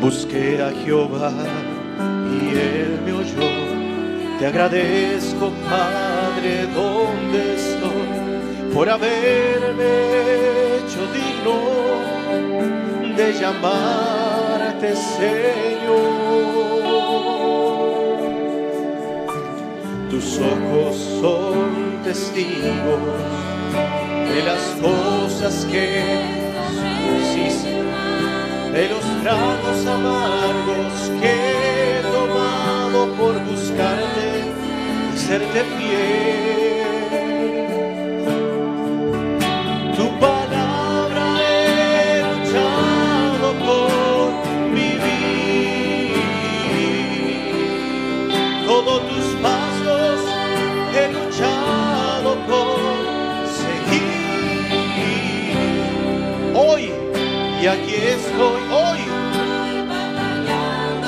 Busqué a Jehová y él me oyó. Te agradezco, Padre, donde estoy, por haberme hecho digno de llamarte Señor. Tus ojos son testigos de las cosas que hiciste de los tragos amargos que he tomado por buscarte y serte fiel. Tu palabra he luchado por vivir. Todos tus y aquí estoy hoy.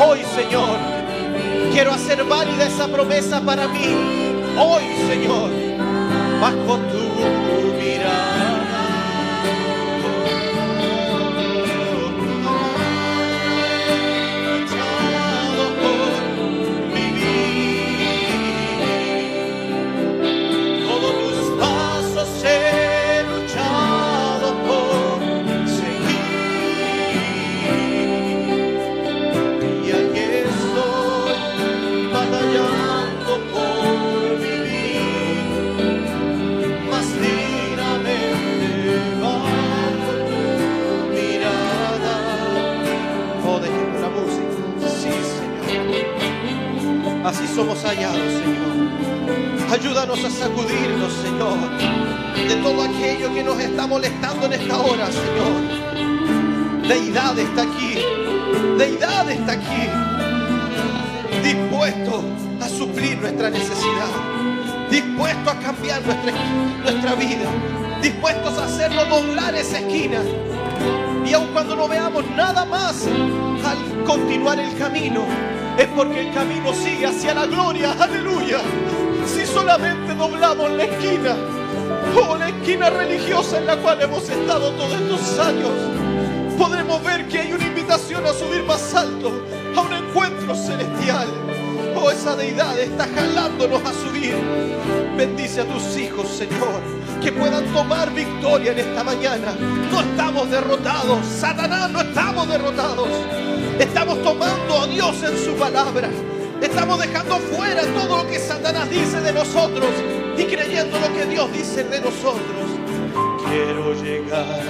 Hoy, Señor, quiero hacer válida esa promesa para mí. Hoy, Señor, bajo tu somos hallados, Señor. Ayúdanos a sacudirnos, Señor, de todo aquello que nos está molestando en esta hora, Señor. Deidad está aquí. Deidad está aquí. Dispuesto a suplir nuestra necesidad. Dispuesto a cambiar nuestra, nuestra vida. Dispuestos a hacerlo doblar esa esquina. Y aun cuando no veamos nada más al continuar el camino, es porque el camino sigue hacia la gloria. Aleluya. Si solamente doblamos la esquina, o la esquina religiosa en la cual hemos estado todos estos años, podremos ver que hay una invitación a subir más alto, a un encuentro celestial. Oh, esa deidad está jalándonos a subir. Bendice a tus hijos, Señor, que puedan tomar victoria en esta mañana. No estamos derrotados, Satanás, no estamos derrotados. Estamos tomando a Dios en su palabra. Estamos dejando fuera todo lo que Satanás dice de nosotros y creyendo lo que Dios dice de nosotros. Quiero llegar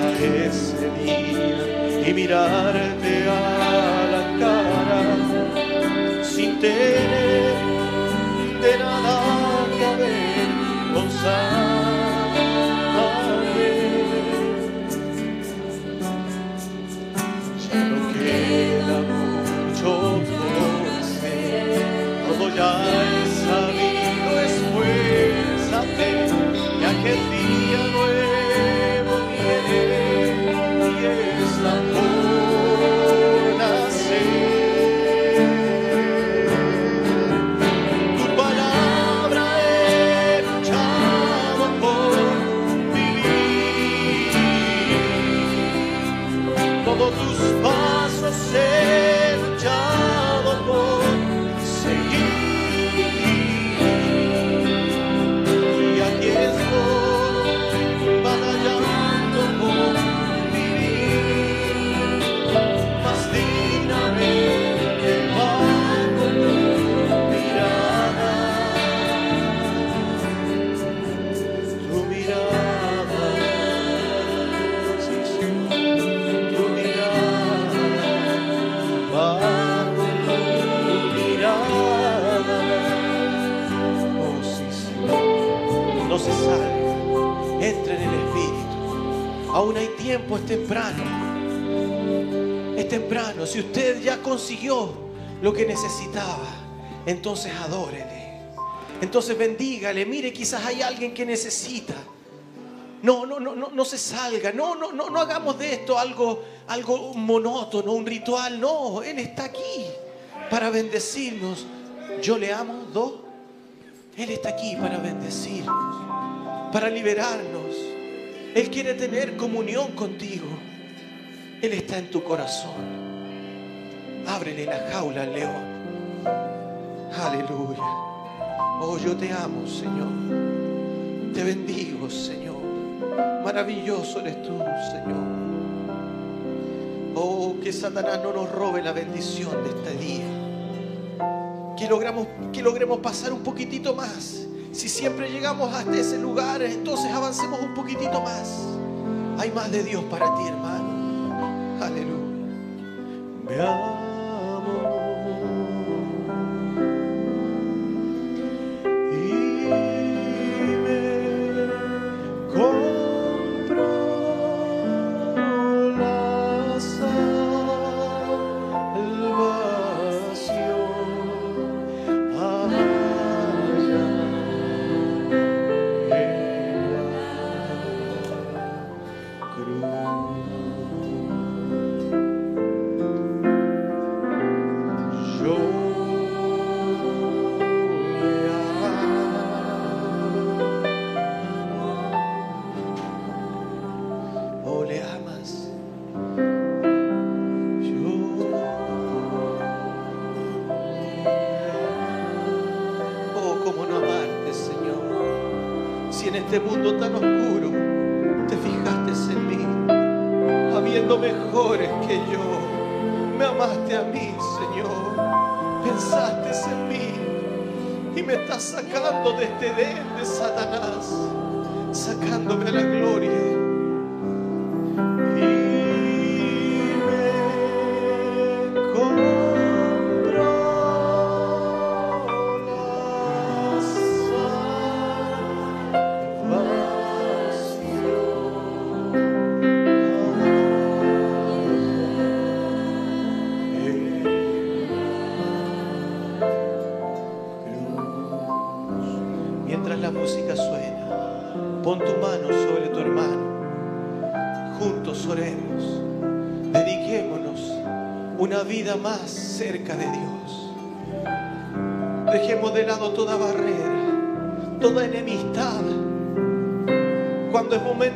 a ese día y mirarte a la cara lo que necesitaba, entonces adórele. Entonces bendígale. Mire, quizás hay alguien que necesita. No, no, no, no, no se salga. No, no, no, no hagamos de esto algo, algo monótono, un ritual. No, Él está aquí para bendecirnos. Yo le amo, dos. Él está aquí para bendecirnos, para liberarnos. Él quiere tener comunión contigo. Él está en tu corazón. Ábrele la jaula al león. Aleluya. Oh, yo te amo, Señor. Te bendigo, Señor. Maravilloso eres tú, Señor. Oh, que Satanás no nos robe la bendición de este día. Que, que logremos pasar un poquitito más. Si siempre llegamos hasta ese lugar, entonces avancemos un poquitito más. Hay más de Dios para ti, hermano. Aleluya.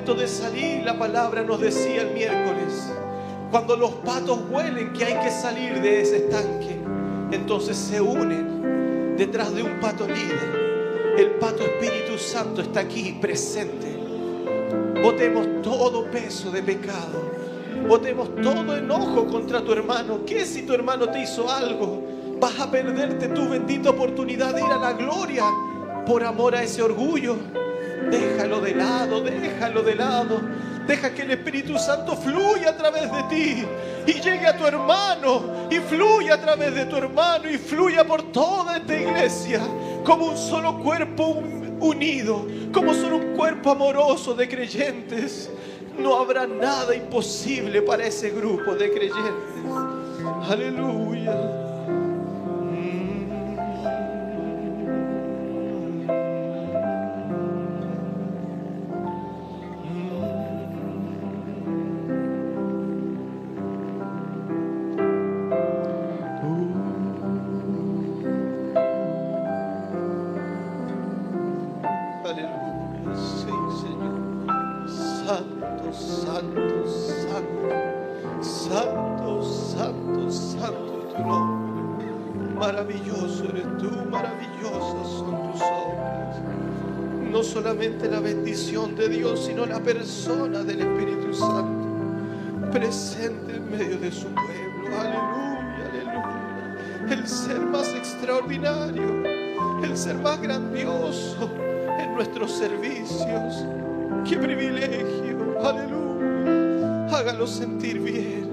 De salir, la palabra nos decía el miércoles, cuando los patos huelen que hay que salir de ese estanque, entonces se unen detrás de un pato líder. El pato Espíritu Santo está aquí presente. Botemos todo peso de pecado Botemos todo enojo contra tu hermano. ¿Qué si tu hermano te hizo algo? Vas a perderte tu bendita oportunidad de ir a la gloria por amor a ese orgullo. Déjalo de lado, déjalo de lado. Deja que el Espíritu Santo fluya a través de ti y llegue a tu hermano y fluya a través de tu hermano y fluya por toda esta iglesia como un solo cuerpo unido, como solo un cuerpo amoroso de creyentes no habrá nada imposible para ese grupo de creyentes. Aleluya. La bendición de Dios, sino la persona del Espíritu Santo presente en medio de su pueblo. Aleluya, aleluya. El ser más extraordinario, el ser más grandioso en nuestros servicios. Qué privilegio, aleluya. Hágalo sentir bien.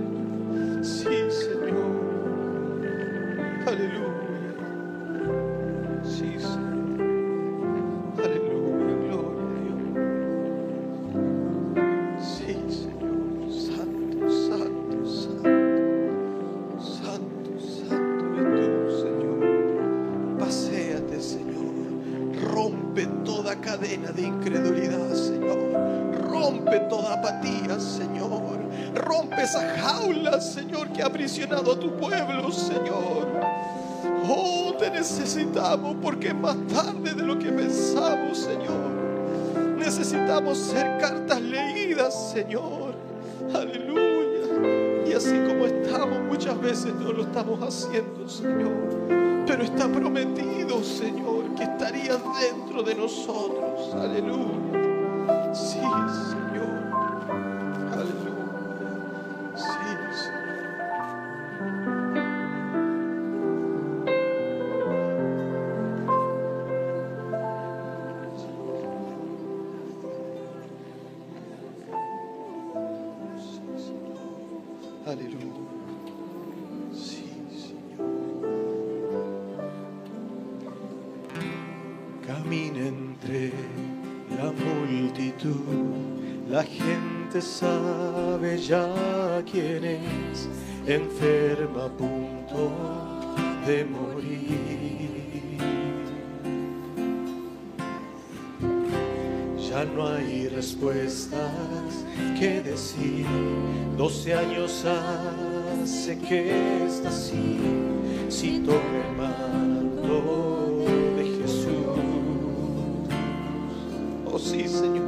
Señor. Aleluya. Y así como estamos, muchas veces no lo estamos haciendo, Señor. Pero está prometido, Señor, que estarías dentro de nosotros. Aleluya. Sí, Señor. sabe ya quién es, enferma a punto de morir. Ya no hay respuestas que decir, doce años hace que está así, si tome el mando de Jesús. Oh sí, Señor.